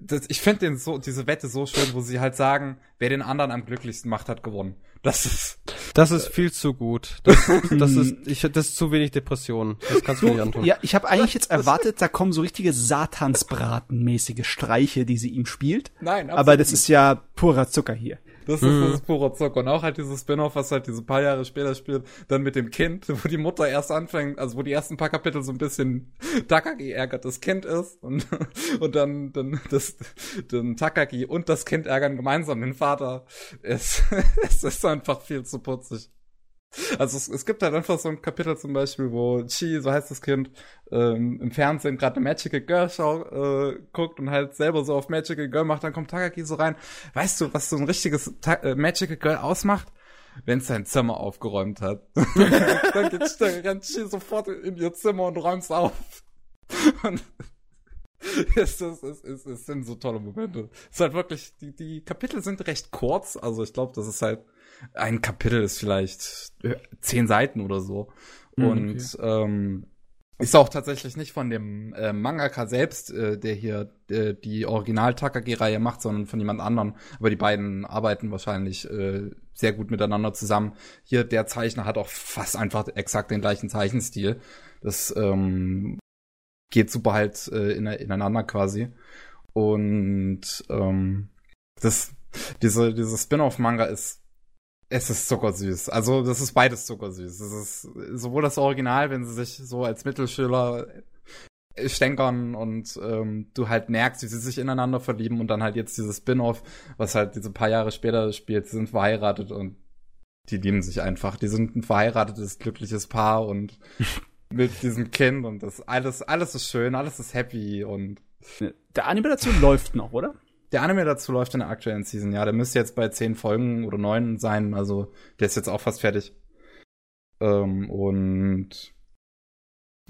das, ich finde den so, diese Wette so schön, wo sie halt sagen, wer den anderen am glücklichsten macht, hat gewonnen. Das ist, Das ist viel zu gut. Das, das ist, ich, das ist zu wenig Depression. Das kannst du mir nicht antun. Ja, ich habe eigentlich jetzt erwartet, da kommen so richtige Satansbraten-mäßige Streiche, die sie ihm spielt. nein, Aber das ist ja purer Zucker hier. Das ist, das ist purer Zock. Und auch halt dieses Spin-off, was halt diese paar Jahre später spielt, dann mit dem Kind, wo die Mutter erst anfängt, also wo die ersten paar Kapitel so ein bisschen Takagi ärgert das Kind ist und, und dann, dann, das, dann Takagi und das Kind ärgern gemeinsam den Vater. Es, es ist einfach viel zu putzig. Also es, es gibt halt einfach so ein Kapitel zum Beispiel, wo Chi, so heißt das Kind, ähm, im Fernsehen gerade eine Magical Girl Show äh, guckt und halt selber so auf Magical Girl macht, dann kommt Takagi so rein. Weißt du, was so ein richtiges Ta äh, Magical Girl ausmacht? Wenn es sein Zimmer aufgeräumt hat. dann geht, dann rennt Chi sofort in ihr Zimmer und räumt's auf. Und es, es, es, es, es sind so tolle Momente. Es ist halt wirklich, die, die Kapitel sind recht kurz, also ich glaube, das ist halt ein Kapitel ist vielleicht äh, zehn Seiten oder so. Mhm, Und ähm, ist auch tatsächlich nicht von dem äh, Mangaka selbst, äh, der hier äh, die Original-Takagi-Reihe macht, sondern von jemand anderem. Aber die beiden arbeiten wahrscheinlich äh, sehr gut miteinander zusammen. Hier, der Zeichner hat auch fast einfach exakt den gleichen Zeichenstil. Das ähm, geht super halt äh, in, ineinander quasi. Und ähm, das, diese, diese Spin-off-Manga ist es ist zuckersüß. Also, das ist beides zuckersüß. Es ist sowohl das Original, wenn sie sich so als Mittelschüler stänkern und ähm, du halt merkst, wie sie sich ineinander verlieben und dann halt jetzt dieses Spin-off, was halt diese paar Jahre später spielt, sie sind verheiratet und die lieben sich einfach. Die sind ein verheiratetes, glückliches Paar und mit diesem Kind und das alles, alles ist schön, alles ist happy und Der Anime dazu läuft noch, oder? Der Anime dazu läuft in der aktuellen Season, ja. Der müsste jetzt bei zehn Folgen oder neun sein. Also der ist jetzt auch fast fertig. Ähm, und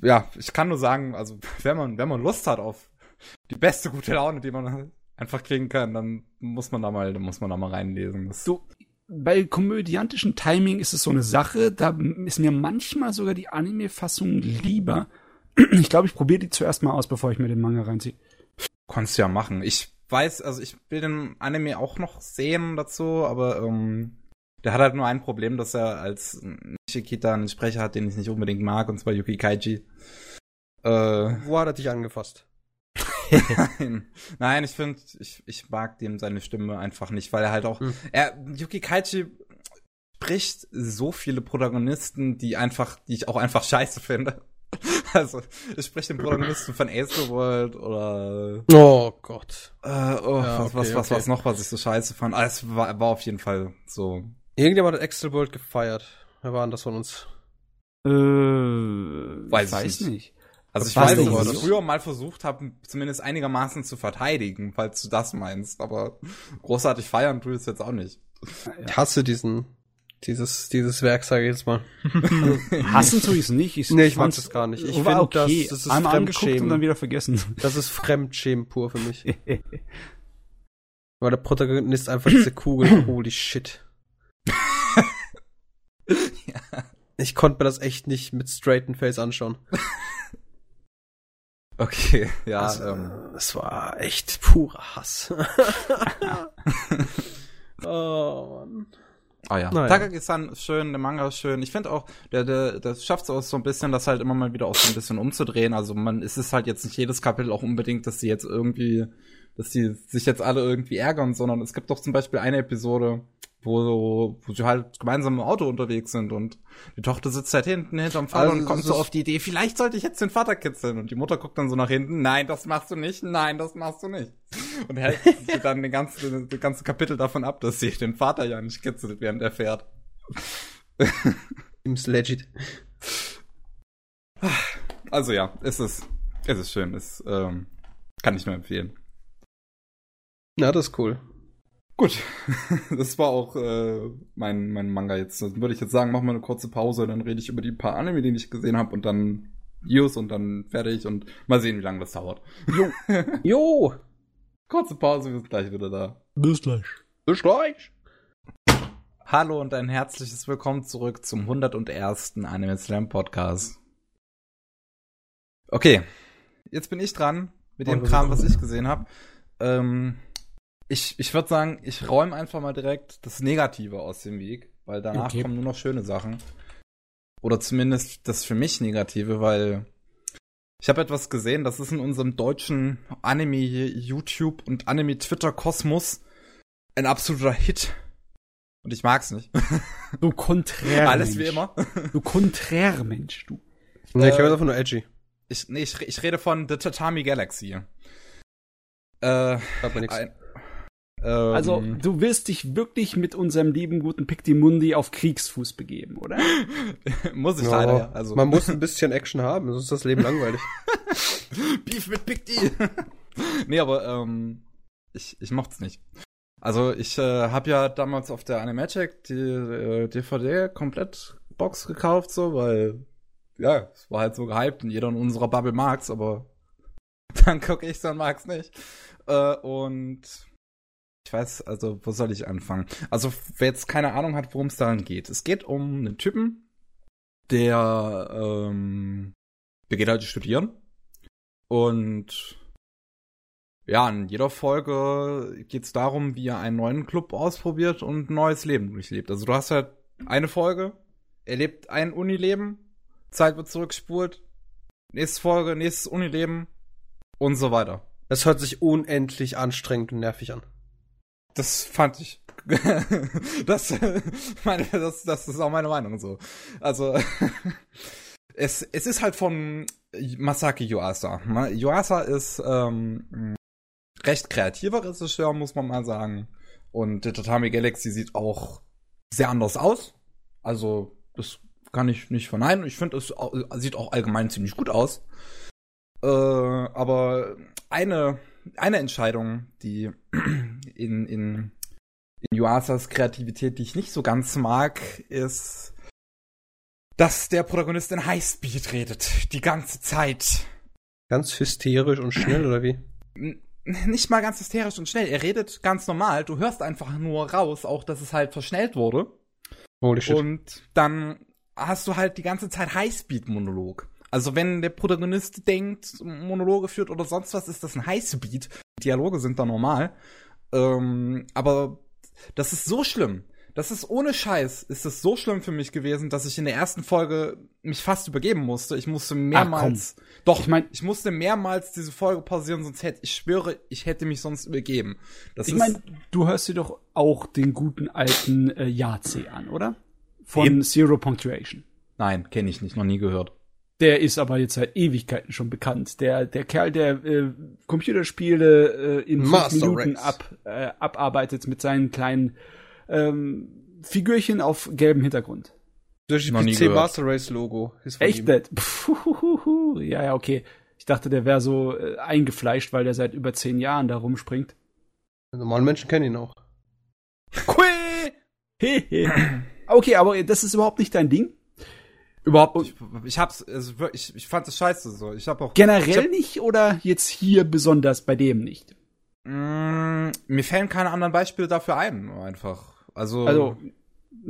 ja, ich kann nur sagen, also wenn man, wenn man Lust hat auf die beste gute Laune, die man einfach kriegen kann, dann muss man da mal, dann muss man da mal reinlesen. Das, So, bei komödiantischem Timing ist es so eine Sache, da ist mir manchmal sogar die Anime-Fassung lieber. Ich glaube, ich probiere die zuerst mal aus, bevor ich mir den Manga reinziehe. kannst du ja machen. Ich weiß, also ich will den Anime auch noch sehen dazu, aber ähm, der hat halt nur ein Problem, dass er als Nishikita einen Sprecher hat, den ich nicht unbedingt mag, und zwar Yuki Kaiji. Äh, Wo hat er dich angefasst? Nein, Nein ich finde, ich, ich mag dem seine Stimme einfach nicht, weil er halt auch, Hm. er, Yuki Kaichi spricht so viele Protagonisten, die einfach, die ich auch einfach scheiße finde. Also, ich spreche den Protagonisten von Ace the World oder, Oh Gott. äh, oh, Ja, was, was, okay, was, okay. was noch, was ich so scheiße fand. Ah, es war, war auf jeden Fall so. Irgendjemand hat Excel World gefeiert. Wer war denn das von uns? Äh, Weiß ich weiß nicht. nicht. Also ich weiß, denn dass ich früher mal versucht habe, zumindest einigermaßen zu verteidigen, falls du das meinst. Aber großartig feiern tue ich es jetzt auch nicht. Ich hasse diesen, dieses, dieses Werk, sage ich jetzt mal. Hassen tue ich es nicht. Ich, Nee, ich mag das gar nicht. Ich war find, okay. das- das ist Einmal Fremdschämen. und dann wieder vergessen. Das ist Fremdschämen pur für mich. Weil der Protagonist einfach diese Kugel, holy shit. Ich konnte mir das echt nicht mit straighten Face anschauen. Okay, ja. Also, ähm, Es war echt purer Hass. oh Mann. Ah ja. Naja. Takagi-san ist schön, der Manga ist schön. Ich finde auch, der, der, das schafft es auch so ein bisschen, das halt immer mal wieder auch so ein bisschen umzudrehen. Also man, es ist halt jetzt nicht jedes Kapitel auch unbedingt, dass sie jetzt irgendwie, dass die sich jetzt alle irgendwie ärgern, sondern es gibt doch zum Beispiel eine Episode, wo, wo sie halt gemeinsam im Auto unterwegs sind und die Tochter sitzt halt hinten hinterm Vater Also und kommt so auf die Idee, vielleicht sollte ich jetzt den Vater kitzeln und die Mutter guckt dann so nach hinten, nein, das machst du nicht, nein, das machst du nicht. und hält dann den ganzen, den ganzen Kapitel davon ab, dass sie den Vater ja nicht kitzelt, während er fährt. Seems legit. Also ja, es ist, es ist schön. Es ähm, kann ich nur empfehlen. Na, das ist cool. Gut, das war auch äh, mein, mein Manga jetzt. Dann würde ich jetzt sagen, machen wir eine kurze Pause, dann rede ich über die paar Anime, die ich gesehen habe und dann News und dann fertig und mal sehen, wie lange das dauert. Jo. jo. Kurze Pause, wir sind gleich wieder da. Bis gleich. Bis gleich. Hallo und ein herzliches Willkommen zurück zum 101. Anime Slam Podcast. Okay, jetzt bin ich dran mit dem Kram, was ich gesehen habe. Ähm, ich ich würde sagen, ich räume einfach mal direkt das Negative aus dem Weg, weil danach Okay. kommen nur noch schöne Sachen. Oder zumindest das für mich Negative, weil ich habe etwas gesehen, das ist in unserem deutschen Anime YouTube und Anime Twitter Kosmos ein absoluter Hit. Und ich mag's nicht. Du konträr. Alles wie immer. Du konträr Mensch, du. Nee, ich Äh, höre davon nur edgy. Ich, nee, ich, ich rede von The Tatami Galaxy. Äh, Sagt mir nichts. ein, Also, du wirst dich wirklich mit unserem lieben guten Pictimundi auf Kriegsfuß begeben, oder? muss ich Ja, leider, ja. Also, Man muss ein bisschen Action haben, sonst ist das Leben langweilig. Beef mit D. nee, aber ähm, ich, ich mocht's nicht. Also ich äh, habe ja damals auf der Animagic die äh, DVD komplett Box gekauft, so, weil ja, es war halt so gehypt und jeder in unserer Bubble mag's, aber dann gucke ich's und mag's nicht. Äh, und ich weiß, also wo soll ich anfangen? Also wer jetzt keine Ahnung hat, worum es daran geht. Es geht um einen Typen, der ähm, der geht halt studieren und ja, in jeder Folge geht es darum, wie er einen neuen Club ausprobiert und ein neues Leben durchlebt. Also du hast halt eine Folge, er lebt ein Unileben, Zeit wird zurückgespult, nächste Folge, nächstes Unileben und so weiter. Das hört sich unendlich anstrengend und nervig an. Das fand ich. das, meine, das, das ist auch meine Meinung so. Also, es, es ist halt von Masaki Yuasa. Ma- Yuasa ist ähm, recht kreativer Regisseur, muss man mal sagen. Und der Tatami Galaxy sieht auch sehr anders aus. Also, das kann ich nicht verneinen. Ich finde, es sieht auch allgemein ziemlich gut aus. Äh, aber eine, eine Entscheidung, die in, in, in Yuasas Kreativität, die ich nicht so ganz mag, ist, dass der Protagonist in Highspeed redet. Die ganze Zeit. Ganz hysterisch und schnell, oder wie? Nicht mal ganz hysterisch und schnell. Er redet ganz normal. Du hörst einfach nur raus, auch dass es halt verschnellt wurde. Holy shit. Und dann hast du halt die ganze Zeit Highspeed-Monolog. Also wenn der Protagonist denkt, Monologe führt oder sonst was, ist das ein Highspeed. Dialoge sind da normal. Ähm, aber das ist so schlimm. Das ist ohne Scheiß, ist es so schlimm für mich gewesen, dass ich in der ersten Folge mich fast übergeben musste. Ich musste mehrmals, doch, Ich mein- ich musste mehrmals diese Folge pausieren, sonst hätte, ich schwöre, ich hätte mich sonst übergeben. Das Ich meine, du hörst dir doch auch den guten alten äh, Yace an, oder? Von Eben. Zero Punctuation. nein, kenne ich nicht, noch nie gehört. Der ist aber jetzt seit Ewigkeiten schon bekannt. Der, der Kerl, der äh, Computerspiele äh, in fünf Master Minuten Race. ab, äh, abarbeitet mit seinen kleinen ähm, Figürchen auf gelbem Hintergrund. Durch nie PC. Master Race Logo ist von Echt nicht? Pfuhuhuhu. Ja, ja, okay. Ich dachte, der wäre so äh, eingefleischt, weil der seit über zehn Jahren da rumspringt. Normale Menschen kennen ihn auch. Hehe. okay, aber das ist überhaupt nicht dein Ding? Überhaupt nicht. Ich hab's, also wirklich, ich, ich fand es scheiße so. Ich hab auch. ich Generell hab, nicht oder jetzt hier besonders bei dem nicht? mh, mir fällen keine anderen Beispiele dafür ein, einfach. Also. Also,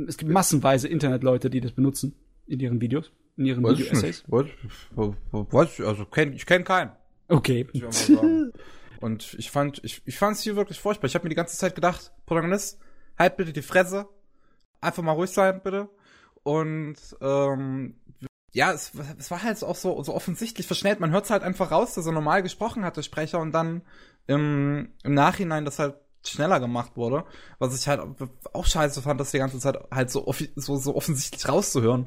es gibt massenweise Internetleute, die das benutzen in ihren Videos, in ihren ich Video-Essays. ich, also kenn, ich kenne keinen. Okay. ich. Und ich fand, ich, ich fand's hier wirklich furchtbar. Ich habe mir die ganze Zeit gedacht, Protagonist, halt bitte die Fresse. Einfach mal ruhig sein, bitte. Und ähm, ja, es, es war halt auch so, so offensichtlich verschnellt. Man hört's halt einfach raus, dass er normal gesprochen hat, der Sprecher, und dann im, im Nachhinein das halt schneller gemacht wurde. Was ich halt auch scheiße fand, das die ganze Zeit halt so, so, so offensichtlich rauszuhören.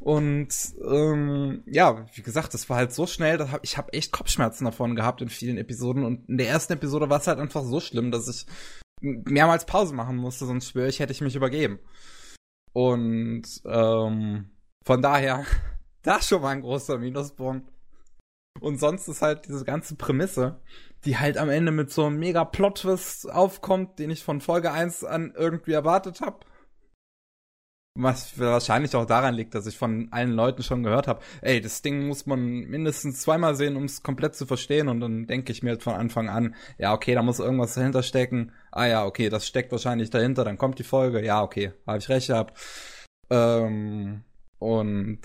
Und ähm, ja, wie gesagt, das war halt so schnell, dass ich habe echt Kopfschmerzen davon gehabt in vielen Episoden. Und in der ersten Episode war es halt einfach so schlimm, dass ich mehrmals Pause machen musste, sonst schwöre ich, hätte ich mich übergeben. Und ähm, von daher, das schon mal ein großer Minuspunkt. Und sonst ist halt diese ganze Prämisse, die halt am Ende mit so einem mega Plot-Twist aufkommt, den ich von Folge 1 an irgendwie erwartet habe. Was wahrscheinlich auch daran liegt, dass ich von allen Leuten schon gehört habe, ey, das Ding muss man mindestens zweimal sehen, um es komplett zu verstehen. Und dann denke ich mir halt von Anfang an, ja, okay, da muss irgendwas dahinter stecken. Ah ja, okay, das steckt wahrscheinlich dahinter, dann kommt die Folge. Ja, okay, habe ich recht gehabt. Ähm, und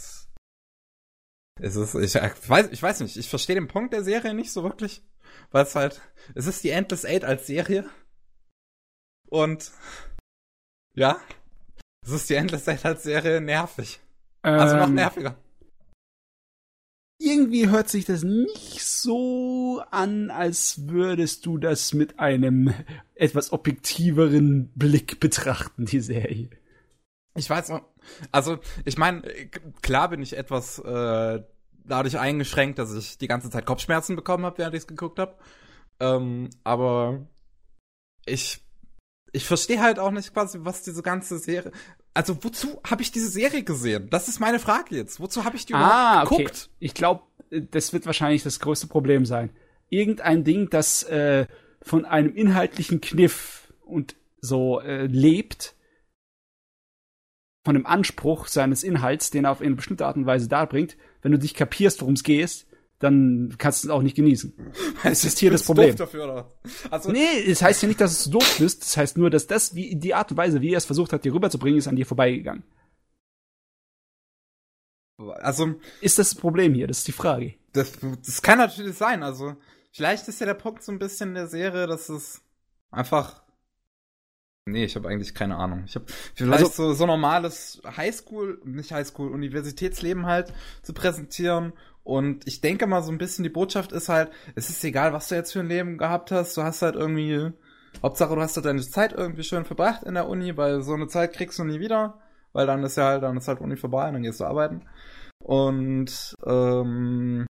es ist, ich, ich weiß, ich weiß nicht, ich verstehe den Punkt der Serie nicht so wirklich, weil es halt, es ist die Endless Eight als Serie und ja, es ist die Endless Eight als Serie nervig. Ähm, also noch ähm, nerviger. Irgendwie hört sich das nicht so an, als würdest du das mit einem etwas objektiveren Blick betrachten, die Serie. Ich weiß noch, also ich meine, klar bin ich etwas äh, dadurch eingeschränkt, dass ich die ganze Zeit Kopfschmerzen bekommen habe, während ich es geguckt habe. Ähm, aber ich ich verstehe halt auch nicht quasi, was diese ganze Serie. Also wozu habe ich diese Serie gesehen? Das ist meine Frage jetzt. Wozu habe ich die ah, überhaupt geguckt? Okay. Ich glaube, das wird wahrscheinlich das größte Problem sein. Irgendein Ding, das äh, von einem inhaltlichen Kniff und so äh, lebt, von dem Anspruch seines Inhalts, den er auf eine bestimmte Art und Weise darbringt, wenn du dich kapierst, worum es geht, dann kannst du es auch nicht genießen. Das ist hier das Problem. Dafür, oder? Also nee, es heißt ja nicht, dass es doof ist. Das heißt nur, dass das, wie die Art und Weise, wie er es versucht hat, dir rüberzubringen, ist an dir vorbeigegangen. Also ist das, das Problem hier? Das ist die Frage. Das, das kann natürlich sein. Also vielleicht ist ja der Punkt so ein bisschen der Serie, dass es einfach Nee, ich habe eigentlich keine Ahnung. Ich habe vielleicht also, so, so normales Highschool, nicht Highschool, Universitätsleben halt zu präsentieren. Und ich denke mal, so ein bisschen die Botschaft ist halt, es ist egal, was du jetzt für ein Leben gehabt hast, du hast halt irgendwie, Hauptsache du hast halt deine Zeit irgendwie schön verbracht in der Uni, weil so eine Zeit kriegst du nie wieder, weil dann ist ja halt, dann ist halt Uni vorbei und dann gehst du arbeiten. Und ähm,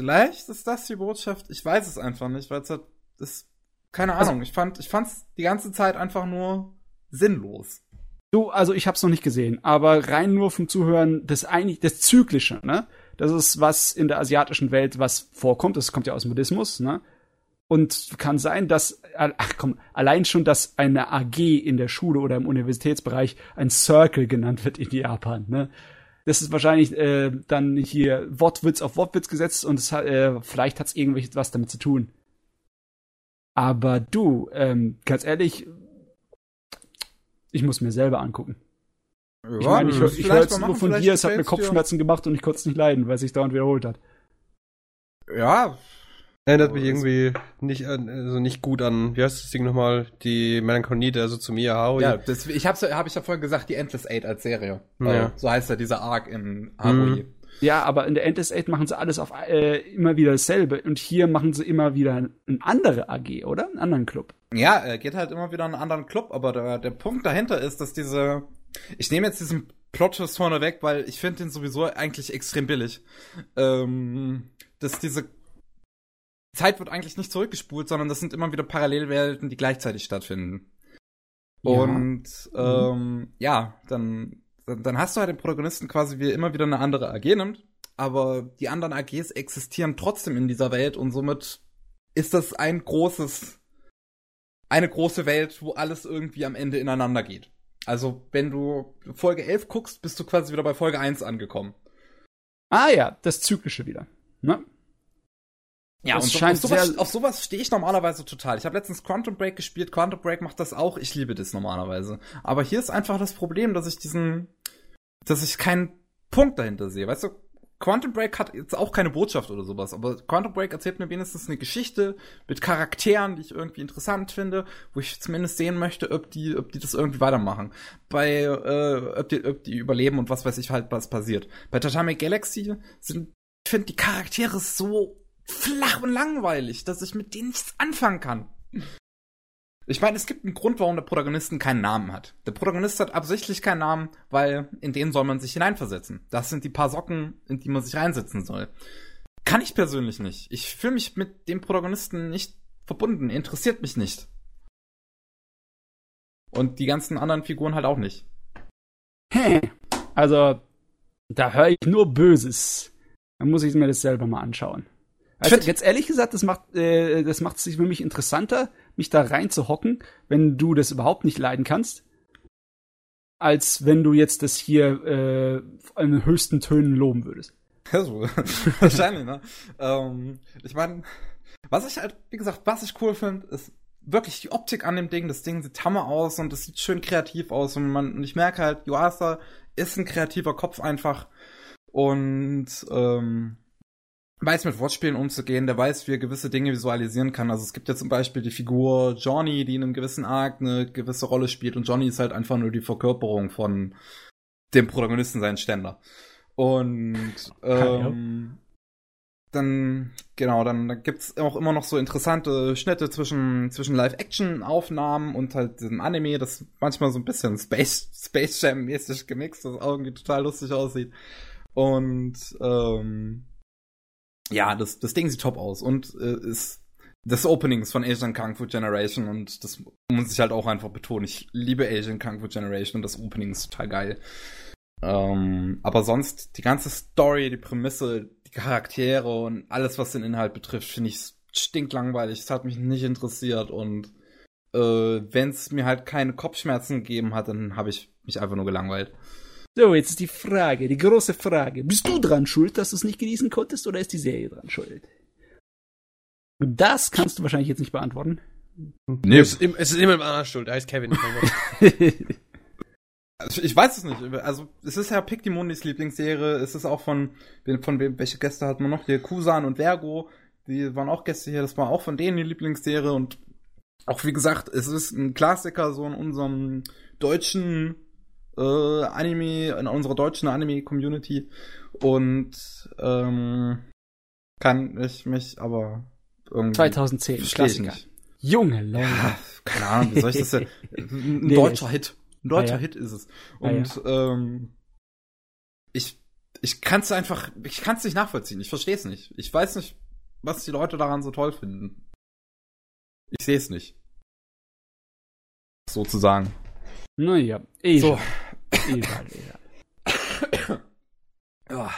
vielleicht ist das die Botschaft, ich weiß es einfach nicht, weil es halt, das keine also Ahnung, ich fand, ich fand's die ganze Zeit einfach nur sinnlos. Du, also ich hab's noch nicht gesehen, aber rein nur vom Zuhören, das eigentlich, das Zyklische, ne? Das ist was in der asiatischen Welt, was vorkommt, das kommt ja aus dem Buddhismus, ne? Und kann sein, dass, ach komm, allein schon, dass eine AG in der Schule oder im Universitätsbereich ein Circle genannt wird in Japan, ne? Das ist wahrscheinlich äh, dann hier Wortwitz auf Wortwitz gesetzt und es hat, äh, vielleicht hat's irgendwelches was damit zu tun. Aber du, ähm, ganz ehrlich, ich muss mir selber angucken. Ja, ich meine, ich, ich höre jetzt nur von dir, es hat mir Kopfschmerzen dir. gemacht und ich konnte es nicht leiden, weil es sich dauernd wiederholt hat. Ja. Erinnert mich irgendwie nicht, also nicht gut an, wie heißt das Ding nochmal? Die Melancholie der Suzumiya Haruhi. Ja, das, ich hab's, hab ich ja vorhin gesagt, die Endless Eight als Serie. Ja. So heißt ja dieser Arc in Haruhi. Mhm. Ja, aber in der Endless Eight machen sie alles auf äh, immer wieder dasselbe und hier machen sie immer wieder eine andere AG, oder? Einen anderen Club. Ja, er geht halt immer wieder in einen anderen Club, aber der, der Punkt dahinter ist, dass diese ich nehme jetzt diesen Plot-Twist vorne weg, weil ich finde den sowieso eigentlich extrem billig. Ähm, dass diese Zeit wird eigentlich nicht zurückgespult, sondern das sind immer wieder Parallelwelten, die gleichzeitig stattfinden. Ja. Und mhm. ähm, mhm. ja, dann dann hast du halt den Protagonisten quasi, wie er immer wieder eine andere AG nimmt, aber die anderen AGs existieren trotzdem in dieser Welt und somit ist das ein großes, eine große Welt, wo alles irgendwie am Ende ineinander geht. Also, wenn du Folge 11 guckst, bist du quasi wieder bei Folge 1 angekommen. Ah ja, das Zyklische wieder. Ne? Ja, das und so, auf sowas, auf sowas stehe ich normalerweise total. Ich habe letztens Quantum Break gespielt. Quantum Break macht das auch. Ich liebe das normalerweise. Aber hier ist einfach das Problem, dass ich diesen, dass ich keinen Punkt dahinter sehe. Weißt du, Quantum Break hat jetzt auch keine Botschaft oder sowas, aber Quantum Break erzählt mir wenigstens eine Geschichte mit Charakteren, die ich irgendwie interessant finde, wo ich zumindest sehen möchte, ob die, ob die das irgendwie weitermachen. Bei, äh, ob die, ob die überleben und was weiß ich halt, was passiert. Bei Tatami Galaxy sind, ich finde die Charaktere so flach und langweilig, dass ich mit denen nichts anfangen kann. Ich meine, es gibt einen Grund, warum der Protagonist keinen Namen hat. Der Protagonist hat absichtlich keinen Namen, weil in den soll man sich hineinversetzen. Das sind die paar Socken, in die man sich reinsetzen soll. Kann ich persönlich nicht. Ich fühle mich mit dem Protagonisten nicht verbunden, interessiert mich nicht. Und die ganzen anderen Figuren halt auch nicht. Also, da höre ich nur Böses. Dann muss ich mir das selber mal anschauen. Also, jetzt ehrlich gesagt, das macht äh, das macht es sich für mich interessanter, mich da reinzuhocken, wenn du das überhaupt nicht leiden kannst, als wenn du jetzt das hier äh, den höchsten Tönen loben würdest. Also, wahrscheinlich, ne? ähm, ich meine, was ich halt, wie gesagt, was ich cool finde, ist wirklich die Optik an dem Ding. Das Ding sieht hammer aus und es sieht schön kreativ aus und man, und ich merke halt, Yuasa ist ein kreativer Kopf einfach und ähm, weiß mit Wortspielen umzugehen, der weiß, wie er gewisse Dinge visualisieren kann. Also es gibt ja zum Beispiel die Figur Johnny, die in einem gewissen Arc eine gewisse Rolle spielt und Johnny ist halt einfach nur die Verkörperung von dem Protagonisten, sein Ständer. Und ähm, dann, genau, dann, dann gibt's auch immer noch so interessante Schnitte zwischen, zwischen Live-Action-Aufnahmen und halt diesem Anime, das manchmal so ein bisschen Space, Space Jam-mäßig gemixt, das irgendwie total lustig aussieht. Und ähm, ja, das, das Ding sieht top aus und äh, ist des Openings von Asian Kung Fu Generation und das muss ich halt auch einfach betonen. Ich liebe Asian Kung Fu Generation und das Opening ist total geil. Ähm, aber sonst die ganze Story, die Prämisse, die Charaktere und alles, was den Inhalt betrifft, finde ich stinklangweilig. Es hat mich nicht interessiert und äh, wenn es mir halt keine Kopfschmerzen gegeben hat, dann habe ich mich einfach nur gelangweilt. So, jetzt ist die Frage, die große Frage. Bist du dran schuld, dass du es nicht genießen konntest, oder ist die Serie dran schuld? Das kannst du wahrscheinlich jetzt nicht beantworten. Nee. Es, ist, es ist immer ein anderer schuld, er heißt Kevin. also ich weiß es nicht. Also es ist ja Pikdimonis Lieblingsserie. Es ist auch von, von welche Gäste hat man noch hier? Kusan und Vergo. Die waren auch Gäste hier. Das war auch von denen die Lieblingsserie. Und auch wie gesagt, es ist ein Klassiker so in unserem deutschen äh, Anime, in unserer deutschen Anime-Community. Und ähm, kann ich mich aber irgendwie. 2010, Klassiker. Junge Leute. Ja, keine Ahnung, wie soll ich das denn? Ein nee, deutscher Hit. Ein deutscher ja, ja. Hit ist es. Und ja, ähm, ich, ich kann es einfach, ich kann es nicht nachvollziehen. Ich verstehe es nicht. Ich weiß nicht, was die Leute daran so toll finden. Ich sehe es nicht. Sozusagen. Naja, eh. So. Egal, egal. ja,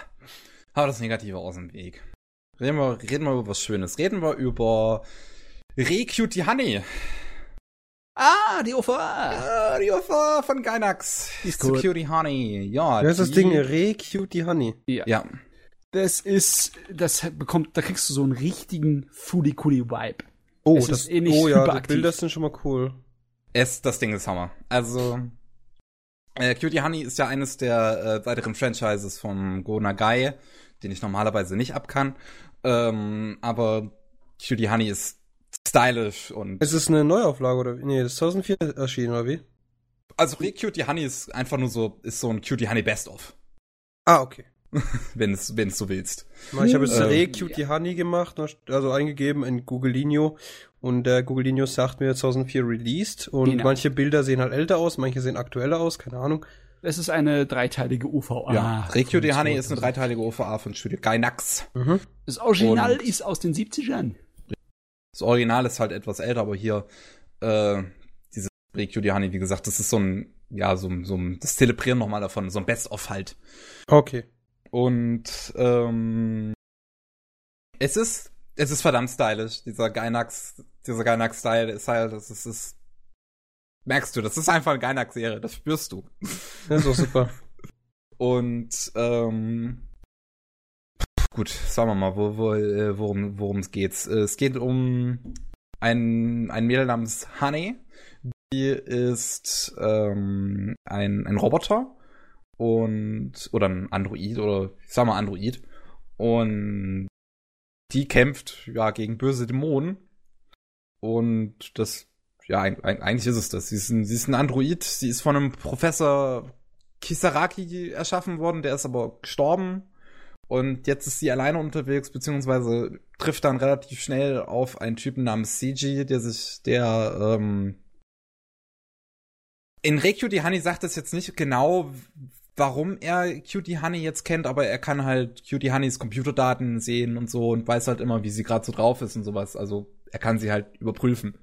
aber das Negative aus dem Weg. Reden wir, reden wir über was Schönes. Reden wir über Re-Cutie Honey. Ah, die OVA. Ja, die OVA von Gainax. Die ist cool. Cutie Honey. Ja. Das ist das Ding Re-Cutie Honey. Ja. ja. Das ist, das bekommt, da kriegst du so einen richtigen Foodie-Coolie-Vibe. Oh, es das, ist ähnlich oh ja, die Bilder sind schon mal cool. Es, das Ding ist Hammer. Also, äh, Cutie Honey ist ja eines der äh, weiteren Franchises von Go Nagai, den ich normalerweise nicht abkann. Ähm, aber Cutie Honey ist stylisch und. Es ist eine Neuauflage oder wie? Nee, das ist 2004 erschienen oder wie? Also Re Cutie Honey ist einfach nur so, ist so ein Cutie Honey Best of. Ah, okay. wenn es wenn es so willst. Ich habe jetzt Re Cutie Honey gemacht, also eingegeben in Googleino und der Googleino sagt mir 2004 released und genau. manche Bilder sehen halt älter aus, manche sehen aktueller aus, keine Ahnung. Es ist eine dreiteilige UVA. Ja, Re Cutie Honey ist eine dreiteilige UVA von Studio Gainax. Mhm. Das Original und ist aus den 70ern. Das Original ist halt etwas älter, aber hier äh, diese Re Cutie Honey, wie gesagt, das ist so ein ja, so, so das Zelebrieren nochmal davon, so ein Best-of halt. Okay. Und ähm, es ist es ist verdammt stylisch. Dieser Gainax, dieser Gainax-Style ist halt, das ist, ist merkst du, das ist einfach eine Gainax-Serie, das spürst du. Das ist doch super. Und ähm, gut, sagen wir mal, wo, wo, äh, worum worum es geht. Es geht um ein ein Mädel namens Honey. Die ist ähm, ein ein Roboter und oder ein Android oder ich sag mal Android und die kämpft ja gegen böse Dämonen und das ja eigentlich ist es das. Sie ist ein, sie ist ein Android. Sie ist von einem Professor Kisaraki erschaffen worden. Der ist aber gestorben Und jetzt ist sie alleine unterwegs, beziehungsweise trifft dann relativ schnell auf einen Typen namens CG, der sich, der, ähm, in Cutie Honey sagt es jetzt nicht genau, warum er Cutie Honey jetzt kennt, aber er kann halt Cutie Honeys Computerdaten sehen und so und weiß halt immer, wie sie gerade so drauf ist und sowas. Also er kann sie halt überprüfen.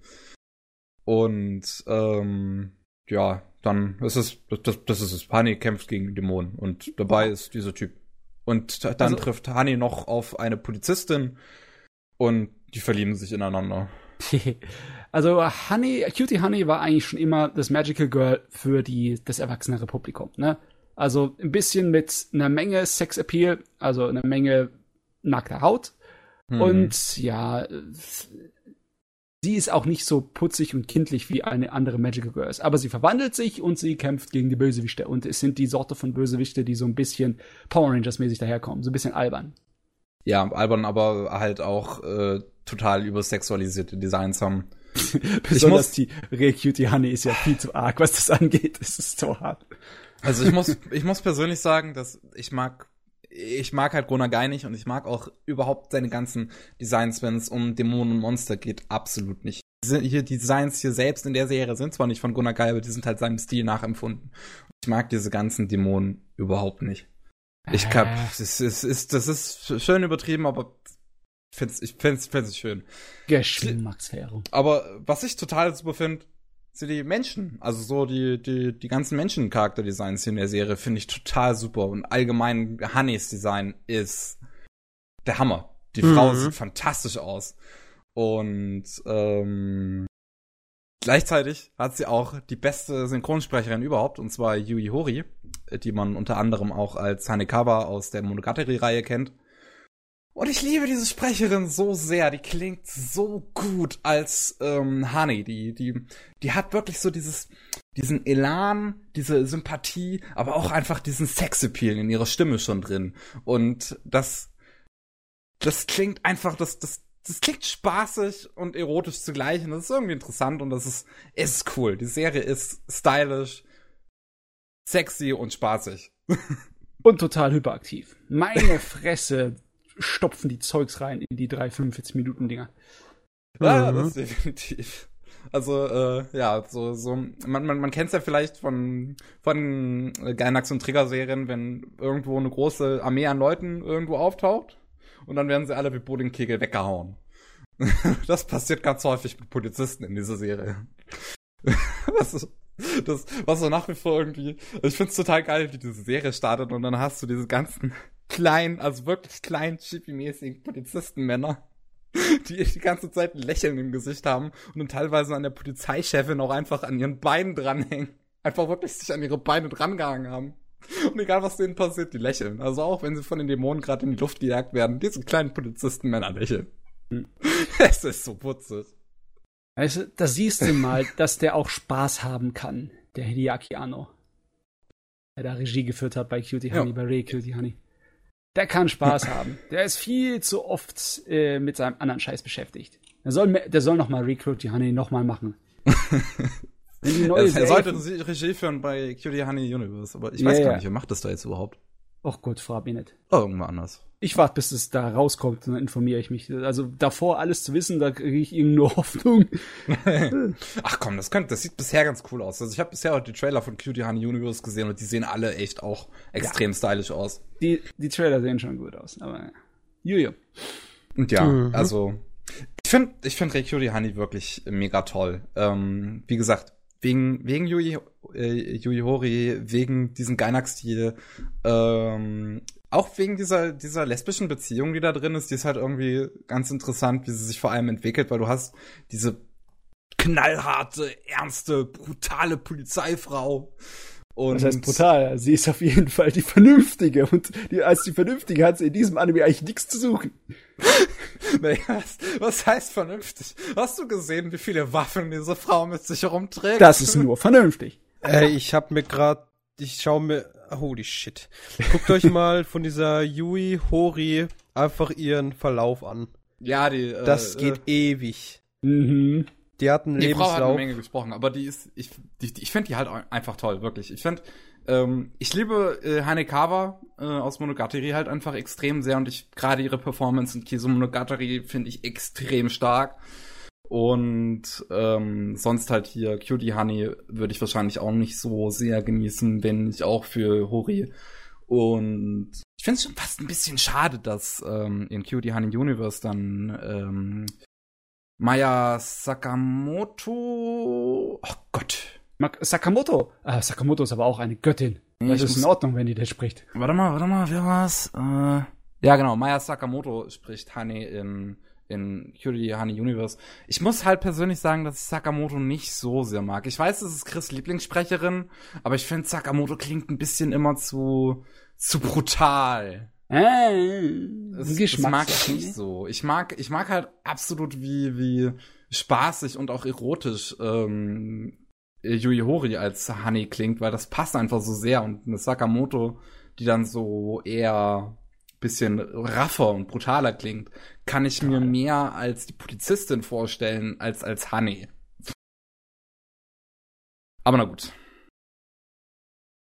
Und ähm, ja, dann ist es, das, das ist es. Honey kämpft gegen Dämonen und dabei ist dieser Typ. Und dann also, trifft Honey noch auf eine Polizistin und die verlieben sich ineinander. also Honey, Cutie Honey war eigentlich schon immer das Magical Girl für die, das erwachsene Republikum, ne? Also ein bisschen mit einer Menge Sexappeal, also eine Menge nackter Haut. Mhm. Und ja, sie ist auch nicht so putzig und kindlich wie eine andere Magical Girl ist. Aber sie verwandelt sich und sie kämpft gegen die Bösewichte. Und es sind die Sorte von Bösewichte, die so ein bisschen Power Rangers-mäßig daherkommen. So ein bisschen albern. Ja, albern, aber halt auch äh, total übersexualisierte Designs haben. Besonders die Re Cutie Honey ist ja viel zu arg, was das angeht. Es ist so hart. Also ich muss, ich muss persönlich sagen, dass ich mag ich mag halt Gona Guy nicht und ich mag auch überhaupt seine ganzen Designs, wenn es um Dämonen und Monster geht, absolut nicht. Hier, die Designs hier selbst in der Serie sind zwar nicht von Gunnar Guy, aber die sind halt seinem Stil nachempfunden. Ich mag diese ganzen Dämonen überhaupt nicht. Ich kann, äh. das ist, ist, das ist schön übertrieben, aber find's, ich find's, find's schön. Geschmacksverehrung. Aber was ich total super finde, sind die Menschen. Also so die, die, die ganzen Menschen-Charakterdesigns in der Serie finde ich total super. Und allgemein Honeys Design ist der Hammer. Die mhm. Frau sieht fantastisch aus. Und ähm, gleichzeitig hat sie auch die beste Synchronsprecherin überhaupt, und zwar Yui Hori, die man unter anderem auch als Hanekawa aus der Monogatari-Reihe kennt. Und ich liebe diese Sprecherin so sehr. Die klingt so gut als ähm, Honey. Die, die, die hat wirklich so dieses, diesen Elan, diese Sympathie, aber auch einfach diesen Sexappeal in ihrer Stimme schon drin. Und das, das klingt einfach, das, das, das klingt spaßig und erotisch zugleich. Und das ist irgendwie interessant und das ist, ist cool. Die Serie ist stylisch, sexy und spaßig. Und total hyperaktiv. Meine Fresse stopfen die Zeugs rein in die drei 45-Minuten-Dinger. Ja, mhm. das definitiv. Also, äh, ja, so, so, man, man, man kennt es ja vielleicht von, von Gainax und Trigger-Serien, wenn irgendwo eine große Armee an Leuten irgendwo auftaucht und dann werden sie alle wie Puddingkegel weggehauen. das passiert ganz häufig mit Polizisten in dieser Serie. das ist, das, was so nach wie vor irgendwie, ich find's total geil, wie diese Serie startet und dann hast du diese ganzen kleinen, also wirklich kleinen, chippy-mäßigen Polizistenmänner, die die ganze Zeit ein Lächeln im Gesicht haben und dann teilweise an der Polizeichefin auch einfach an ihren Beinen dranhängen. Einfach wirklich sich an ihre Beine drangehangen haben. Und egal, was denen passiert, die lächeln. Also auch wenn sie von den Dämonen gerade in die Luft gejagt werden, diese kleinen Polizistenmänner lächeln. Es ist so putzig. Also, da siehst du mal, dass der auch Spaß haben kann, der Hideaki Anno. Der da Regie geführt hat bei Cutie Honey, ja. bei Ray Cutie Honey. Der kann Spaß haben. Der ist viel zu oft äh, mit seinem anderen Scheiß beschäftigt. Der soll, der soll noch mal Recruit die Honey noch mal machen. Wenn die neue er sollte Regie führen bei Cutie Honey Universe, aber ich weiß ja, gar nicht, wer macht das da jetzt überhaupt? Och Gott, frag mich nicht. Oh, irgendwann anders. Ich warte, bis es da rauskommt, dann informiere ich mich. Also davor alles zu wissen, da kriege ich irgendwie nur Hoffnung. Ach komm, das könnte, das sieht bisher ganz cool aus. Also ich habe bisher auch die Trailer von Cutie Honey Universe gesehen und die sehen alle echt auch extrem ja. stylisch aus. Die, die Trailer sehen schon gut aus, aber Juju. Und ja, mhm. also ich finde ich finde Ray Cutie Honey wirklich mega toll. Ähm, wie gesagt, wegen, wegen Yui, äh, Yui Hori, wegen diesem Gainax-Stil, ähm, auch wegen dieser, dieser lesbischen Beziehung, die da drin ist, die ist halt irgendwie ganz interessant, wie sie sich vor allem entwickelt, weil du hast diese knallharte, ernste, brutale Polizeifrau. Und das heißt brutal. Sie ist auf jeden Fall die Vernünftige. Und die, als die Vernünftige hat sie in diesem Anime eigentlich nichts zu suchen. naja, was, heißt vernünftig? Hast du gesehen, wie viele Waffen diese Frau mit sich herumträgt? Das ist nur vernünftig. Äh, ich hab mir grad, ich schau mir, holy shit. Guckt euch mal von dieser Yui Hori einfach ihren Verlauf an. Ja, die, äh, Das geht äh, ewig. Mhm. Die hat einen die Lebenslauf. Frau hat eine Menge gesprochen, aber die ist, ich, die, ich finde die halt einfach toll, wirklich. Ich finde, Ähm, ich liebe äh, Hanekawa äh, aus Monogatari halt einfach extrem sehr und ich gerade ihre Performance in Kiso Monogatari finde ich extrem stark. Und ähm, sonst halt hier Cutie Honey würde ich wahrscheinlich auch nicht so sehr genießen, wenn ich auch für Hori. Und ich finde es schon fast ein bisschen schade, dass ähm, in Cutie Honey Universe dann ähm, Maya Sakamoto. Oh Gott. Sakamoto. Ah, Sakamoto ist aber auch eine Göttin. Nee, das ist in Ordnung, wenn die das spricht. Warte mal, warte mal, wer war's? Äh, ja, genau, Maya Sakamoto spricht Honey in, in Cutie Honey Universe. Ich muss halt persönlich sagen, dass ich Sakamoto nicht so sehr mag. Ich weiß, es ist Chris Lieblingssprecherin, aber ich finde Sakamoto klingt ein bisschen immer zu, zu brutal. Äh, Das, das mag ich nicht so. Ich mag, ich mag halt absolut wie, wie spaßig und auch erotisch ähm, Yui Hori als Honey klingt, weil das passt einfach so sehr und eine Sakamoto, die dann so eher bisschen raffer und brutaler klingt, kann ich mir mehr als die Polizistin vorstellen als als Honey. Aber na gut.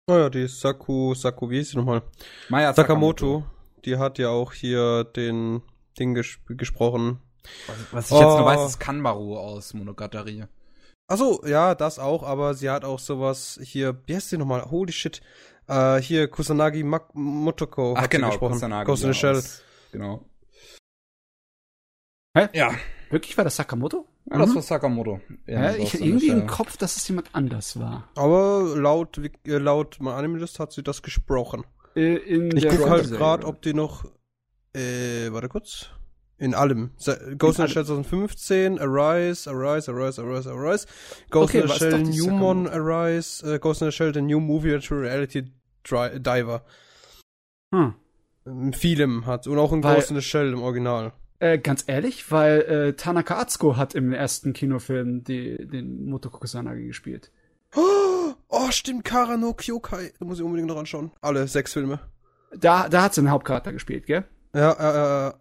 Naja, die Saku, Saku, wie hieß sie nochmal? Maya Sakamoto, die hat ja auch hier den Ding ges gesprochen. Was, was ich jetzt nur Oh. weiß, ist Kanbaru aus Monogatari. Achso, ja, das auch, aber sie hat auch sowas hier, wie heißt sie nochmal? Holy shit. Äh, hier, Kusanagi Mak Motoko Ach hat sie genau, gesprochen. Kusanagi, Ghost in ja, the Shell. aus- Genau. Hä? Ja, Wirklich war das Sakamoto? ja das Mhm. war Sakamoto. Ja, ich the irgendwie im. Kopf, dass es jemand anders war. Aber laut, äh, laut mein Animalist hat sie das gesprochen. Äh, in Ich der gucke halt gerade, ob die noch, äh, warte kurz. In allem. Ghost in, In the Shell 2015, Arise, Arise, Arise, Arise, Arise. Ghost Okay, in the Shell Newmon, Arise, äh, Ghost in the Shell, the New Movie Virtual Reality Dri Diver. Hm. In vielem hat und auch in Weil- Ghost in the Shell im Original. Äh, ganz ehrlich, weil äh, Tanaka Atsuko hat im ersten Kinofilm die, den Motoko Kusanagi gespielt. Oh, stimmt, Kara no Kyokai. Da muss ich unbedingt noch anschauen. Alle sechs Filme. Da, da hat sie den Hauptcharakter gespielt, gell? Ja, äh, äh,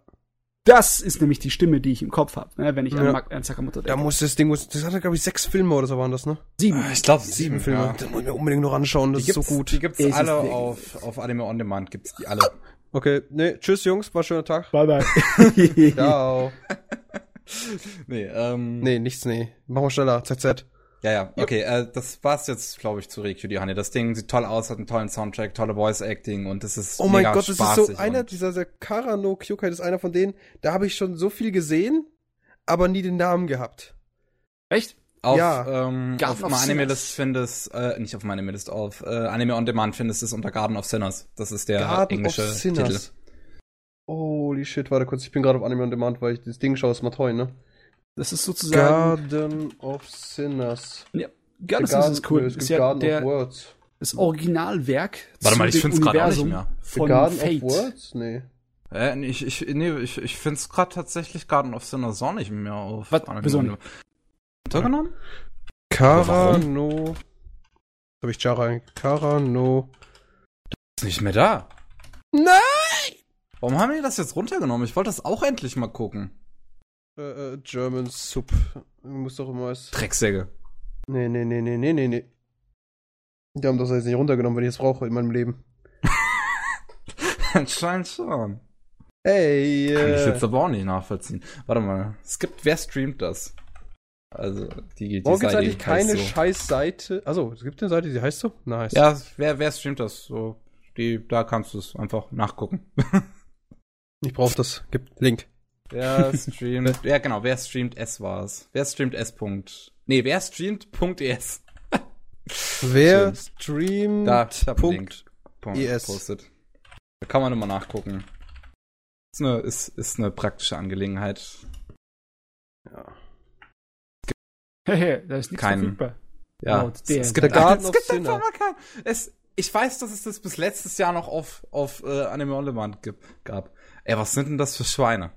Das ist nämlich die Stimme, die ich im Kopf habe, ne, wenn ich an, Ja. Mak- an Sakamoto da denke. muss das Ding, das hatte, glaube ich, sechs Filme oder so waren das, ne? Sieben. Ich glaube, Sieben Filme. Das muss ich mir unbedingt noch anschauen, das ist so gut. Die gibt's alle auf, auf Anime On Demand, gibt's die alle. Okay, nee, tschüss Jungs, war ein schöner Tag. Bye bye. Ciao. nee, ähm. nee, nichts, nee. Machen wir schneller, ZZ. Ja, ja, okay, äh, das war's jetzt, glaube ich, zu Reikyu die Honey. Das Ding sieht toll aus, hat einen tollen Soundtrack, tolle Voice Acting und es ist Oh mein mega Gott, das ist so einer dieser, dieser Kara no Kyokai, das ist einer von denen, da habe ich schon so viel gesehen, aber nie den Namen gehabt. Echt? Auf, Ja. ähm, Garden auf of meinem Anime Sinners. List findest, äh, nicht auf meinem Anime List, auf äh, Anime On Demand findest du es unter Garden of Sinners. Das ist der Garden englische of Sinners. Holy shit, warte kurz, ich bin gerade auf Anime on Demand, weil ich das Ding schaue, ist mal toll, ne? Das ist sozusagen. Garden of Sinners. ja, Garden of Sinners ist cool. Es ist ja Garden der, of Words. das Originalwerk. Warte mal, ich find's grad auch nicht mehr. The Garden Fate. of Words? Nee. Äh, nee, ich, ich, nee, ich, ich find's gerade tatsächlich Garden of Sinners auch nicht mehr auf. Was? Wieso nicht? Demand. Runtergenommen? Kara no. Hab ich Jara. Kara no. Ist nicht mehr da. Nein! Warum haben die das jetzt runtergenommen? Ich wollte das auch endlich mal gucken. Äh, äh, German Sub. Muss doch immer was. Drecksäge. Nee, nee, nee, nee, nee, nee, nee. Die haben das jetzt nicht runtergenommen, wenn ich es brauche in meinem Leben. Anscheinend schon. Ey, Kann ich äh. jetzt aber auch nicht nachvollziehen. Warte mal. Es gibt, wer streamt das? Also, die, die Warum gibt's Seite eigentlich keine so. scheiß Seite? Also, es gibt eine Seite, die heißt so? Nice. Ja, wer, wer streamt das? So, die, da kannst du es einfach nachgucken. Ich brauch das. Gibt Link. Wer streamt, ja genau, wer streamt S war es. Wer streamt S. Punkt. Nee, wer streamt Punkt ES. Wer streamt Da, ich hab. Punkt. Punkt ES. Postet. Da kann man immer nachgucken. Ist eine, ist, ist eine praktische Angelegenheit. Ja. Hehe, da ist nichts Kein- verfügbar. Ja, Laut es, es gibt, Garden es gibt einfach mal kein, es, ich weiß, dass es das bis letztes Jahr noch auf, auf äh, Anime On Demand gab. Ey, was sind denn das für Schweine?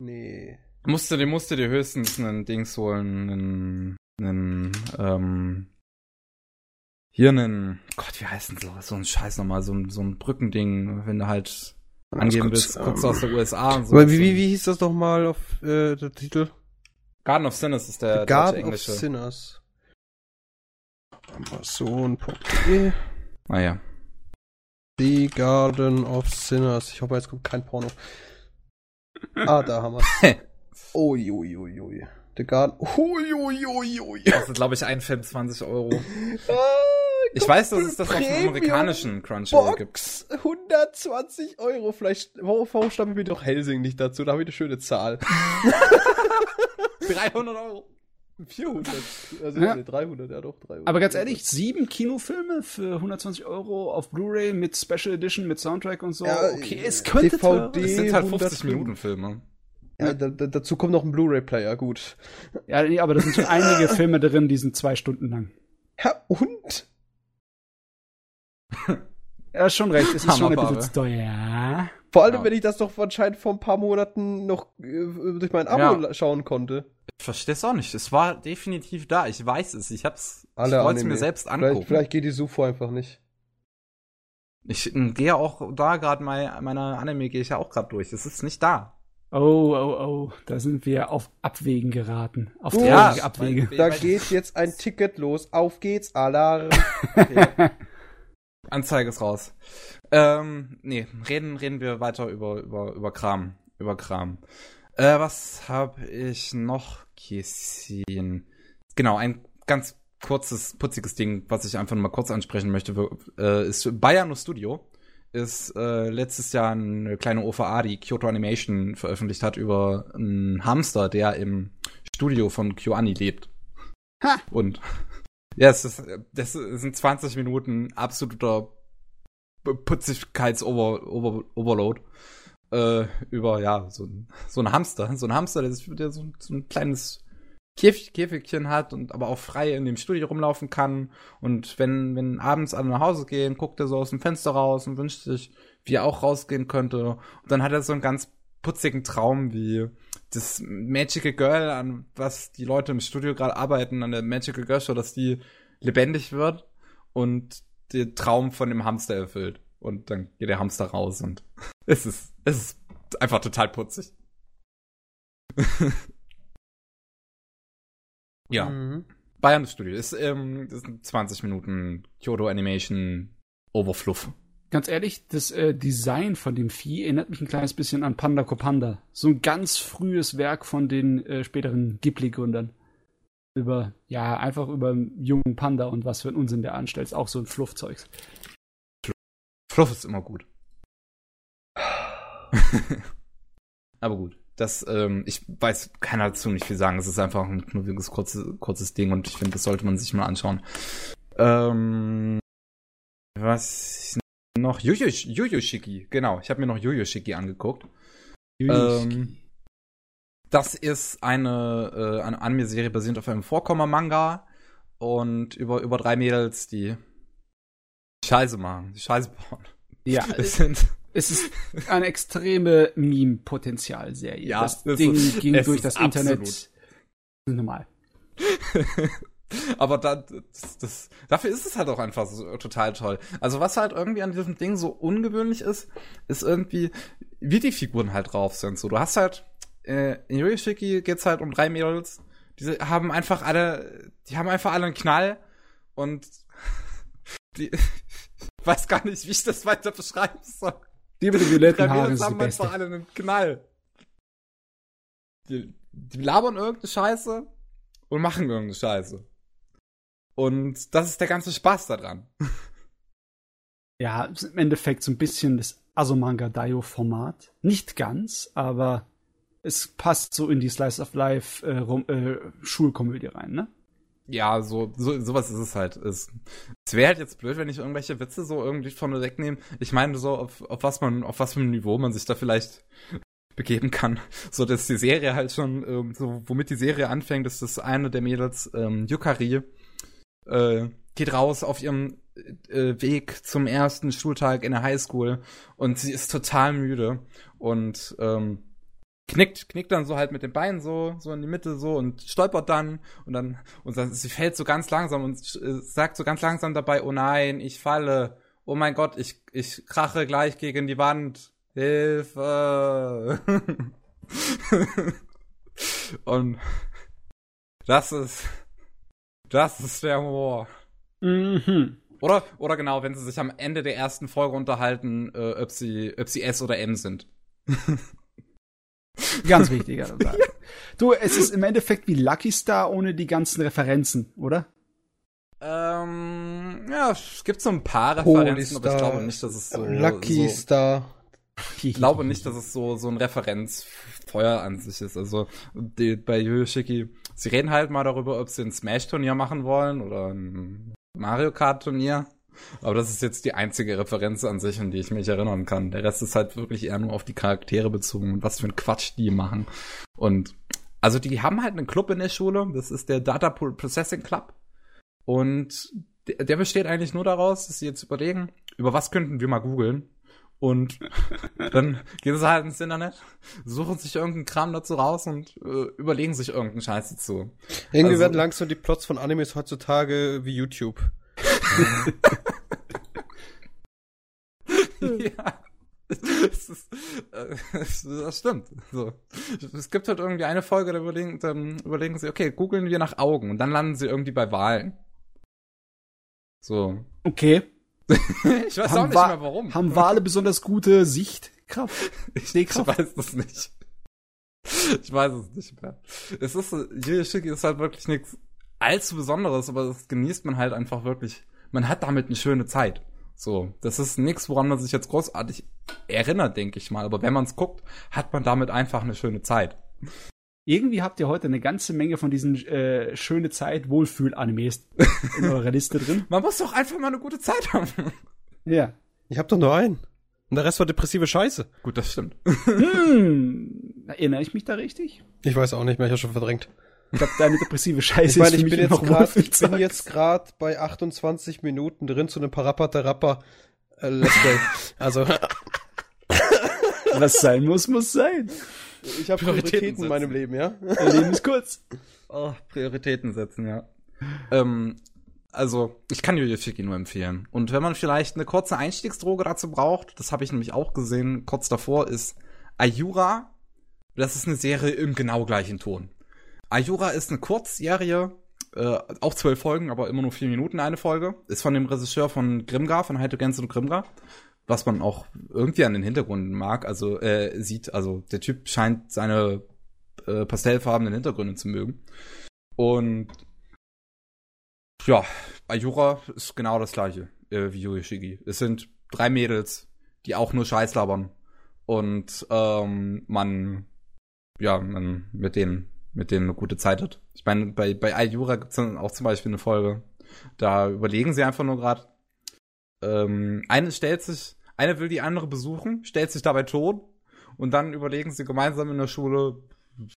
Nee. Musste, dir musste dir höchstens einen Dings holen, einen, einen, ähm, hier einen, Gott, wie heißt denn so, so ein Scheiß nochmal, so ein, so ein Brückending, wenn du halt angeben willst, guckst du ähm, aus der USA und so. Wie, wie, wie hieß das nochmal auf äh, der Titel? Garden of Sinners ist der Garden of englische. Sinners. Amazon.de Naja. The Garden of Sinners. Ich hoffe, jetzt kommt kein Porno. Ah, da haben wir Uiuiuiui. The Garden. Uiuiuiui. Das ist, glaube ich, ein Film 20 Euro. Ah, Ich weiß, dass es das auf dem amerikanischen Crunchyroll gibt. Box 120 Euro. Vielleicht, warum, warum stapeln wir doch Helsing nicht dazu? Da habe ich eine schöne Zahl. 300 Euro. 400. Also Ja. nee, 300, ja doch, 300. Aber ganz ehrlich, sieben Kinofilme für 120 Euro auf Blu-ray mit Special Edition, mit Soundtrack und so. Ja, okay, es könnte DVD. Es sind halt 50 105. Minuten Filme. Ja, da, da, dazu kommt noch ein Blu-ray-Player, gut. Ja, nee, aber da sind schon einige Filme drin, die sind zwei Stunden lang. Ja, und? Ja, ist schon recht, es ist schon ein bisschen teuer. Vor allem, Ja. wenn ich das doch anscheinend vor ein paar Monaten noch äh, durch mein Abo Ja. schauen konnte. Ich verstehe es auch nicht. Es war definitiv da. Ich weiß es. Ich hab's. Alle ich wollte es Anime. mir selbst Vielleicht, angucken. vielleicht geht die Sufo einfach nicht. Ich äh, gehe auch da gerade mein, meiner Anime gehe ich ja auch gerade durch. Es ist nicht da. Oh, oh, oh, da sind wir auf Abwägen geraten. Auf traurige Ja, Abwege. Da geht jetzt ein Ticket los. Auf geht's, Alarm. Anzeige ist raus. Ähm, nee, reden, reden wir weiter über, über, über Kram. Über Kram. Äh, was habe ich noch gesehen? Genau, ein ganz kurzes, putziges Ding, was ich einfach mal kurz ansprechen möchte, äh, ist Bayano Studio. Ist äh, letztes Jahr eine kleine OVA, die Kyoto Animation veröffentlicht hat, über einen Hamster, der im Studio von KyoAni lebt. Ha! Und ja, es ist, das sind 20 Minuten absoluter Putzigkeits-Overload. Äh, über, ja, so ein, so ein Hamster. So ein Hamster, der, der so, so ein kleines Käfig, Käfigchen hat und aber auch frei in dem Studio rumlaufen kann. Und wenn, wenn abends alle nach Hause gehen, guckt er so aus dem Fenster raus und wünscht sich, wie er auch rausgehen könnte. Und dann hat er so einen ganz putzigen Traum, wie das Magical Girl, an was die Leute im Studio gerade arbeiten, an der Magical Girl Show, dass die lebendig wird und den Traum von dem Hamster erfüllt. Und dann geht der Hamster raus und es ist, es ist einfach total putzig. ja. Mhm. Bayern Studio ist, ähm, das sind 20 Minuten Kyoto Animation Overfluff. Ganz ehrlich, das äh, Design von dem Vieh erinnert mich ein kleines bisschen an Panda Kopanda. So ein ganz frühes Werk von den äh, späteren Ghibli-Gründern. Über, ja, einfach über einen jungen Panda und was für einen Unsinn der anstellt. Ist auch so ein Fluffzeugs. Fluff ist immer gut. Aber gut. Das, ähm, ich weiß, kann dazu nicht viel sagen. Es ist einfach ein knuffiges, kurzes, kurzes Ding und ich finde, das sollte man sich mal anschauen. Ähm, was noch? Yuyu genau. Ich habe mir noch Yuyu Shiki angeguckt. Ähm, das ist eine, äh, eine Anime-Serie basierend auf einem Vorkommer-Manga und über, über drei Mädels, die Scheiße machen, die Scheiße bauen. ja, Es sind, es ist eine extreme Meme-Potenzial-Serie. Ja, das Ding ist- ging durch das. Internet. Normal. aber da, das, das, dafür ist es halt auch einfach so total toll. Also was halt irgendwie an diesem Ding so ungewöhnlich ist, ist irgendwie, wie die Figuren halt drauf sind. So, du hast halt, äh, in Yoshiki geht's halt um drei Mädels, die haben einfach alle, die haben einfach alle einen Knall und die, ich weiß gar nicht, wie ich das weiter beschreiben soll. Die mit den violetten Haaren ist die beste. alle einen Knall. Die, die labern irgendeine Scheiße und machen irgendeine Scheiße. Und das ist der ganze Spaß daran. Ja, im Endeffekt so ein bisschen das Asomanga Daio Format. Nicht ganz, aber es passt so in die Slice of Life äh, Rom, äh, Schulkomödie rein, ne? Ja, so, so sowas ist es halt. Es, es wäre halt jetzt blöd, wenn ich irgendwelche Witze so irgendwie von wegnehme. Ich meine so, auf, auf was man, auf was für ein Niveau man sich da vielleicht begeben kann. So, dass die Serie halt schon, ähm, so, womit die Serie anfängt, ist das eine der Mädels, ähm, Yukari, äh, geht raus auf ihrem äh, Weg zum ersten Schultag in der Highschool und sie ist total müde und ähm, knickt, knickt dann so halt mit den Beinen so, so in die Mitte so und stolpert dann und dann, und dann, sie fällt so ganz langsam und äh, sagt so ganz langsam dabei, oh nein, ich falle, oh mein Gott, ich, ich krache gleich gegen die Wand, Hilfe. und das ist, das ist der Humor. Mhm. Oder, oder genau, wenn sie sich am Ende der ersten Folge unterhalten, äh, ob, sie, ob sie S oder M sind. Ganz wichtiger. ja. Du, es ist im Endeffekt wie Lucky Star ohne die ganzen Referenzen, oder? Ähm, ja, es gibt so ein paar Referenzen, aber ich glaube nicht, dass es so. Lucky so, Star. Ich glaube nicht, dass es so, so ein Referenzfeuer an sich ist. Also die, bei Yoshiki, sie reden halt mal darüber, ob sie ein Smash-Turnier machen wollen oder ein Mario Kart-Turnier. Aber das ist jetzt die einzige Referenz an sich, an die ich mich erinnern kann. Der Rest ist halt wirklich eher nur auf die Charaktere bezogen und was für ein Quatsch die machen. Und also die haben halt einen Club in der Schule, das ist der Data Processing Club. Und der besteht eigentlich nur daraus, dass sie jetzt überlegen, über was könnten wir mal googeln. Und dann gehen sie halt ins Internet, suchen sich irgendeinen Kram dazu raus und äh, überlegen sich irgendeinen Scheiß dazu. Irgendwie also, werden langsam die Plots von Animes heutzutage wie YouTube. ja. Das, ist, äh, das stimmt. So. Es gibt halt irgendwie eine Folge, da überlegen, dann überlegen sie, okay, googeln wir nach Augen und dann landen sie irgendwie bei Wahlen. So. Okay. ich weiß haben auch nicht Wa mehr warum. Haben Wale besonders gute Sichtkraft? Ich, ich weiß das nicht. Ich weiß es nicht mehr. Es ist, Shiki ist halt wirklich nichts allzu Besonderes, aber das genießt man halt einfach wirklich. Man hat damit eine schöne Zeit. So, das ist nichts, woran man sich jetzt großartig erinnert, denke ich mal. Aber wenn man es guckt, hat man damit einfach eine schöne Zeit. Irgendwie habt ihr heute eine ganze Menge von diesen äh, schöne Zeit Wohlfühl-Animes in eurer Liste drin. Man muss doch einfach mal eine gute Zeit haben. Ja. Ich hab doch nur einen. Und der Rest war depressive Scheiße. Gut, das stimmt. Hm, erinnere ich mich da richtig? Ich weiß auch nicht mehr, ich habe schon verdrängt. Ich glaube, deine depressive Scheiße ich meine, ich bin jetzt grad, ich bin jetzt gerade bei 28 Minuten drin zu einem Parappa-Terappa äh, Let's Play. Also. Was sein muss, muss sein. Ich habe Prioritäten, Prioritäten in meinem Leben, ja? Dein Leben ist kurz. Oh, Prioritäten setzen, ja. ähm, also, ich kann Yoshiki nur empfehlen. Und wenn man vielleicht eine kurze Einstiegsdroge dazu braucht, das habe ich nämlich auch gesehen, kurz davor, ist Ayura. Das ist eine Serie im genau gleichen Ton. Ayura ist eine Kurzserie, äh, auch zwölf Folgen, aber immer nur vier Minuten eine Folge. Ist von dem Regisseur von Grimgar, von Heito Gens und Grimgar was man auch irgendwie an den Hintergründen mag, also äh, sieht, also der Typ scheint seine äh, pastellfarbenen Hintergründe zu mögen. Und ja, Ayura ist genau das gleiche äh, wie Yoshigi. Es sind drei Mädels, die auch nur Scheiß labern. Und ähm, man, ja, man mit denen, mit denen eine gute Zeit hat. Ich meine, bei, bei Ayura gibt es dann auch zum Beispiel eine Folge, da überlegen sie einfach nur gerade, ähm, eine stellt sich eine will die andere besuchen, stellt sich dabei tot und dann überlegen sie gemeinsam in der Schule,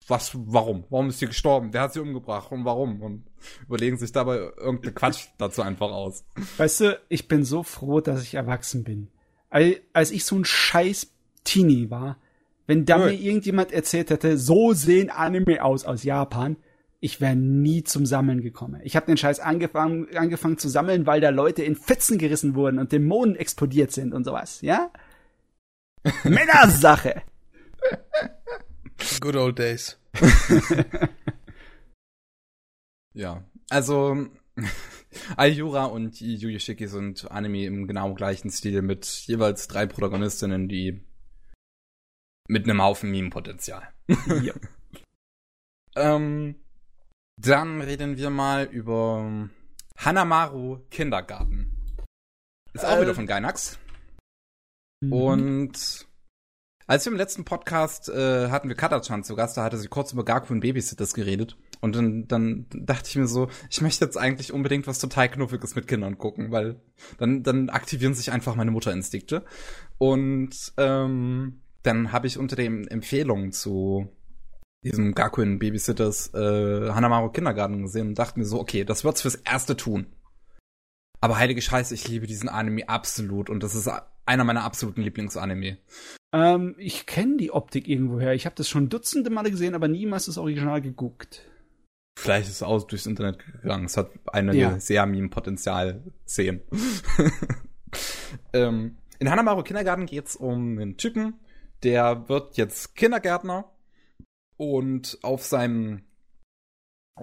was, warum? Warum ist sie gestorben? Wer hat sie umgebracht und warum? Und überlegen sich dabei irgendeine Quatsch dazu einfach aus. Weißt du, ich bin so froh, dass ich erwachsen bin. Als ich so ein scheiß Teenie war, wenn da mir irgendjemand erzählt hätte, so sehen Anime aus aus Japan, ich wäre nie zum Sammeln gekommen. Ich habe den Scheiß angefangen, angefangen zu sammeln, weil da Leute in Fetzen gerissen wurden und Dämonen explodiert sind und sowas, ja? Männersache! Good old days. ja, also Ayura und Yu Yushiki sind Anime im genau gleichen Stil mit jeweils drei Protagonistinnen, die mit einem Haufen Meme-Potenzial. ja. ähm, dann reden wir mal über Hanamaru Kindergarten. Ist auch äh, wieder von Gainax. Mhm. Und als wir im letzten Podcast äh, hatten wir Katachan zu Gast, da hatte sie kurz über Gaku und Babysitters geredet. Und dann, dann dachte ich mir so, ich möchte jetzt eigentlich unbedingt was total Knuffiges mit Kindern gucken, weil dann, dann aktivieren sich einfach meine Mutterinstinkte. Und ähm, dann habe ich unter den Empfehlungen zu diesem Gakuen Babysitters äh, Hanamaru Kindergarten gesehen und dachte mir so, okay, das wird's fürs erste tun. Aber heilige Scheiße, ich liebe diesen Anime absolut und das ist einer meiner absoluten Lieblingsanime. Ähm, ich kenne die Optik irgendwoher. Ich habe das schon dutzende Male gesehen, aber niemals das Original geguckt. Vielleicht ist es aus durchs Internet gegangen. Es hat eine ja. sehr Meme-Potenzial-Szenen. ähm, in Hanamaru Kindergarten geht's um einen Typen, der wird jetzt Kindergärtner und auf seinem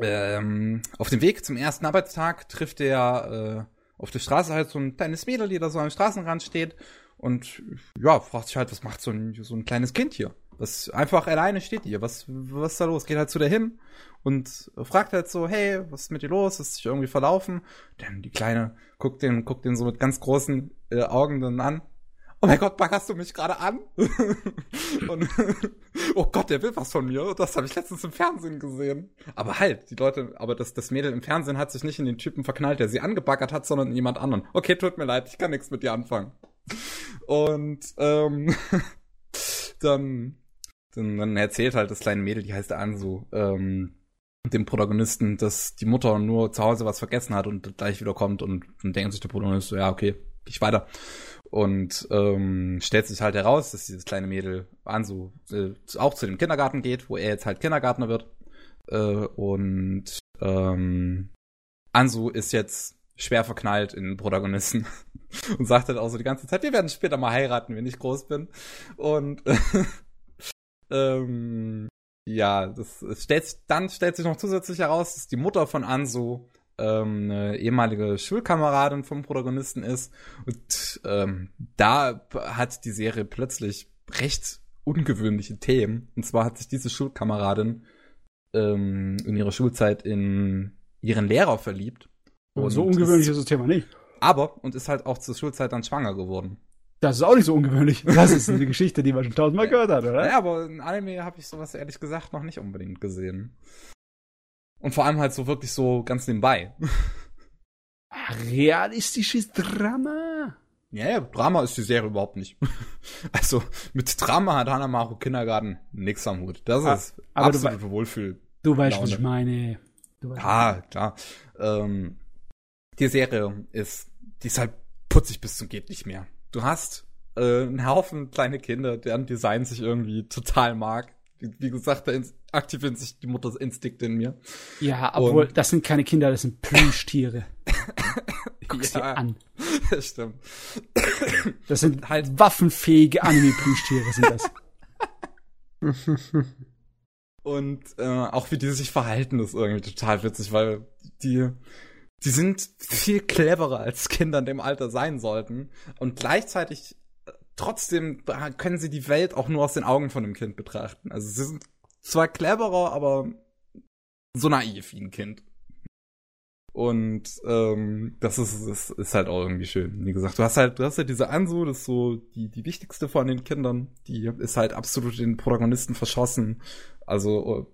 ähm, auf dem Weg zum ersten Arbeitstag trifft er äh, auf der Straße halt so ein kleines Mädel, die da so am Straßenrand steht und ja, fragt sich halt, was macht so ein, so ein kleines Kind hier? Das einfach alleine steht hier. Was, was ist da los? Geht halt zu der hin und fragt halt so, hey, was ist mit dir los? Ist sich irgendwie verlaufen? Denn die Kleine guckt den, guckt den so mit ganz großen äh, Augen dann an. Oh mein Gott, baggerst du mich gerade an? und, oh Gott, der will was von mir. Das habe ich letztens im Fernsehen gesehen. Aber halt, die Leute, aber das, das Mädel im Fernsehen hat sich nicht in den Typen verknallt, der sie angebaggert hat, sondern in jemand anderen. Okay, tut mir leid, ich kann nichts mit dir anfangen. Und ähm, dann, dann, dann erzählt halt das kleine Mädel, die heißt Ansu, ähm, dem Protagonisten, dass die Mutter nur zu Hause was vergessen hat und gleich wieder kommt und dann denkt sich der Protagonist so, ja, okay, ich weiter. Und ähm, stellt sich halt heraus, dass dieses kleine Mädel Ansu äh, auch zu dem Kindergarten geht, wo er jetzt halt Kindergärtner wird. Äh, und ähm, Ansu ist jetzt schwer verknallt in den Protagonisten und sagt halt auch so die ganze Zeit, wir werden später mal heiraten, wenn ich groß bin. Und ähm, ja, das es stellt, dann stellt sich noch zusätzlich heraus, dass die Mutter von Ansu ähm, eine ehemalige Schulkameradin vom Protagonisten ist. Und ähm, da hat die Serie plötzlich recht ungewöhnliche Themen. Und zwar hat sich diese Schulkameradin ähm, in ihrer Schulzeit in ihren Lehrer verliebt. Und so ungewöhnlich ist, ist das Thema nicht. Aber, und ist halt auch zur Schulzeit dann schwanger geworden. Das ist auch nicht so ungewöhnlich. Das ist eine Geschichte, die man schon tausendmal gehört hat, oder? Ja, aber in Anime habe ich sowas ehrlich gesagt noch nicht unbedingt gesehen. Und vor allem halt so wirklich so ganz nebenbei. Realistisches Drama. Ja, ja, Drama ist die Serie überhaupt nicht. Also mit Drama hat Hanamaru Kindergarten nix am Hut. Das Ah, ist aber absolute du Wohlfühl. Du weißt, was ich meine. Du weißt, Ja, klar. Ähm, die Serie ist, die ist halt putzig bis zum geht nicht mehr. Du hast äh, einen Haufen kleine Kinder, deren Design sich irgendwie total mag. Wie, gesagt, da aktivieren sich die Muttersinstinkte in mir. ja, obwohl, Und- das sind keine Kinder, das sind Plüschtiere. Guck's dir an. das stimmt. Das sind Halt- waffenfähige Anime-Plüschtiere, sind das. Und äh, auch wie die sich verhalten, ist irgendwie total witzig, weil die, die sind viel cleverer als Kinder in dem Alter sein sollten. Und gleichzeitig trotzdem können sie die Welt auch nur aus den Augen von einem Kind betrachten. Also sie sind zwar cleverer, aber so naiv wie ein Kind. Und ähm, das ist, das ist halt auch irgendwie schön. Wie gesagt, du hast halt, du hast halt diese Ansu, das ist so die, die wichtigste von den Kindern, die ist halt absolut den Protagonisten verschossen. Also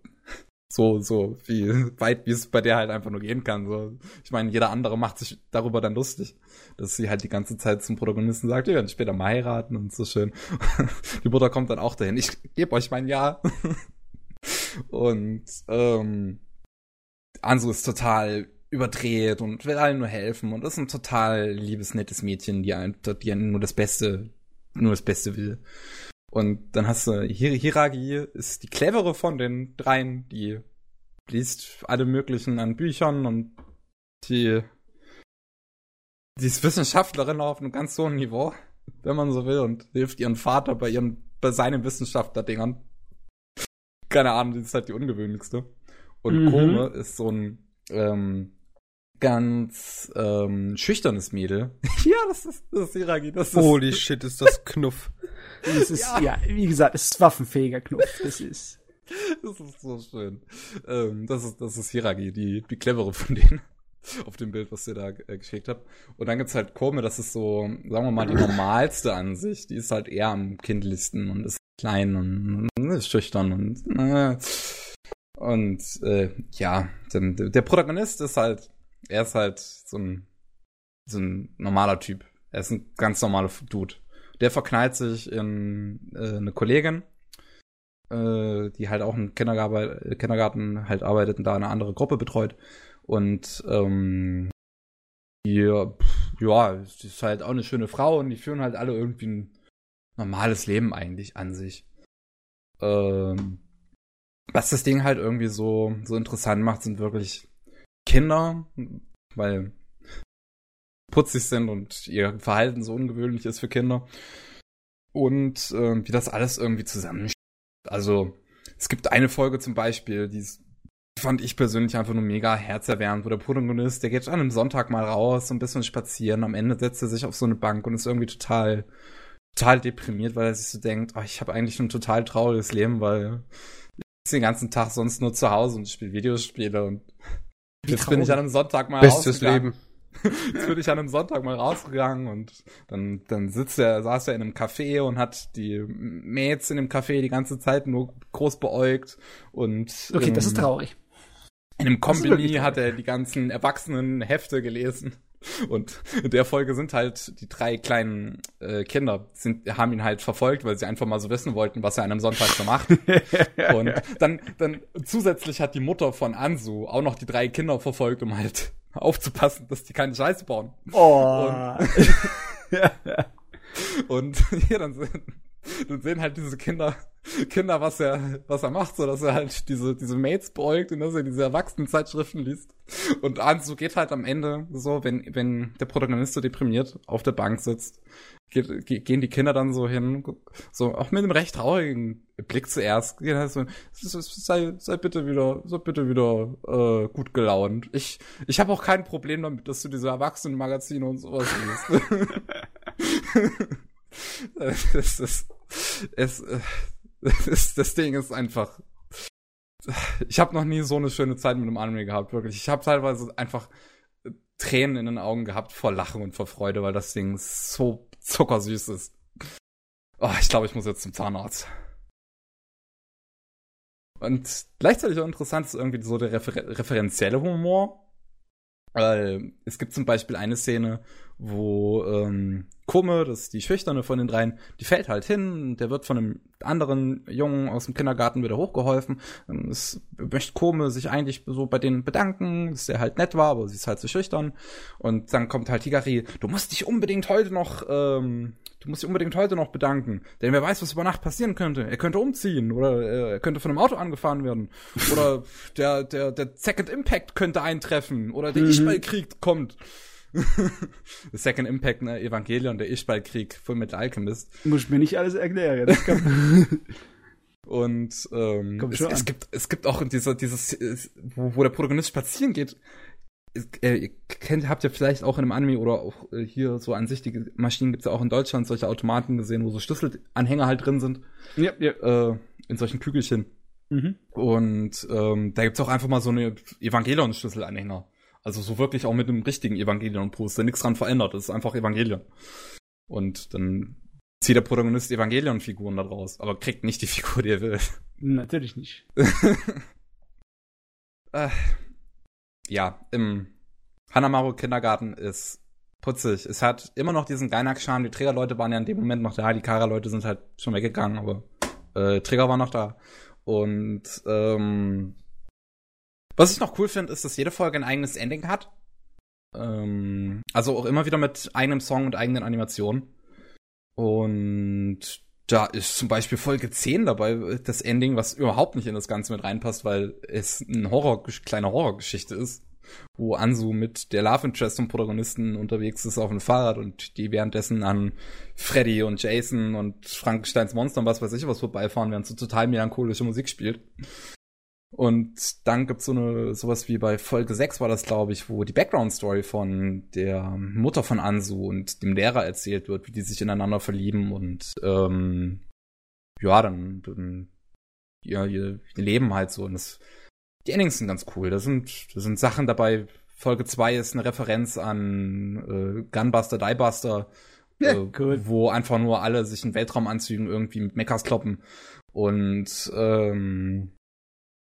so, so wie weit, wie es bei der halt einfach nur gehen kann. So. Ich meine, jeder andere macht sich darüber dann lustig, dass sie halt die ganze Zeit zum Protagonisten sagt, wir werden später mal heiraten und so schön. Die Mutter kommt dann auch dahin, ich gebe euch mein Ja. Und ähm, Ansu ist total überdreht und will allen nur helfen und ist ein total liebes, nettes Mädchen, die, ein, die nur das Beste, nur das Beste will. Und dann hast du Hir Hiragi ist die clevere von den dreien, die liest alle möglichen an Büchern und die, die ist Wissenschaftlerin auf einem ganz hohen Niveau, wenn man so will, und hilft ihren Vater bei ihren, bei seinen Wissenschaftler-Dingern. Keine Ahnung, die ist halt die ungewöhnlichste. Und Mhm. Kome ist so ein ähm, ganz ähm, schüchternes Mädel. ja, das ist, das ist Hiragi. Das ist, Holy shit, ist das Knuff. Das ist, ja. wie gesagt, es ist waffenfähiger Knopf. Das ist. Das ist so schön. Ähm, das ist, das ist Hiragi, die, die clevere von denen. Auf dem Bild, was ihr da äh, geschickt habt. Und dann gibt's halt Kome, das ist so, sagen wir mal, die normalste an sich. Die ist halt eher am kindlichsten und ist klein und, und ist schüchtern und, äh, und, äh, ja, denn, der Protagonist ist halt, er ist halt so ein, so ein normaler Typ. Er ist ein ganz normaler Dude. Der verknallt sich in äh, eine Kollegin, äh, die halt auch im Kindergarten, Kindergarten halt arbeitet und da eine andere Gruppe betreut. Und ähm, die, ja, die ist halt auch eine schöne Frau und die führen halt alle irgendwie ein normales Leben eigentlich an sich. Ähm, was das Ding halt irgendwie so, so interessant macht, sind wirklich Kinder, weil putzig sind und ihr Verhalten so ungewöhnlich ist für Kinder. Und ähm, wie das alles irgendwie zusammenspielt. Also, es gibt eine Folge zum Beispiel, die ist fand ich persönlich einfach nur mega herzerwärmend, wo der Protagonist, der geht an einem Sonntag mal raus, so ein bisschen spazieren, am Ende setzt er sich auf so eine Bank und ist irgendwie total, total deprimiert, weil er sich so denkt, oh, ich habe eigentlich ein total trauriges Leben, weil ich den ganzen Tag sonst nur zu Hause und spiele Videospiele und Wie jetzt bin ich an einem Sonntag mal Bestes. Leben. Jetzt bin ich an einem Sonntag mal rausgegangen und dann, dann sitzt er, saß er in einem Café und hat die Mädels in dem Café die ganze Zeit nur groß beäugt und Okay, das ähm, ist traurig. in einem Das Kombini hat er die ganzen erwachsenen Hefte gelesen. Und in der Folge sind halt die drei kleinen äh, Kinder, sind, haben ihn halt verfolgt, weil sie einfach mal so wissen wollten, was er an einem Sonntag so macht. Und dann, dann zusätzlich hat die Mutter von Ansu auch noch die drei Kinder verfolgt, um halt aufzupassen, dass die keine Scheiße bauen. Oh. Und, Und ja, dann sehen, dann sehen halt diese Kinder, Kinder, was er, was er macht, so dass er halt diese, diese Mates beäugt und dass er diese Erwachsenenzeitschriften liest. Und Anzu geht halt am Ende so, wenn, wenn der Protagonist so deprimiert auf der Bank sitzt, gehen die Kinder dann so hin, so auch mit einem recht traurigen Blick zuerst, gehen halt so, "S- s- sei, sei bitte wieder, sei bitte wieder äh, gut gelaunt. Ich, ich habe auch kein Problem damit, dass du diese Erwachsenenmagazine und sowas liest. es ist, es, äh, ist, das Ding ist einfach. Ich habe noch nie so eine schöne Zeit mit einem Anime gehabt, wirklich. Ich habe teilweise einfach äh, Tränen in den Augen gehabt vor Lachen und vor Freude, weil das Ding so zuckersüß ist. Oh, ich glaube, ich muss jetzt zum Zahnarzt. Und gleichzeitig auch interessant ist irgendwie so der refer referenzielle Humor. Weil es gibt zum Beispiel eine Szene, wo ähm, Kumme, das ist die Schüchterne von den dreien, die fällt halt hin, der wird von einem anderen Jungen aus dem Kindergarten wieder hochgeholfen. Ist, möchte Kumme sich eigentlich so bei denen bedanken, dass der halt nett war, aber sie ist halt zu schüchtern. Und dann kommt halt Higari, du musst dich unbedingt heute noch, ähm, du musst dich unbedingt heute noch bedanken, denn wer weiß, was über Nacht passieren könnte. Er könnte umziehen oder äh, er könnte von einem Auto angefahren werden oder der der der Second Impact könnte eintreffen oder der Mhm. Ischball-Krieg kommt. Second Impact, ne, Evangelion, der Ischball-Krieg, Full Metal Alchemist. Muss ich mir nicht alles erklären. Das kann, Und ähm, es, es gibt es gibt auch in dieser dieses wo, wo der Protagonist spazieren geht. Äh, ihr kennt, habt ihr vielleicht auch in einem Anime oder auch äh, hier so an sich die Maschinen gibt's ja auch in Deutschland solche Automaten gesehen, wo so Schlüsselanhänger halt drin sind ja, ja. äh, in solchen Kügelchen. Mhm. Und ähm, da gibt's auch einfach mal so eine Evangelion-Schlüsselanhänger. Also so wirklich auch mit einem richtigen Evangelion-Poster, nichts dran verändert, das ist einfach Evangelion. Und dann zieht der Protagonist Evangelion-Figuren da draus, aber kriegt nicht die Figur, die er will. Natürlich nicht. Äh, ja, im Hanamaru Kindergarten ist putzig. Es hat immer noch diesen Geinak-Charme. Die Trägerleute waren ja in dem Moment noch da. Die Kara-Leute sind halt schon weggegangen, aber äh, Träger war noch da. Und ähm, was ich noch cool finde, ist, dass jede Folge ein eigenes Ending hat. Ähm, also auch immer wieder mit eigenem Song und eigenen Animationen. Und da ist zum Beispiel Folge 10 dabei, das Ending, was überhaupt nicht in das Ganze mit reinpasst, weil es eine Horror, kleine Horrorgeschichte ist, wo Ansu mit der Love Interest und Protagonisten unterwegs ist auf dem Fahrrad und die währenddessen an Freddy und Jason und Frankensteins Monster und was weiß ich was vorbeifahren, während so total melancholische Musik spielt. Und dann gibt's so eine, sowas wie bei Folge 6 war das, glaube ich, wo die Background-Story von der Mutter von Ansu und dem Lehrer erzählt wird, wie die sich ineinander verlieben und ähm, ja, dann, dann ja, ihr Leben halt so. Und das, die Endings sind ganz cool. Da sind, da sind Sachen dabei. Folge 2 ist eine Referenz an äh, Gunbuster, Diebuster, Ja, äh, cool. wo einfach nur alle sich in Weltraumanzügen irgendwie mit Mechas kloppen. Und ähm,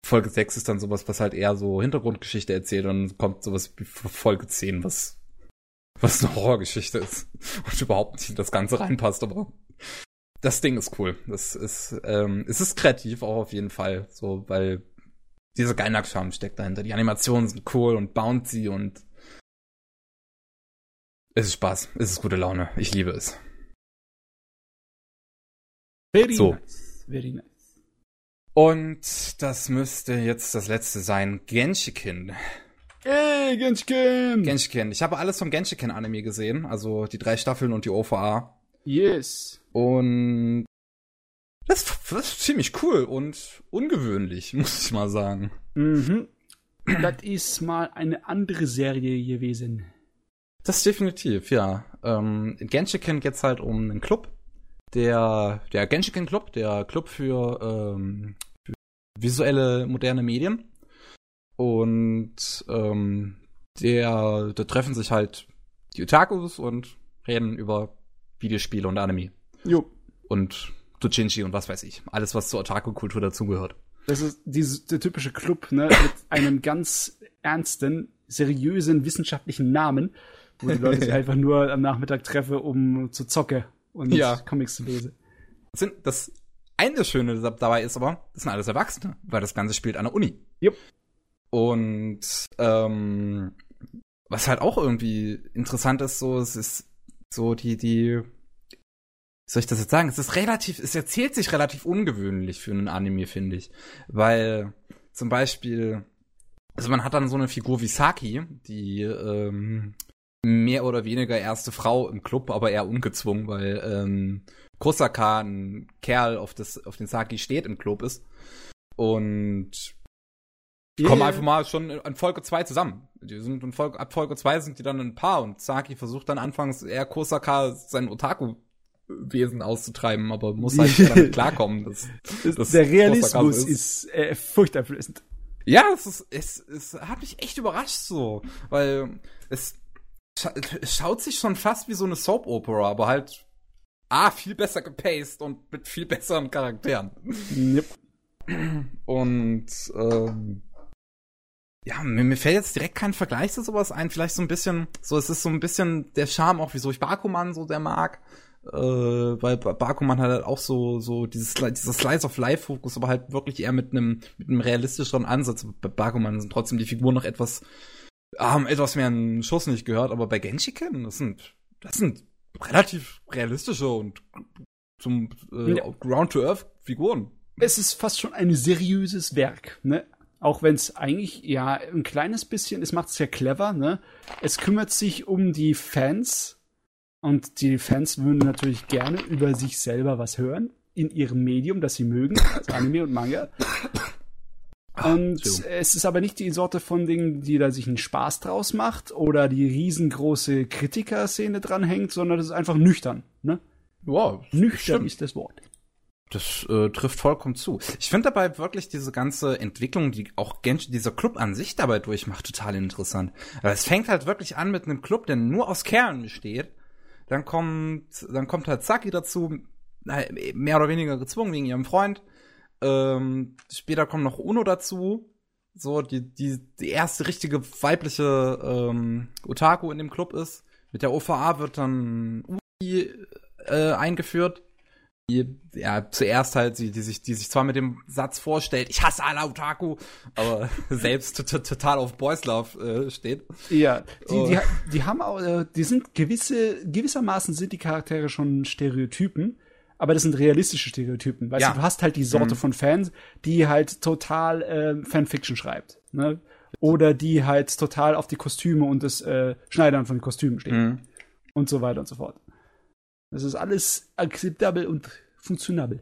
Folge 6 ist dann sowas, was halt eher so Hintergrundgeschichte erzählt und dann kommt sowas wie Folge 10, was, was eine Horrorgeschichte ist und überhaupt nicht in das Ganze reinpasst, aber das Ding ist cool. Das ist, ähm, es ist kreativ auch auf jeden Fall, so, weil dieser Geinak-Charme steckt dahinter. Die Animationen sind cool und bouncy und es ist Spaß. Es ist gute Laune. Ich liebe es. Very So. nice. Very nice. Und das müsste jetzt das letzte sein. Genshiken. Ey, Genshin! Genshiken. Ich habe alles vom Genshiken-Anime gesehen, also die drei Staffeln und die OVA. yes. Und Das, das ist ziemlich cool und ungewöhnlich, muss ich mal sagen. Mhm. Das ist mal eine andere Serie gewesen. Das definitiv, ja. Ähm, in Genshiken geht's halt um einen Club. Der, der Genshiken Club, der Club für, ähm, für visuelle moderne Medien. Und ähm, der, da treffen sich halt die Otakus und reden über Videospiele und Anime. Jo. Und Doujinshi und was weiß ich. Alles, was zur Otaku-Kultur dazugehört. Das ist dieses, der typische Club, ne, mit einem ganz ernsten, seriösen, wissenschaftlichen Namen, wo die Leute sich einfach nur am Nachmittag treffen, um zu zocken und Ja. Comics zu lesen. Das, eine Schöne dabei ist aber, das sind alles Erwachsene, weil das Ganze spielt an der Uni. Jupp. Und ähm, was halt auch irgendwie interessant ist, so, es ist so die, die, wie soll ich das jetzt sagen? Es ist relativ, es erzählt sich relativ ungewöhnlich für einen Anime, finde ich. Weil zum Beispiel, also man hat dann so eine Figur wie Saki, die ähm, mehr oder weniger erste Frau im Club, aber eher ungezwungen, weil ähm, Kosaka ein Kerl, auf, das, auf den Saki steht im Club ist. Und die kommen einfach mal schon an Folge 2 zusammen. Die sind in Folge, ab Folge 2 sind die dann ein Paar und Saki versucht dann anfangs eher Kosaka sein Otaku-Wesen auszutreiben, aber muss halt damit klarkommen. Dass, dass der Realismus so ist, äh, furchteinflößend. Ja, es ist, es, es hat mich echt überrascht so, weil es, scha schaut sich schon fast wie so eine Soap-Opera, aber halt ah, viel besser gepaced und mit viel besseren Charakteren. Yep. Und ähm, ja, mir, mir fällt jetzt direkt kein Vergleich zu sowas ein. Vielleicht so ein bisschen, so es ist so ein bisschen der Charme auch, wieso ich Bakuman so der mag. Äh, weil Ba- Bakuman hat halt auch so so dieses dieser Slice of Life Fokus, aber halt wirklich eher mit einem mit einem realistischeren Ansatz. Bei Bakuman sind trotzdem die Figuren noch etwas haben etwas mehr einen Schuss nicht gehört, aber bei Genshiken, das sind das sind relativ realistische und zum äh, Ja. Ground to Earth Figuren. Es ist fast schon ein seriöses Werk, ne? Auch wenn es eigentlich, ja, ein kleines bisschen, es macht es ja clever, ne? Es kümmert sich um die Fans und die Fans würden natürlich gerne über sich selber was hören in ihrem Medium, das sie mögen, also Anime und Manga. Und Entschuldigung. es ist aber nicht die Sorte von Dingen, die da sich einen Spaß draus macht oder die riesengroße Kritikerszene dranhängt, sondern es ist einfach nüchtern, ne? Wow, Nüchtern stimmt. ist das Wort. Das äh, trifft vollkommen zu. Ich finde dabei wirklich diese ganze Entwicklung, die auch Genshin, dieser Club an sich dabei durchmacht, total interessant. Aber es fängt halt wirklich an mit einem Club, der nur aus Kerlen besteht. Dann kommt, dann kommt halt Saki dazu, mehr oder weniger gezwungen wegen ihrem Freund. Ähm, später kommt noch Uno dazu. So, die, die, die erste richtige weibliche ähm, Otaku in dem Club ist. Mit der OVA wird dann Ui äh, eingeführt die ja zuerst halt die, die sich die sich zwar mit dem Satz vorstellt, ich hasse alle Otaku, aber selbst total auf Boys Love äh, steht. Ja, die, Oh. die, die haben auch, äh, die sind gewisse, gewissermaßen sind die Charaktere schon Stereotypen, aber das sind realistische Stereotypen. Weißt Ja. du, du hast halt die Sorte Mhm. von Fans, die halt total äh, Fanfiction schreibt, ne? Oder die halt total auf die Kostüme und das äh, Schneidern von Kostümen stehen Mhm. und so weiter und so fort. Das ist alles akzeptabel und funktionabel.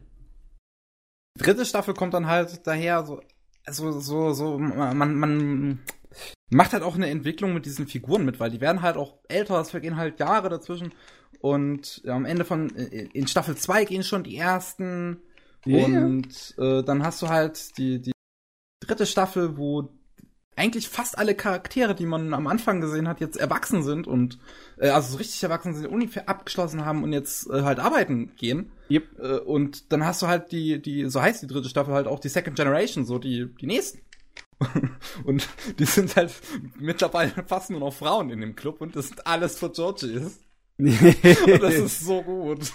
Dritte Staffel kommt dann halt daher so so so so man man macht halt auch eine Entwicklung mit diesen Figuren mit, weil die werden halt auch älter, es vergehen halt Jahre dazwischen und ja, am Ende von äh, in Staffel 2 gehen schon die ersten Ja. Und äh, dann hast du halt die, die dritte Staffel, wo eigentlich fast alle Charaktere, die man am Anfang gesehen hat, jetzt erwachsen sind und äh, also so richtig erwachsen sind, ungefähr abgeschlossen haben und jetzt äh, halt arbeiten gehen. Yep. Äh, und dann hast du halt die, die, so heißt die dritte Staffel halt auch die Second Generation, so die, die nächsten. und die sind halt mittlerweile fast nur noch Frauen in dem Club und das sind alles für Georgies. Und das ist so gut.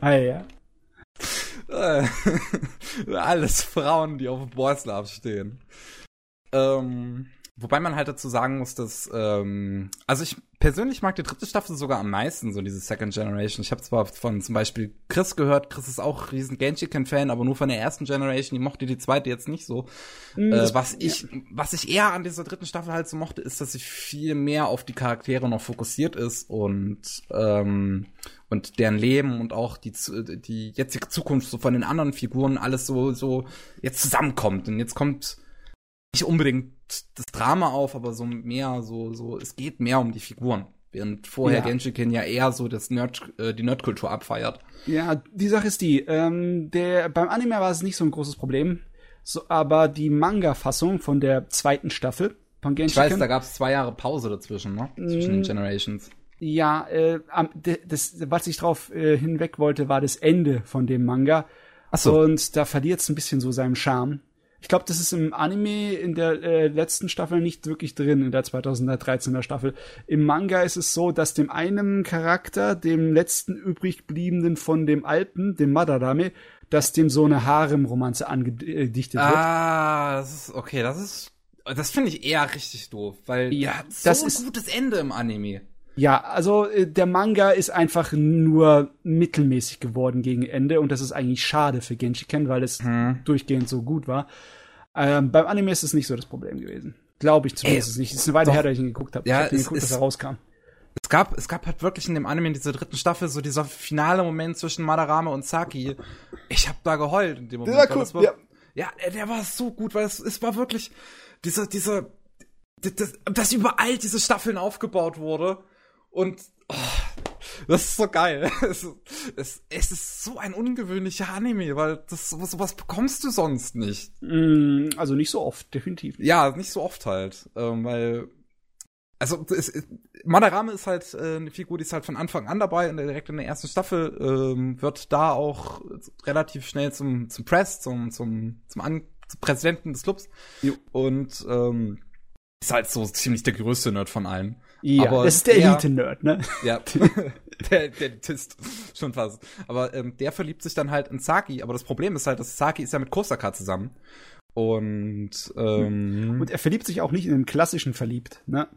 ah, ja. Äh, Alles Frauen, die auf Boys Love stehen. Ähm, Wobei man halt dazu sagen muss, dass, ähm, also ich persönlich mag die dritte Staffel sogar am meisten, so diese Second Generation. Ich habe zwar von zum Beispiel Chris gehört, Chris ist auch riesen Genshiken-Fan, aber nur von der ersten Generation, die mochte die zweite jetzt nicht so. Mhm, äh, was ich, was ich eher an dieser dritten Staffel halt so mochte, ist, dass sie viel mehr auf die Charaktere noch fokussiert ist und, ähm, und deren Leben und auch die, die jetzige Zukunft so von den anderen Figuren alles so, so jetzt zusammenkommt. Und jetzt kommt nicht unbedingt das Drama auf, aber so mehr, so, so, es geht mehr um die Figuren. Während vorher ja. Genshiken ja eher so das Nerd, äh, die Nerdkultur abfeiert. Ja, die Sache ist die, ähm, der, beim Anime war es nicht so ein großes Problem, so, aber die Manga-Fassung von der zweiten Staffel von Genshiken. Ich weiß, da gab es zwei Jahre Pause dazwischen, ne? Zwischen den mm. Generations. Ja, äh, das, was ich drauf äh, hinweg wollte, war das Ende von dem Manga. Ach so. Und da verliert es ein bisschen so seinen Charme. Ich glaube, das ist im Anime in der äh, letzten Staffel nicht wirklich drin, in der 2013er Staffel. Im Manga ist es so, dass dem einen Charakter, dem letzten übrigbliebenen von dem Alpen, dem Madarame, dass dem so eine Harem-Romanze angedichtet wird. Ah, das ist, okay, das ist, das finde ich eher richtig doof, weil ja, das so ist ein gutes Ende im Anime. Ja, also äh, der Manga ist einfach nur mittelmäßig geworden gegen Ende und das ist eigentlich schade für Genshiken, weil es hm. durchgehend so gut war. Ähm, beim Anime ist es nicht so das Problem gewesen. Glaube ich zumindest Ey, nicht. Es ist eine Weile doch. her, dass ich ihn geguckt habe. Ja, ich habe geguckt, dass er rauskam. Es gab, es gab halt wirklich in dem Anime in dieser dritten Staffel so dieser finale Moment zwischen Madarame und Saki. Ich habe da geheult in dem Moment. Der war cool, war, ja. ja, der war so gut, weil es, es war wirklich dieser, dieser, das, dass überall diese Staffeln aufgebaut wurde und oh, das ist so geil. Es, es, es, ist so ein ungewöhnlicher Anime, weil das sowas, bekommst du sonst nicht. Mm, also nicht so oft, definitiv. Ja, nicht so oft halt, ähm, weil also es, Madarame ist halt äh, eine Figur, die ist halt von Anfang an dabei und direkt in der ersten Staffel ähm, wird da auch relativ schnell zum zum Press, zum zum zum, An zum Präsidenten des Clubs jo. und ähm, ist halt so ziemlich der größte Nerd von allen. Ja, aber das ist der, Elite-Nerd, ne? Ja, der, der Elitist, schon fast. Aber ähm, der verliebt sich dann halt in Saki, aber das Problem ist halt, dass Saki ist ja mit Kosaka zusammen. Und, ähm, Und er verliebt sich auch nicht in den klassischen verliebt, ne?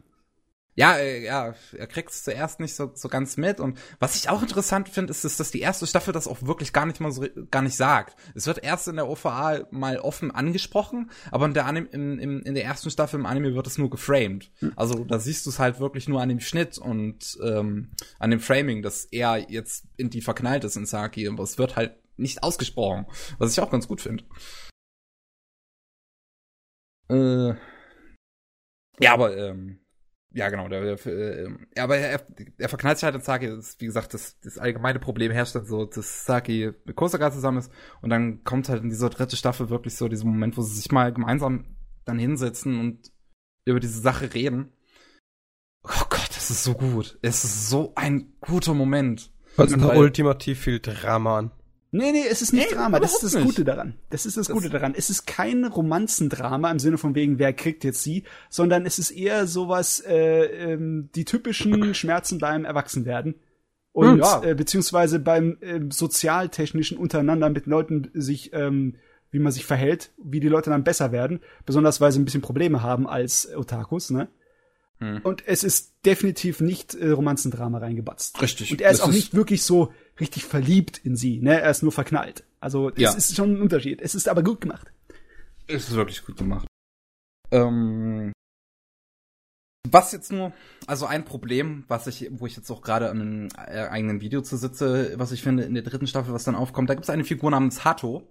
Ja, äh, ja, er kriegt es zuerst nicht so, so ganz mit. Und was ich auch interessant finde, ist, dass die erste Staffel das auch wirklich gar nicht mal so gar nicht sagt. Es wird erst in der OVA mal offen angesprochen, aber in der, Anime, in, in, in der ersten Staffel im Anime wird es nur geframed. Also da siehst du es halt wirklich nur an dem Schnitt und ähm, an dem Framing, dass er jetzt in die verknallt ist in Saki. Aber es wird halt nicht ausgesprochen, was ich auch ganz gut finde. Äh, ja, aber ähm, ja, genau. Der, der, äh, aber er, er verknallt sich halt in Saki. Das, wie gesagt, das, das allgemeine Problem herrscht dann so, dass Saki mit Kosaka zusammen ist. Und dann kommt halt in dieser dritte Staffel wirklich so dieser Moment, wo sie sich mal gemeinsam dann hinsetzen und über diese Sache reden. Oh Gott, das ist so gut. Es ist so ein guter Moment. Also ultimativ viel Drama an. Nee, nee, es ist nicht nee, Drama. Das ist das nicht. Gute daran. Das ist das, das Gute daran. Es ist kein Romanzendrama im Sinne von wegen, wer kriegt jetzt sie, sondern es ist eher sowas, äh, ähm, die typischen Schmerzen beim Erwachsenwerden. Und hm, ja. äh, beziehungsweise beim äh, sozialtechnischen untereinander mit Leuten sich, ähm, wie man sich verhält, wie die Leute dann besser werden, besonders weil sie ein bisschen Probleme haben als Otakus, ne? Hm. Und es ist definitiv nicht äh, Romanzendrama reingebatzt. Richtig. Und er ist das auch ist nicht wirklich so richtig verliebt in sie, ne? Er ist nur verknallt. Also es ja. ist schon ein Unterschied. Es ist aber gut gemacht. Es ist wirklich gut gemacht. Ähm, was jetzt nur, also ein Problem, was ich, wo ich jetzt auch gerade an einem äh, eigenen Video zu sitze, was ich finde in der dritten Staffel, was dann aufkommt, da gibt es eine Figur namens Hato.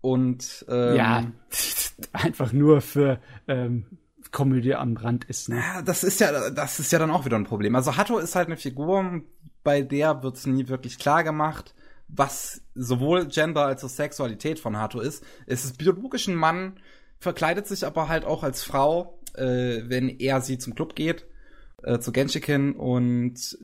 Und ähm, ja, einfach nur für ähm, Komödie am Rand ist. Ne? Ja, das ist ja, das ist ja dann auch wieder ein Problem. Also Hatto ist halt eine Figur, bei der wird's nie wirklich klar gemacht, was sowohl Gender als auch Sexualität von Hatto ist. Es ist biologisch ein Mann, verkleidet sich aber halt auch als Frau, äh, wenn er sie zum Club geht, äh, zu Genshiken und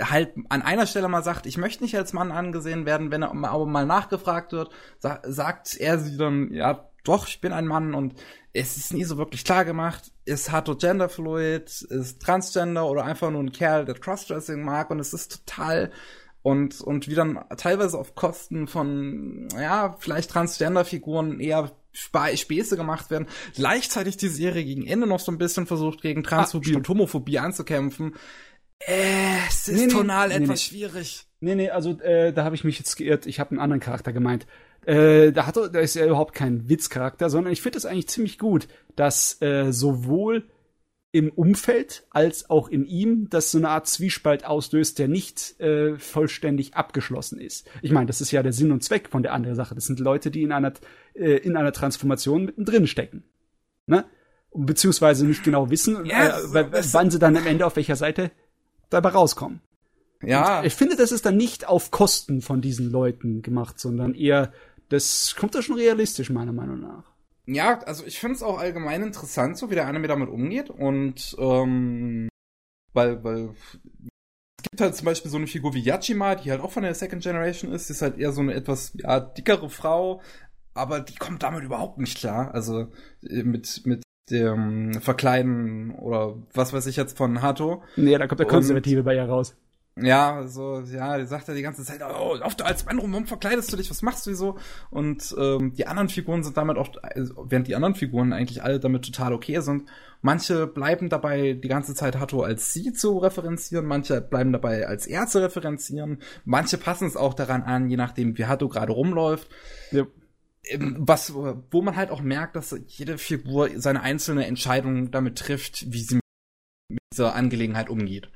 halt an einer Stelle mal sagt, ich möchte nicht als Mann angesehen werden, wenn er aber mal nachgefragt wird, sa sagt er sie dann, ja, doch, ich bin ein Mann und es ist nie so wirklich klar gemacht, ist Hato genderfluid, ist transgender oder einfach nur ein Kerl, der Crossdressing mag und es ist total und, und wie dann teilweise auf Kosten von, ja, vielleicht Transgender-Figuren eher Sp Späße gemacht werden. Gleichzeitig die Serie gegen Ende noch so ein bisschen versucht, gegen Transphobie Ah, und Homophobie anzukämpfen. Äh, es ist Nee, nee, tonal nee, etwas nee. schwierig. Nee, nee, also äh, da habe ich mich jetzt geirrt. Ich habe einen anderen Charakter gemeint. Äh, da hat er, da ist ja überhaupt kein Witzcharakter, sondern ich finde es eigentlich ziemlich gut, dass äh, sowohl im Umfeld als auch in ihm das so eine Art Zwiespalt auslöst, der nicht äh, vollständig abgeschlossen ist. Ich meine, das ist ja der Sinn und Zweck von der anderen Sache. Das sind Leute, die in einer äh, in einer Transformation mittendrin stecken, ne? Beziehungsweise nicht genau wissen, Ja, äh, wann sie dann am Ende auf welcher Seite dabei rauskommen. Ja, Ich finde, das ist dann nicht auf Kosten von diesen Leuten gemacht, sondern eher, das kommt da schon realistisch, meiner Meinung nach. Ja, also ich finde es auch allgemein interessant, so wie der Anime damit umgeht. Und ähm, weil, weil es gibt halt zum Beispiel so eine Figur wie Yachima, die halt auch von der Second Generation ist. Die ist halt eher so eine etwas ja, dickere Frau, aber die kommt damit überhaupt nicht klar. Also äh, mit, mit dem Verkleiden oder was weiß ich jetzt von Hato. Nee, da kommt der Und- Konservative bei ihr raus. Ja, so, ja, die sagt ja die ganze Zeit, oh, lauf du als Mann rum, warum verkleidest du dich, was machst du so? Und ähm, die anderen Figuren sind damit auch, also, während die anderen Figuren eigentlich alle damit total okay sind, manche bleiben dabei die ganze Zeit Hatto als sie zu referenzieren, manche bleiben dabei als er zu referenzieren, manche passen es auch daran an, je nachdem wie Hatto gerade rumläuft. Ja. Ähm, Was, wo man halt auch merkt, dass jede Figur seine einzelne Entscheidung damit trifft, wie sie mit dieser Angelegenheit umgeht.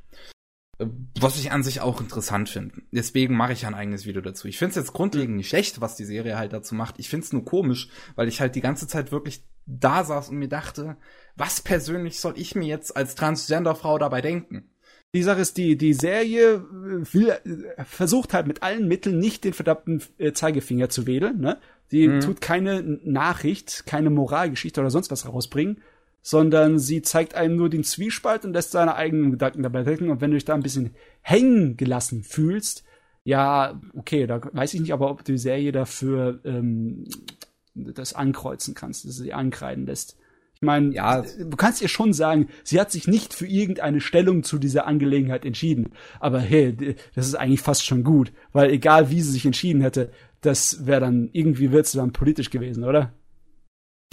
Was ich an sich auch interessant finde. Deswegen mache ich ein eigenes Video dazu. Ich finde es jetzt grundlegend nicht schlecht, was die Serie halt dazu macht. Ich finde es nur komisch, weil ich halt die ganze Zeit wirklich da saß und mir dachte, was persönlich soll ich mir jetzt als Transgender-Frau dabei denken? Die Sache ist, die, die Serie äh, will, äh, versucht halt mit allen Mitteln nicht den verdammten äh, Zeigefinger zu wedeln, ne? Die Mhm. tut keine Nachricht, keine Moralgeschichte oder sonst was rausbringen, sondern sie zeigt einem nur den Zwiespalt und lässt seine eigenen Gedanken dabei wirken. Und wenn du dich da ein bisschen hängen gelassen fühlst, ja, okay, da weiß ich nicht, aber ob die Serie dafür ähm, das ankreuzen kannst, dass sie ankreiden lässt. Ich meine, Ja. du kannst ihr schon sagen, sie hat sich nicht für irgendeine Stellung zu dieser Angelegenheit entschieden. Aber hey, das ist eigentlich fast schon gut, weil egal wie sie sich entschieden hätte, das wäre dann, irgendwie wird's dann politisch gewesen, oder?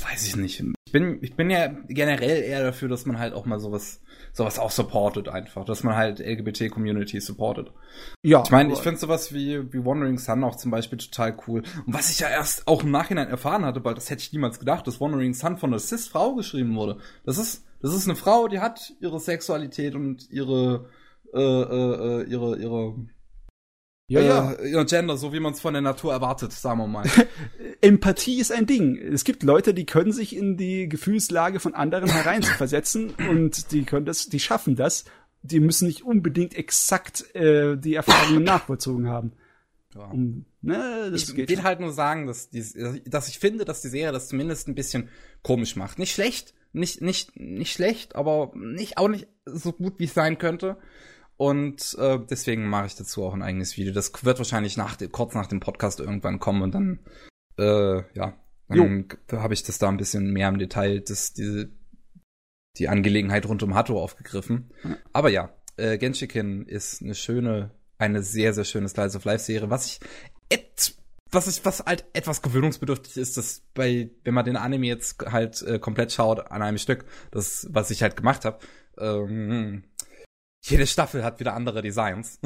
Weiß ich nicht. Ich bin, ich bin ja generell eher dafür, dass man halt auch mal sowas, sowas auch supportet einfach. Dass man halt LGBT-Community supportet. Ja. Ich meine, ich finde sowas wie, wie Wandering Sun auch zum Beispiel total cool. Und was ich ja erst auch im Nachhinein erfahren hatte, weil das hätte ich niemals gedacht, dass Wandering Sun von einer Cis-Frau geschrieben wurde. Das ist, das ist eine Frau, die hat ihre Sexualität und ihre, äh, äh, äh, ihre, ihre, ja, ja. ihr Gender, so wie man es von der Natur erwartet, sagen wir mal. Empathie ist ein Ding. Es gibt Leute, die können sich in die Gefühlslage von anderen hereinversetzen und die können das, die schaffen das. Die müssen nicht unbedingt exakt äh, die Erfahrungen nachvollzogen haben. Ja. Um, ne, Ich will schon. halt nur sagen, dass, die, dass ich finde, dass die Serie das zumindest ein bisschen komisch macht. Nicht schlecht, nicht, nicht, nicht schlecht, aber nicht, auch nicht so gut, wie es sein könnte. Und äh, deswegen mache ich dazu auch ein eigenes Video. Das wird wahrscheinlich nach, kurz nach dem Podcast irgendwann kommen und dann, äh, ja, dann habe ich das da ein bisschen mehr im Detail, das, diese, die Angelegenheit rund um Hatto aufgegriffen. Aber ja, äh, Genshiken ist eine schöne, eine sehr, sehr schöne Slice of Life Serie. Was ich et, was ich, was halt etwas gewöhnungsbedürftig ist, dass bei, wenn man den Anime jetzt halt äh, komplett schaut an einem Stück, das, was ich halt gemacht habe, ähm, jede Staffel hat wieder andere Designs.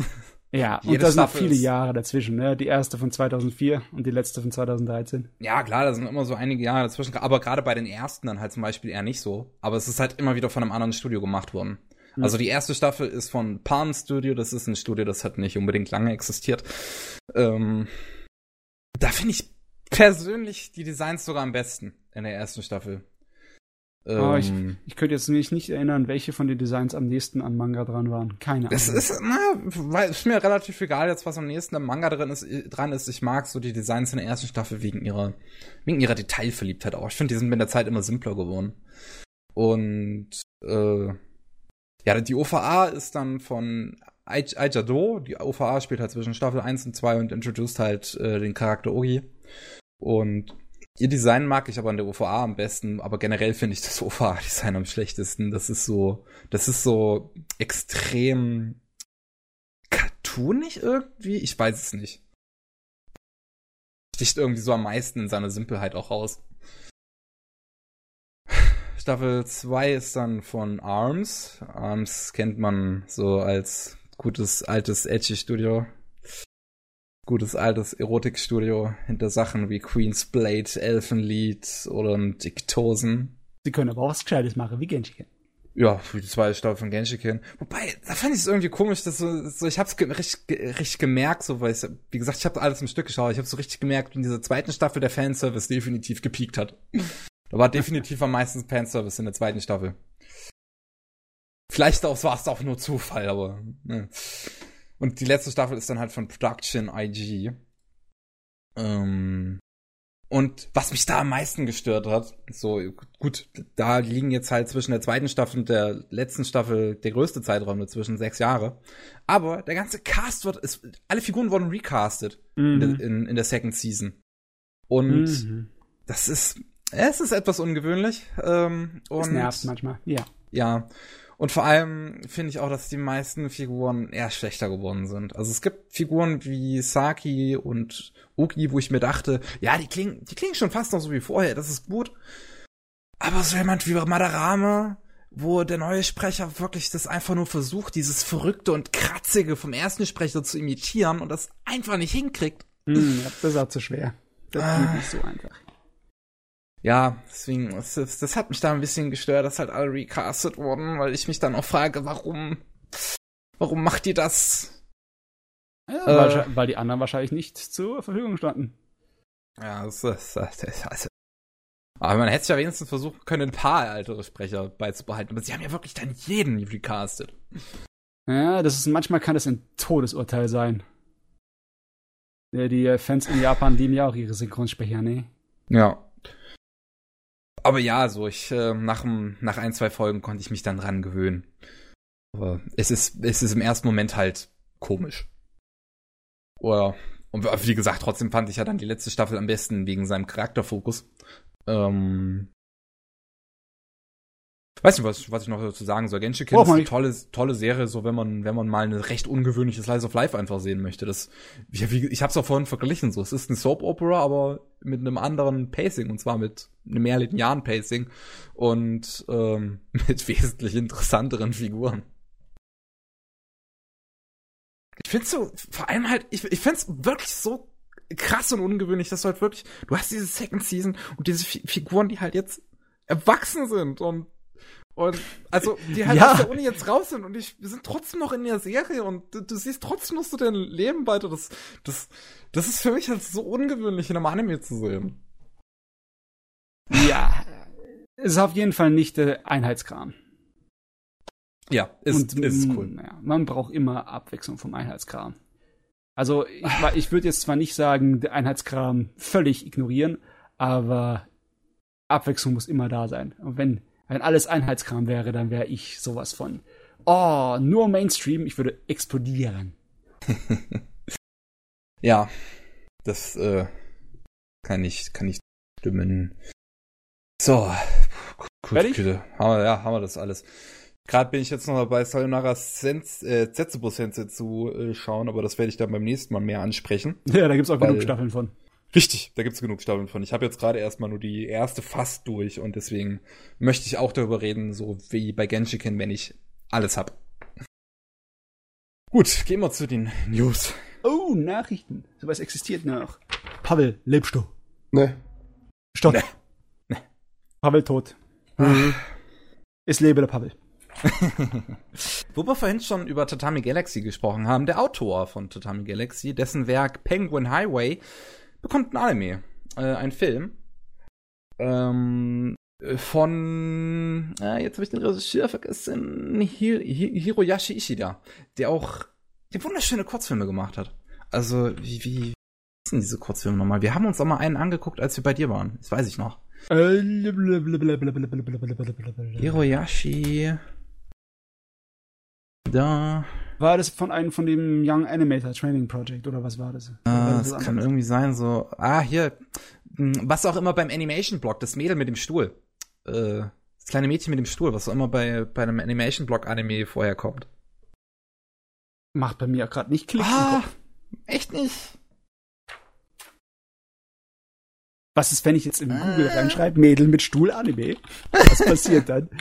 Ja, und jede da sind viele Jahre dazwischen. Ne? Die erste von 2004 und die letzte von 2013. Ja, klar, da sind immer so einige Jahre dazwischen, aber gerade bei den ersten dann halt zum Beispiel eher nicht so. Aber es ist halt immer wieder von einem anderen Studio gemacht worden. Mhm. Also die erste Staffel ist von Palm Studio, das ist ein Studio, das hat nicht unbedingt lange existiert. Ähm, da finde ich persönlich die Designs sogar am besten in der ersten Staffel. Aber ich, Ähm, ich könnte jetzt mich nicht erinnern, welche von den Designs am nächsten an Manga dran waren. Keine Ahnung. Es ist, na, ist mir relativ egal jetzt, was am nächsten am Manga drin ist, dran ist. Ich mag so die Designs in der ersten Staffel wegen ihrer, wegen ihrer Detailverliebtheit auch. Ich finde, die sind mit der Zeit immer simpler geworden. Und, äh, ja, die OVA ist dann von Ai- Aijado. Die OVA spielt halt zwischen Staffel 1 und 2 und introduced halt äh, den Charakter Ogi. Und ihr Design mag ich aber an der OVA am besten, aber generell finde ich das OVA-Design am schlechtesten. Das ist so, das ist so extrem Cartoon nicht irgendwie? Ich weiß es nicht. Sticht irgendwie so am meisten in seiner Simpelheit auch raus. Staffel 2 ist dann von ARMS. ARMS kennt man so als gutes altes Edgy-Studio. Gutes altes Erotikstudio hinter Sachen wie Queen's Blade, Elfenlied oder Diktosen. Sie können aber auch was Gescheites machen, wie Genshiken. Ja, für die zweite Staffel von Genshiken. Wobei, da fand ich es irgendwie komisch, dass so, so ich hab's ge richtig, richtig gemerkt, so, weil ich, wie gesagt, ich habe alles im Stück geschaut, ich habe so richtig gemerkt, in dieser zweiten Staffel der Fanservice definitiv gepiekt hat. Da war definitiv am meisten Fanservice in der zweiten Staffel. Vielleicht war es auch nur Zufall, aber, ne. Und die letzte Staffel ist dann halt von Production IG. Ähm, und was mich da am meisten gestört hat, so gut, da liegen jetzt halt zwischen der zweiten Staffel und der letzten Staffel der größte Zeitraum dazwischen, sechs Jahre. Aber der ganze Cast wird, ist, alle Figuren wurden recastet Mhm. in, der, in, in der Second Season. Und Mhm. das ist, es ist etwas ungewöhnlich. Ähm, und Das nervt manchmal, ja. ja. Und vor allem finde ich auch, dass die meisten Figuren eher schlechter geworden sind. Also es gibt Figuren wie Saki und Uki, wo ich mir dachte, ja, die klingen, die klingen schon fast noch so wie vorher, das ist gut. Aber so jemand wie Madarame, wo der neue Sprecher wirklich das einfach nur versucht, dieses Verrückte und Kratzige vom ersten Sprecher zu imitieren und das einfach nicht hinkriegt. Hm, das ist auch zu schwer. Das Ah. nicht so einfach. Ja, deswegen, das, das, hat mich da ein bisschen gestört, dass halt alle recastet wurden, weil ich mich dann auch frage, warum, warum macht ihr das? Ja, Äh. weil, die anderen wahrscheinlich nicht zur Verfügung standen. Ja, das ist, das ist also. Aber man hätte es ja wenigstens versuchen können, ein paar ältere Sprecher beizubehalten. Aber sie haben ja wirklich dann jeden recastet. Ja, das ist manchmal kann das ein Todesurteil sein. Die Fans in Japan lieben ja auch ihre Synchronsprecher, ne? Ja. Aber ja, so ich äh, nach, nach ein, zwei Folgen konnte ich mich dann dran gewöhnen. Aber es ist, es ist im ersten Moment halt komisch. Oder, und wie gesagt, trotzdem fand ich ja dann die letzte Staffel am besten wegen seinem Charakterfokus. Ähm, weiß nicht, was, was ich noch dazu sagen soll. Genshiken Braucht ist eine tolle, tolle Serie, so wenn man, wenn man mal eine recht ungewöhnliche Slice of Life einfach sehen möchte. Das, wie, wie, ich hab's auch vorhin verglichen, so. Es ist eine Soap Opera, aber mit einem anderen Pacing, und zwar mit einem mehr linearen Pacing und ähm, mit wesentlich interessanteren Figuren. Ich find's so, vor allem halt, ich, ich find's wirklich so krass und ungewöhnlich, dass du halt wirklich, du hast diese Second Season und diese Fi Figuren, die halt jetzt erwachsen sind und und also die halt Ja. aus der Uni jetzt raus sind und die sind trotzdem noch in der Serie und du, du siehst trotzdem noch so dein Leben weiter. Das, das, das ist für mich halt so ungewöhnlich in einem Anime zu sehen. Ja. Es ist auf jeden Fall nicht der Einheitskram. Ja, ist, Und, ist mm, cool. Naja, man braucht immer Abwechslung vom Einheitskram. Also ich, ich würde jetzt zwar nicht sagen, der Einheitskram völlig ignorieren, aber Abwechslung muss immer da sein. Und wenn, wenn alles Einheitskram wäre, dann wäre ich sowas von, oh, nur Mainstream, ich würde explodieren. Ja, das äh, kann ich, kann ich stimmen. So, gut? Güte. Haben wir, ja, haben wir das alles. Gerade bin ich jetzt noch dabei, Sayonara Sens äh, Setsubo Sensei zu äh, schauen, aber das werde ich dann beim nächsten Mal mehr ansprechen. Ja, da gibt's auch Weil- genug Staffeln von. Richtig, da gibt's genug Staffeln von. Ich habe jetzt gerade erstmal nur die erste fast durch und deswegen möchte ich auch darüber reden, so wie bei Genshiken, wenn ich alles hab. Gut, gehen wir zu den News. Oh, Nachrichten. Sowas existiert noch. Pavel, lebst du? Ne. Stopp. Nee. Nee. Pavel tot. Es lebe der Pavel. Wo wir vorhin schon über Tatami Galaxy gesprochen haben, der Autor von Tatami Galaxy, dessen Werk Penguin Highway, bekommt ein Anime, äh, ein Film. Ähm, äh, von, äh, jetzt habe ich den Regisseur vergessen, Hi Hi Hiroyashi Ishida, der auch die wunderschöne Kurzfilme gemacht hat. Also, wie, wie, wie sind diese Kurzfilme nochmal? Wir haben uns auch mal einen angeguckt, als wir bei dir waren. Das weiß ich noch. Hiroyashi. Da. War das von einem von dem Young Animator Training Project oder was war das? Oder war Ah, das das kann irgendwie sein, so. Ah, hier. Hm, Was auch immer beim Animation-Blog, das Mädel mit dem Stuhl. Äh, das kleine Mädchen mit dem Stuhl, was auch immer bei, bei einem Animation-Blog-Anime vorher kommt. Macht bei mir gerade nicht Klick. im Ah, Kopf. echt nicht. Was ist, wenn ich jetzt in Äh. Google reinschreibe, Mädel mit Stuhl Anime? Was passiert dann?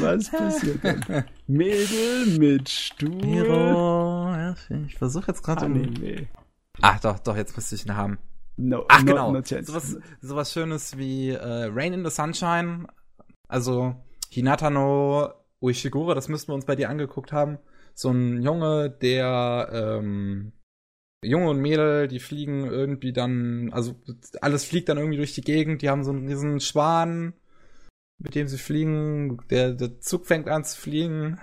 Was passiert dann? Mädel mit Stuhl ja, ich versuche jetzt gerade. Anime. Ach doch, doch, jetzt müsste ich ihn haben. No, Ach no, genau, no chance. sowas, sowas Schönes wie äh, Rain in the Sunshine, also Hinata no Ueshiguro, das müssten wir uns bei dir angeguckt haben. So ein Junge, der ähm, Junge und Mädel, die fliegen irgendwie dann, also alles fliegt dann irgendwie durch die Gegend, die haben so einen riesen Schwan, mit dem sie fliegen, der, der Zug fängt an zu fliegen.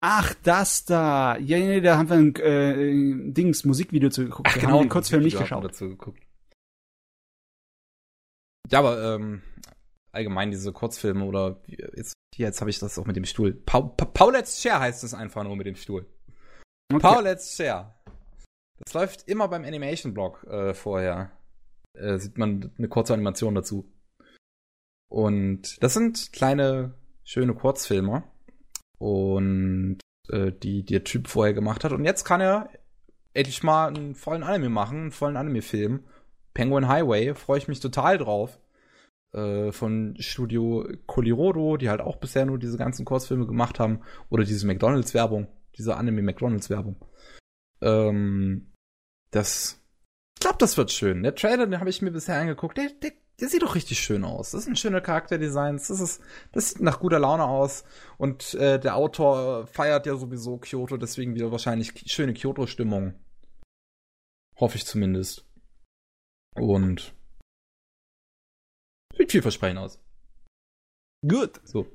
Ach, das da. Ja, ja, da haben wir ein äh, Dings, Musikvideo zu geguckt. wir haben den Kurzfilm nicht wir geschaut. Dazu geguckt. Ja, aber ähm, allgemein diese Kurzfilme oder jetzt, jetzt habe ich das auch mit dem Stuhl. Pa pa Paulette's Share heißt es einfach nur mit dem Stuhl. Okay. Paulette's Share. Das läuft immer beim Animation-Blog äh, vorher. Äh, sieht man eine kurze Animation dazu. Und das sind kleine, schöne Kurzfilme. Und äh, die der Typ vorher gemacht hat. Und jetzt kann er endlich mal einen vollen Anime machen, einen vollen Anime-Film. Penguin Highway, freue ich mich total drauf. Äh, von Studio Kolirodo, die halt auch bisher nur diese ganzen Kurzfilme gemacht haben. Oder diese McDonalds-Werbung, diese Anime-McDonalds-Werbung. Ähm, das, ich glaube, das wird schön. Der Trailer, den habe ich mir bisher angeguckt, der, der, der sieht doch richtig schön aus. Das sind schöne Charakterdesigns, das ist, das sieht nach guter Laune aus. Und äh, der Autor feiert ja sowieso Kyoto, deswegen wieder wahrscheinlich schöne Kyoto-Stimmung. Hoffe ich zumindest. Und sieht vielversprechend aus. Gut. So.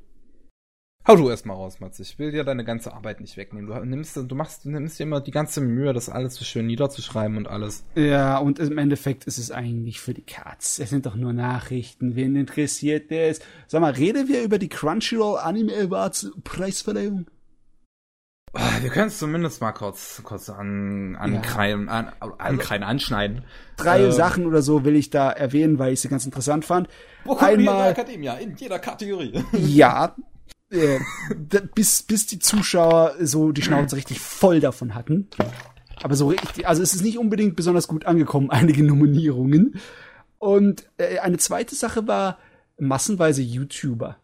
Hau du erst mal raus, Matze. Ich will dir deine ganze Arbeit nicht wegnehmen. Du nimmst, du machst, du nimmst dir immer die ganze Mühe, das alles so schön niederzuschreiben und alles. Ja, und im Endeffekt ist es eigentlich für die Katz. Es sind doch nur Nachrichten. Wen interessiert das? Sag mal, reden wir über die Crunchyroll Anime Awards Preisverleihung? Ah, Wir können es zumindest mal kurz, kurz an, ankreien, an, ankreien, anschneiden. Drei Ähm, Sachen oder so will ich da erwähnen, weil ich sie ganz interessant fand. Wo kommen wir in Einmal, Akademie? In jeder Kategorie. ja, äh, bis, bis die Zuschauer so die Schnauze richtig voll davon hatten. Aber so richtig, also es ist nicht unbedingt besonders gut angekommen, einige Nominierungen. Und äh, eine zweite Sache war massenweise YouTuber.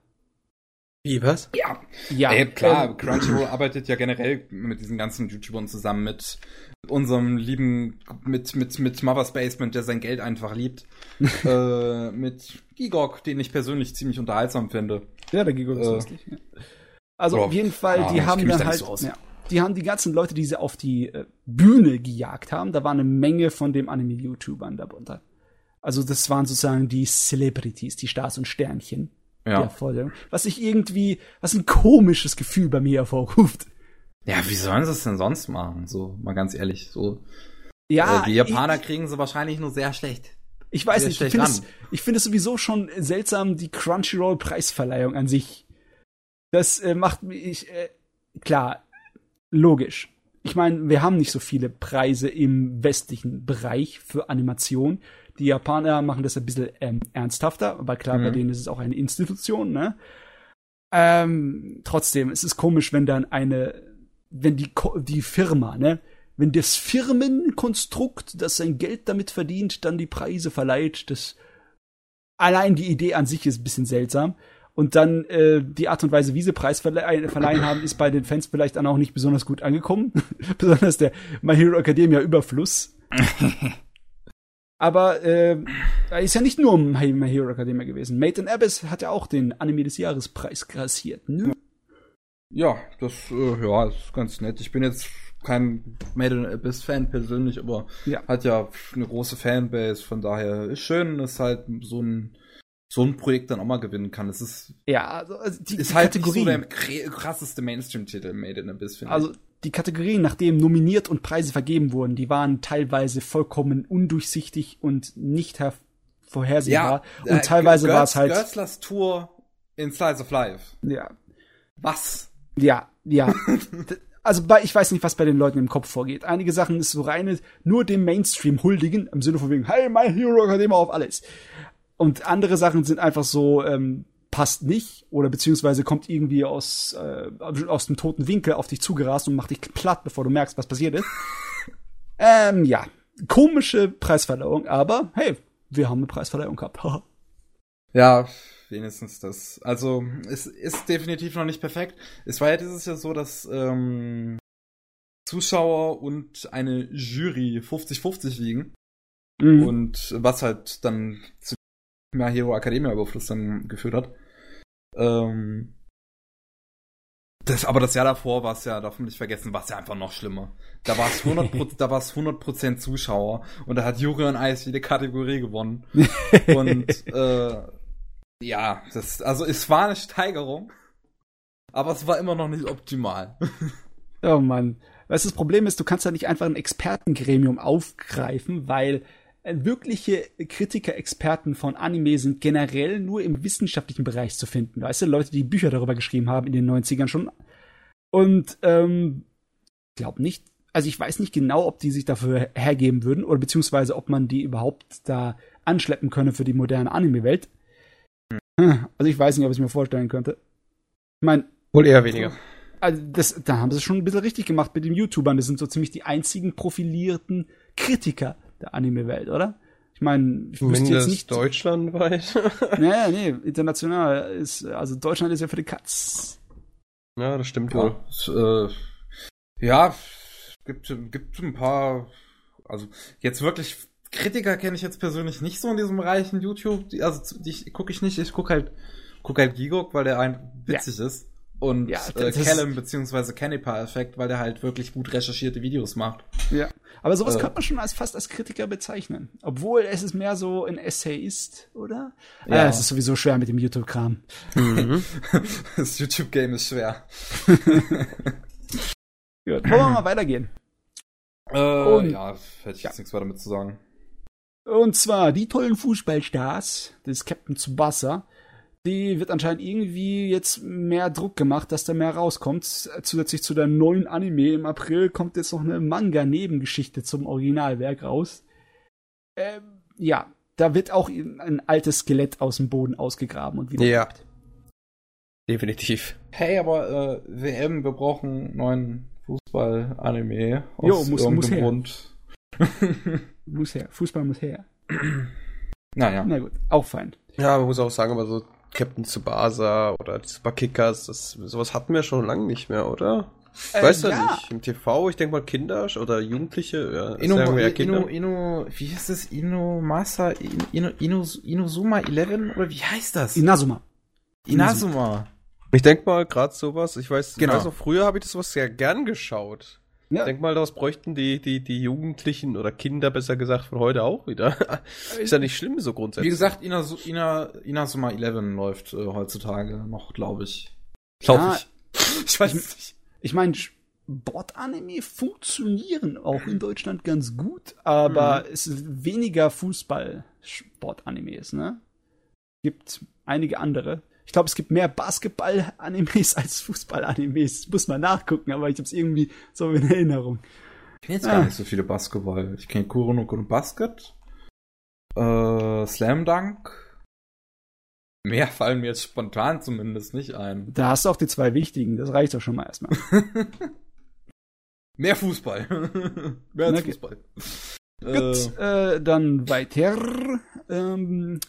Wie, was? Ja. Ja, Ey, klar, ähm, Crunchyroll arbeitet ja generell mit diesen ganzen YouTubern zusammen, mit unserem lieben, mit, mit, mit Mother's Basement, der sein Geld einfach liebt. äh, mit Gigok, den ich persönlich ziemlich unterhaltsam finde. Ja, der Gigo ist Äh, lustig. Ja. Also oder- auf jeden Fall, die ich haben dann da halt, so ja, die haben die ganzen Leute, die sie auf die äh, Bühne gejagt haben, da war eine Menge von dem Anime-YouTubern darunter. Also das waren sozusagen die Celebrities, die Stars und Sternchen Ja. der. Was sich irgendwie, was ein komisches Gefühl bei mir hervorruft. Ja, wie sollen sie es denn sonst machen? So, mal ganz ehrlich. So, Ja, äh, die Japaner kriegen sie wahrscheinlich nur sehr schlecht. Ich weiß nicht, ich finde es, ich finde es sowieso schon seltsam, die Crunchyroll-Preisverleihung an sich. Das äh, macht mich, äh, klar, logisch. Ich meine, wir haben nicht so viele Preise im westlichen Bereich für Animation. Die Japaner machen das ein bisschen ähm, ernsthafter, aber klar, bei Mhm. denen ist es auch eine Institution, ne? Ähm, trotzdem, es ist komisch, wenn dann eine, wenn die, die Firma, ne, wenn das Firmenkonstrukt, das sein Geld damit verdient, dann die Preise verleiht, das allein die Idee an sich ist ein bisschen seltsam. Und dann äh, die Art und Weise, wie sie Preis verlei verleihen haben, ist bei den Fans vielleicht dann auch nicht besonders gut angekommen. besonders der My Hero Academia Überfluss. Aber äh, ist ja nicht nur My Hero Academia gewesen. Made in Abyss hat ja auch den Anime des Jahres Preis grassiert. Ne? Ja, das, äh, ja, ist ganz nett. Ich bin jetzt kein Made in Abyss Fan persönlich, aber Ja. hat ja eine große Fanbase, von daher ist schön, dass halt so ein so ein Projekt dann auch mal gewinnen kann. Es ist, Ja, also, also die, ist die halt nicht so Kategorien. der krasseste Mainstream-Titel Made in Abyss, finde Also die Kategorien, nachdem nominiert und Preise vergeben wurden, die waren teilweise vollkommen undurchsichtig und nicht her- ich. vorhersehbar. äh, und teilweise Girls- war es halt. Görzlers Tour in Slice of Life. Ja, Was? ja, ja. Also bei, ich weiß nicht, was bei den Leuten im Kopf vorgeht. Einige Sachen ist so reine, nur dem Mainstream huldigen, im Sinne von wegen, hey, my Hero Academia auf alles. Und andere Sachen sind einfach so, ähm, passt nicht oder beziehungsweise kommt irgendwie aus, äh, aus dem toten Winkel auf dich zugerast und macht dich platt, bevor du merkst, was passiert ist. ähm, ja, komische Preisverleihung, aber hey, wir haben eine Preisverleihung gehabt. ja, wenigstens das. Also, es ist definitiv noch nicht perfekt. Es war ja dieses Jahr so, dass ähm, Zuschauer und eine Jury 50-50 liegen. Mhm. Und was halt dann zu mehr Hero Academia Überfluss dann geführt hat. Ähm, das, aber das Jahr davor war es ja, darf man nicht vergessen, war es ja einfach noch schlimmer. Da war es 100%, da war es 100% Zuschauer und da hat Juri und Eis jede Kategorie gewonnen. und äh, ja, das, also es war eine Steigerung, aber es war immer noch nicht optimal. oh Mann. Weißt du, das Problem ist, du kannst ja nicht einfach ein Expertengremium aufgreifen, weil äh, wirkliche Kritiker, Experten von Anime sind generell nur im wissenschaftlichen Bereich zu finden. Weißt du, Leute, die Bücher darüber geschrieben haben in den 90ern schon. Und ähm, glaube nicht, also ich weiß nicht genau, ob die sich dafür hergeben würden oder beziehungsweise ob man die überhaupt da anschleppen könne für die moderne Anime-Welt. Hm. Also ich weiß nicht, ob ich es mir vorstellen könnte. Ich meine. Wohl eher weniger. Also das, da haben sie es schon ein bisschen richtig gemacht mit den YouTubern. Das sind so ziemlich die einzigen profilierten Kritiker der Anime-Welt, oder? Ich meine, ich wüsste jetzt nicht. deutschlandweit? nee, nee, international ist, also Deutschland ist ja für die Katz. Ja, das stimmt ja, wohl. Es, äh, ja, gibt, gibt ein paar, also jetzt wirklich Kritiker kenne ich jetzt persönlich nicht so in diesem Bereich in YouTube. Die, also die gucke ich nicht, ich gucke halt, guck halt Gigok, weil der ein witzig ja. ist und ja, äh, Callum beziehungsweise Kennipa-Effekt, weil der halt wirklich gut recherchierte Videos macht. Ja, aber sowas äh, könnte man schon als fast als Kritiker bezeichnen. Obwohl es ist mehr so ein Essayist, oder? Ja, ja es ist sowieso schwer mit dem YouTube-Kram. Mhm. das YouTube-Game ist schwer. Gut, wollen wir mal weitergehen? Äh, und, ja, hätte ich ja. jetzt nichts weiter mit zu sagen. Und zwar die tollen Fußballstars des Captain Tsubasa die wird anscheinend irgendwie jetzt mehr Druck gemacht, dass da mehr rauskommt. Zusätzlich zu der neuen Anime im April kommt jetzt noch eine Manga-Nebengeschichte zum Originalwerk raus. Ähm, ja, da wird auch ein altes Skelett aus dem Boden ausgegraben und wieder. Ja. Definitiv. Hey, aber äh, WM, wir brauchen neuen Fußball-Anime. Jo, muss, muss her. Grund. Muss her. Fußball muss her. Naja. Na gut, auch fein. Ja, man muss auch sagen, aber so Captain Tsubasa oder die Super Kickers, das, sowas hatten wir schon lange nicht mehr, oder? Ich äh, weiß ja, ja nicht. Im TV, ich denke mal Kinder oder Jugendliche, ja, wir ja Kinder. Ino, Ino, wie heißt das? Ino Masa, Ino, Ino, Inozuma 11 oder wie heißt das? Inazuma. Inazuma. Ich denke mal, gerade sowas, ich weiß, genau. ich weiß noch, früher habe ich das was sehr gern geschaut. Ja. Ich denke mal, daraus bräuchten die, die, die Jugendlichen oder Kinder, besser gesagt, von heute auch wieder. ist ja nicht schlimm so grundsätzlich. Wie gesagt, Ina, Ina, Inazuma 11 läuft äh, heutzutage noch, glaube ich. Glaube ja, ich. Ich weiß nicht. Ich meine, Sportanime funktionieren auch in Deutschland ganz gut, aber mhm. es ist weniger Fußball-Sportanimes, ne? Gibt einige andere. Ich glaube, es gibt mehr Basketball-Animes als Fußball-Animes. Muss man nachgucken, aber ich habe es irgendwie so in Erinnerung. Ich kenne jetzt ah. gar nicht so viele Basketball. Ich kenne Kuronok und Basket. Äh, Slam Dunk. Mehr fallen mir jetzt spontan zumindest nicht ein. Da hast du auch die zwei wichtigen. Das reicht doch schon mal erstmal. Mehr Fußball. Mehr als okay. Fußball. Gut, äh, äh, dann weiter. Ähm,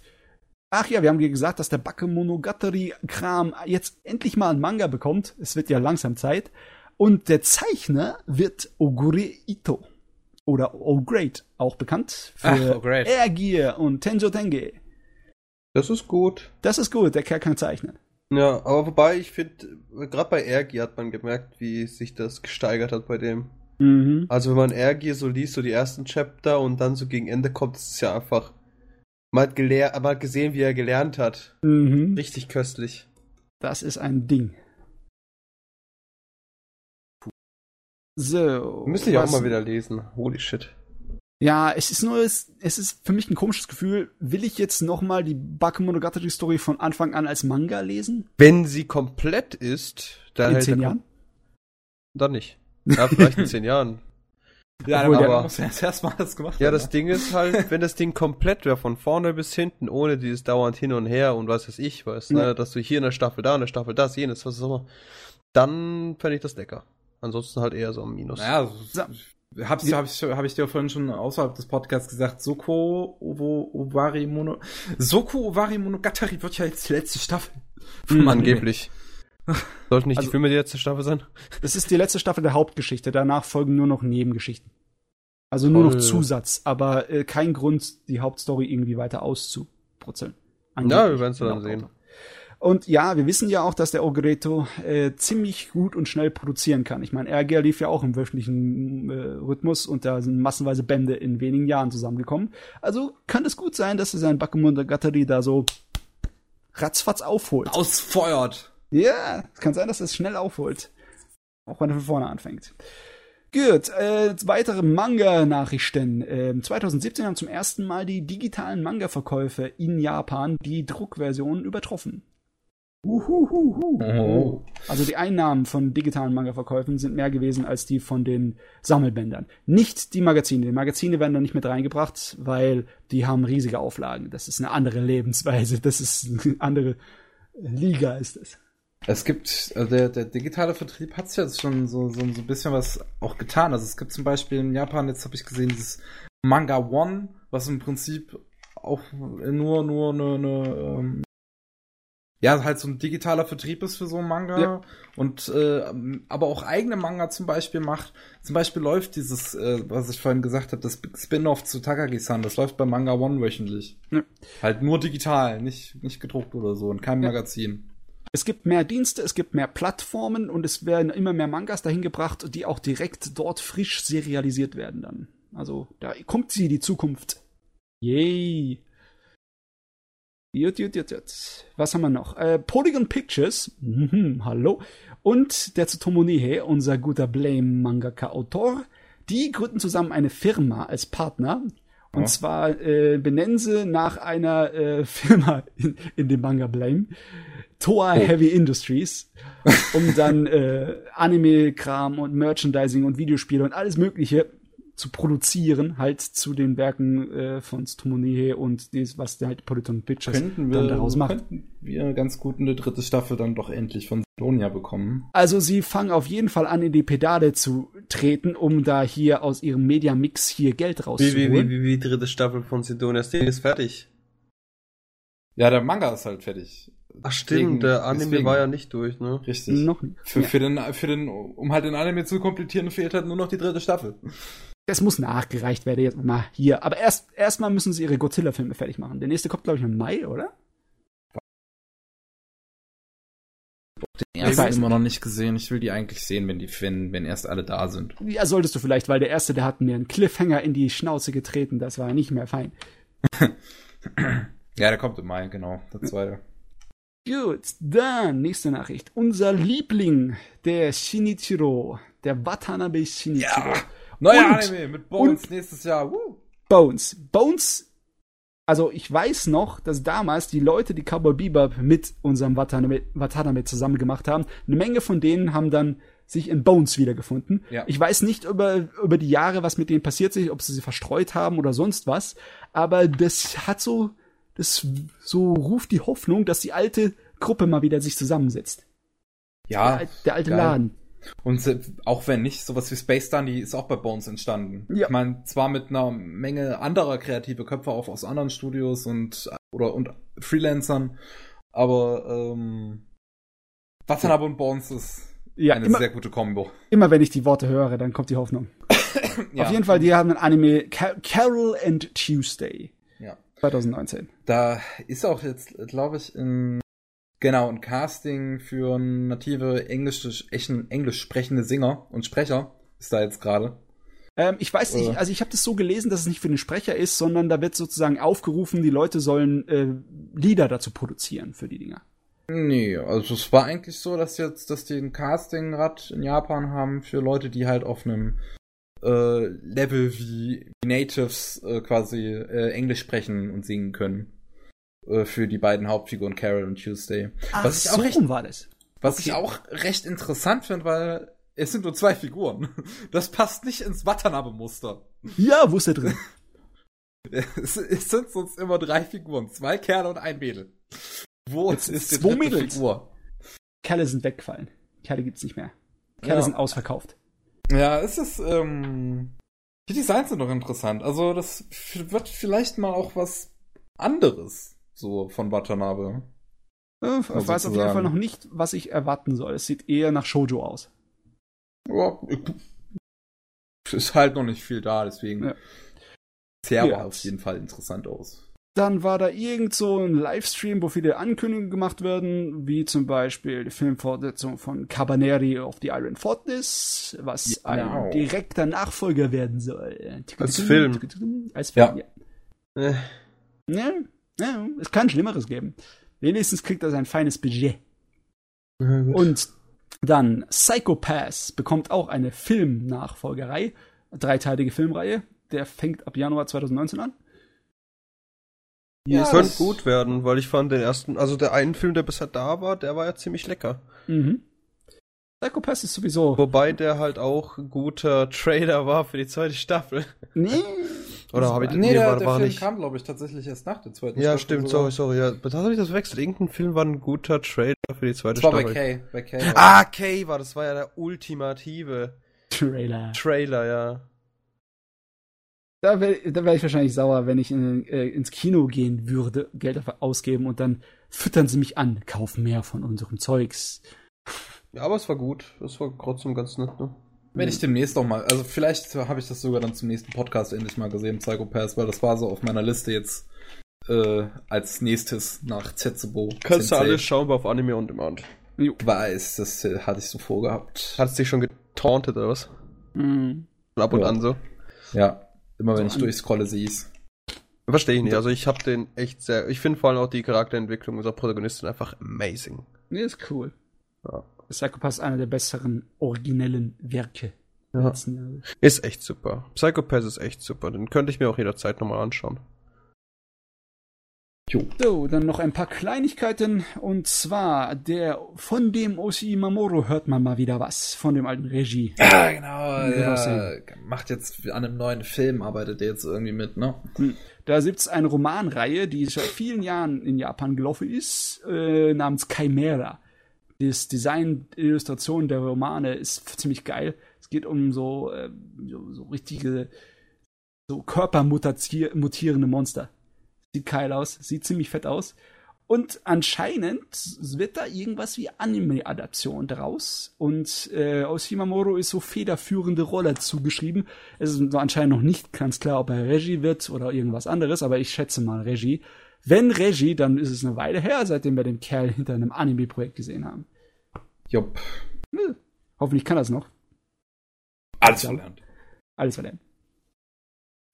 Ach ja, wir haben gesagt, dass der Bakemonogatari-Kram jetzt endlich mal ein Manga bekommt. Es wird ja langsam Zeit. Und der Zeichner wird Ogure Ito. Oder O-Great, auch bekannt für Air Gear und Tenjo Tenge. Das ist gut. Das ist gut, der Kerl kann zeichnen. Ja, aber wobei ich finde, gerade bei Air Gear hat man gemerkt, wie sich das gesteigert hat bei dem. Mhm. Also wenn man Air Gear so liest, so die ersten Chapter und dann so gegen Ende kommt, ist es ja einfach man hat, gelehr man hat gesehen, wie er gelernt hat. Mhm. Richtig köstlich. Das ist ein Ding. So. Müsste ich auch mal wieder lesen. Holy shit. Ja, es ist nur, es, es ist für mich ein komisches Gefühl. Will ich jetzt nochmal die Bakemonogatari-Story von Anfang an als Manga lesen? Wenn sie komplett ist, dann. In zehn Jahren? Dann nicht. Ja, vielleicht in zehn Jahren. Ja, Obwohl aber muss ja erst erstmal das gemacht Ja, haben, das ne? Ding ist halt, wenn das Ding komplett wäre, von vorne bis hinten, ohne dieses dauernd hin und her und was weiß ich, weißt du, Ja. ne, dass du hier eine Staffel da, eine Staffel das, jenes, was auch immer, dann fände ich das lecker. Ansonsten halt eher so ein Minus. Naja, So. hab's, hab, ich, hab ich dir vorhin schon außerhalb des Podcasts gesagt, Soko Owo, Owari Mono, Soko Owari Monogatari wird ja jetzt die letzte Staffel. Hm, Anime. Sollten nicht Also- die Filme die letzte Staffel sein? Das ist die letzte Staffel der Hauptgeschichte. Danach folgen nur noch Nebengeschichten. Also nur noch Toll. Zusatz, aber äh, kein Grund, die Hauptstory irgendwie weiter auszubrutzeln. Ja, wir werden es dann sehen. Und ja, wir wissen ja auch, dass der Ogreto äh, ziemlich gut und schnell produzieren kann. Ich meine, RGR lief ja auch im wöchentlichen äh, Rhythmus und da sind massenweise Bände in wenigen Jahren zusammengekommen. Also kann es gut sein, dass er sein Bakemonogatari da so ratzfatz aufholt. Ausfeuert. Ja, es kann sein, dass es schnell aufholt. Auch wenn er von vorne anfängt. Gut, äh, weitere Manga-Nachrichten. Ähm, 2017 haben zum ersten Mal die digitalen Manga-Verkäufe in Japan die Druckversionen übertroffen. Uhuhuhu. Oh. Also die Einnahmen von digitalen Manga-Verkäufen sind mehr gewesen als die von den Sammelbändern. Nicht die Magazine. Die Magazine werden da nicht mit reingebracht, weil die haben riesige Auflagen. Das ist eine andere Lebensweise. Das ist eine andere Liga ist es. Es gibt, also der, der digitale Vertrieb hat jetzt schon so, so, so ein bisschen was auch getan. Also es gibt zum Beispiel in Japan, jetzt habe ich gesehen, dieses Manga One, was im Prinzip auch nur, nur eine, eine ähm, ja, halt so ein digitaler Vertrieb ist für so ein Manga Ja. und äh, aber auch eigene Manga zum Beispiel macht. Zum Beispiel läuft dieses, äh, was ich vorhin gesagt habe, das Spin-off zu Takagi-san, das läuft bei Manga One wöchentlich. Ja. Halt nur digital, nicht, nicht gedruckt oder so, in keinem Ja. Magazin. Es gibt mehr Dienste, es gibt mehr Plattformen und es werden immer mehr Mangas dahin gebracht, die auch direkt dort frisch serialisiert werden dann. Also da kommt sie, die Zukunft. Yay. Jut, jut, jut, jut. Was haben wir noch? Äh, Polygon Pictures, mhm, hallo, und der Tsutomu Nihei, unser guter Blame-Mangaka-Autor, die gründen zusammen eine Firma als Partner. Und Ja. zwar äh, benennen sie nach einer äh, Firma in, in dem Manga Blame, Toa Oh. Heavy Industries, um dann äh, Anime-Kram und Merchandising und Videospiele und alles Mögliche zu produzieren, halt zu den Werken äh, von Tsutomu und dies, was der halt Polyton Pictures könnten dann wir, daraus macht. könnten wir ganz gut eine dritte Staffel dann doch endlich von Sidonia bekommen. Also sie fangen auf jeden Fall an, in die Pedale zu treten, um da hier aus ihrem Media-Mix hier Geld Wie, rauszuholen. wie, wie, wie, wie dritte Staffel von Sidonia Ding ist fertig. Ja, der Manga ist halt fertig. Ach Deswegen- stimmt, der Anime deswegen. war ja nicht durch, ne? Richtig. Noch nicht. Für, Ja. für, den, für den, um halt den Anime zu komplettieren, fehlt halt nur noch die dritte Staffel. Das muss nachgereicht werden jetzt mal hier. Aber erst erstmal müssen sie ihre Godzilla-Filme fertig machen. Der nächste kommt, glaube ich, im Mai, oder? Den ersten ersten immer noch nicht gesehen. Ich will die eigentlich sehen, wenn die, wenn, wenn erst alle da sind. Ja, solltest du vielleicht, weil der erste, der hat mir einen Cliffhanger in die Schnauze getreten. Das war nicht mehr fein. Ja, der kommt im Mai, genau. Der zweite. Gut, dann nächste Nachricht. Unser Liebling, der Shinichiro, der Watanabe Shinichiro. Neuer Und- Anime mit Bones nächstes Jahr. Woo. Bones. Bones, also ich weiß noch, dass damals die Leute, die Cowboy Bebop mit unserem Watanabe, Watanabe zusammen gemacht haben, eine Menge von denen haben dann sich in Bones wiedergefunden. Ja. Ich weiß nicht über, über die Jahre, was mit denen passiert ist, ob sie sie verstreut haben oder sonst was, aber das hat so, das so ruft die Hoffnung, dass die alte Gruppe mal wieder sich zusammensetzt. Ja, der, der alte geil. Laden. Und auch wenn nicht, sowas wie Space Dandy ist auch bei Bones entstanden. Ja. Ich meine, zwar mit einer Menge anderer kreative Köpfe auch aus anderen Studios und oder und Freelancern, aber ähm, Watanabe und Bones ist Ja, eine immer, sehr gute Kombo. immer wenn ich die Worte höre, dann kommt die Hoffnung. Ja. Auf jeden Fall, die haben ein Anime Ca- Carol and Tuesday Ja. 2019. Da ist auch jetzt, glaube ich, in genau ein Casting für native englische, echten englisch sprechende Singer und Sprecher ist da jetzt gerade. Ähm, ich weiß nicht, also ich habe das so gelesen, dass es nicht für den Sprecher ist, sondern da wird sozusagen aufgerufen, die Leute sollen äh, Lieder dazu produzieren für die Dinger. Nee, also es war eigentlich so, dass jetzt, dass die ein Casting-Rad in Japan haben für Leute, die halt auf einem äh, Level wie wie Natives äh, quasi äh, Englisch sprechen und singen können. Äh, für die beiden Hauptfiguren Carol und Tuesday. Was ich auch recht war das. Was Okay. ich auch recht interessant finde, weil es sind nur zwei Figuren. Das passt nicht ins Watanabe-Muster. Ja, wo ist der drin? Es, es sind sonst immer drei Figuren. Zwei Kerle und ein Mädel. Wo Jetzt ist zwei die dritte Mädels. Figur? Kerle sind weggefallen. Kerle gibt's nicht mehr. Kerle Ja. sind ausverkauft. Ja, es ist, ähm, die Designs sind doch interessant. Also, das wird vielleicht mal auch was anderes, so von Watanabe. Äh, Ich weiß auf jeden. Fall noch nicht, was ich erwarten soll. Es sieht eher nach Shoujo aus. Ja, ist halt noch nicht viel da, deswegen. Ja. Bisher Ja. auf jeden Fall interessant aus. Dann war da irgend so ein Livestream, wo viele Ankündigungen gemacht werden, wie zum Beispiel die Filmfortsetzung von Cabaneri of the Iron Fortress, was genau. ein direkter Nachfolger werden soll. Als Film. Als Film, Ja. ja. Äh, Ja, ja, es kann Schlimmeres geben. Wenigstens kriegt er sein feines Budget. Und dann Psychopass bekommt auch eine Filmnachfolgerei, dreiteilige Filmreihe. Der fängt ab Januar 2019 an. Ja, könnte gut werden, weil ich fand den ersten, also der einen Film, der bisher da war, der war ja ziemlich lecker. Mhm. Psychopass ist sowieso. Wobei der halt auch ein guter Trailer war für die zweite Staffel. Nee. Oder habe ich Nee, nee, der, war, der war Film nicht. kam, glaube ich, tatsächlich erst nach der zweiten Ja, Staffel stimmt, sogar. sorry, sorry. Ja, das habe ich das verwechselt. Irgendein Film war ein guter Trailer für die zweite Das war bei Staffel. Kay. Bei Kay Ah, Kay war, das war ja der ultimative Trailer. Trailer, ja. Da wäre da wär ich wahrscheinlich sauer, wenn ich in, äh, ins Kino gehen würde, Geld dafür ausgeben und dann füttern sie mich an, kaufen mehr von unserem Zeugs. Ja, aber es war gut. Es war trotzdem ganz nett, ne? Wenn ich demnächst auch mal, also vielleicht habe ich das sogar dann zum nächsten Podcast endlich mal gesehen, Psychopaths, weil das war so auf meiner Liste jetzt äh, als nächstes nach Zetsubo. Kannst du alles schauen auf Anime on Demand. Jo. Weiß, das äh, hatte ich so vorgehabt. Hat es dich schon getauntet oder was? Mhm. Ab und Ja. an so. Ja, immer wenn So ich durchscrolle, sieh's. Verstehe ich nicht. Also ich habe den echt sehr. Ich finde vor allem auch die Charakterentwicklung unserer Protagonistin einfach amazing. Nee, ist cool. Ja. Psychopass ist einer der besseren originellen Werke Ja. Ist echt super. Psychopath ist echt super. Den könnte ich mir auch jederzeit nochmal anschauen. So, dann noch ein paar Kleinigkeiten. Und zwar, der von dem Oshi Mamoru hört man mal wieder was. Von dem alten Regie. Ja, genau. Ja, macht jetzt an einem neuen Film, arbeitet der jetzt irgendwie mit, ne? Da gibt's eine Romanreihe, die seit vielen Jahren in Japan gelaufen ist, äh, namens Chimera. Das Design, Illustration der Romane ist ziemlich geil. Es geht um so, äh, so, so richtige, so körpermutierende Monster. Sieht geil aus, sieht ziemlich fett aus. Und anscheinend wird da irgendwas wie Anime-Adaption draus. Und äh, Oshimamoro ist so federführende Rolle zugeschrieben. Es ist anscheinend noch nicht ganz klar, ob er Regie wird oder irgendwas anderes, aber ich schätze mal Regie. Wenn Regie, dann ist es eine Weile her, seitdem wir den Kerl hinter einem Anime-Projekt gesehen haben. Jupp. Hoffentlich kann das noch. Alles verlernt. Alles verlernt.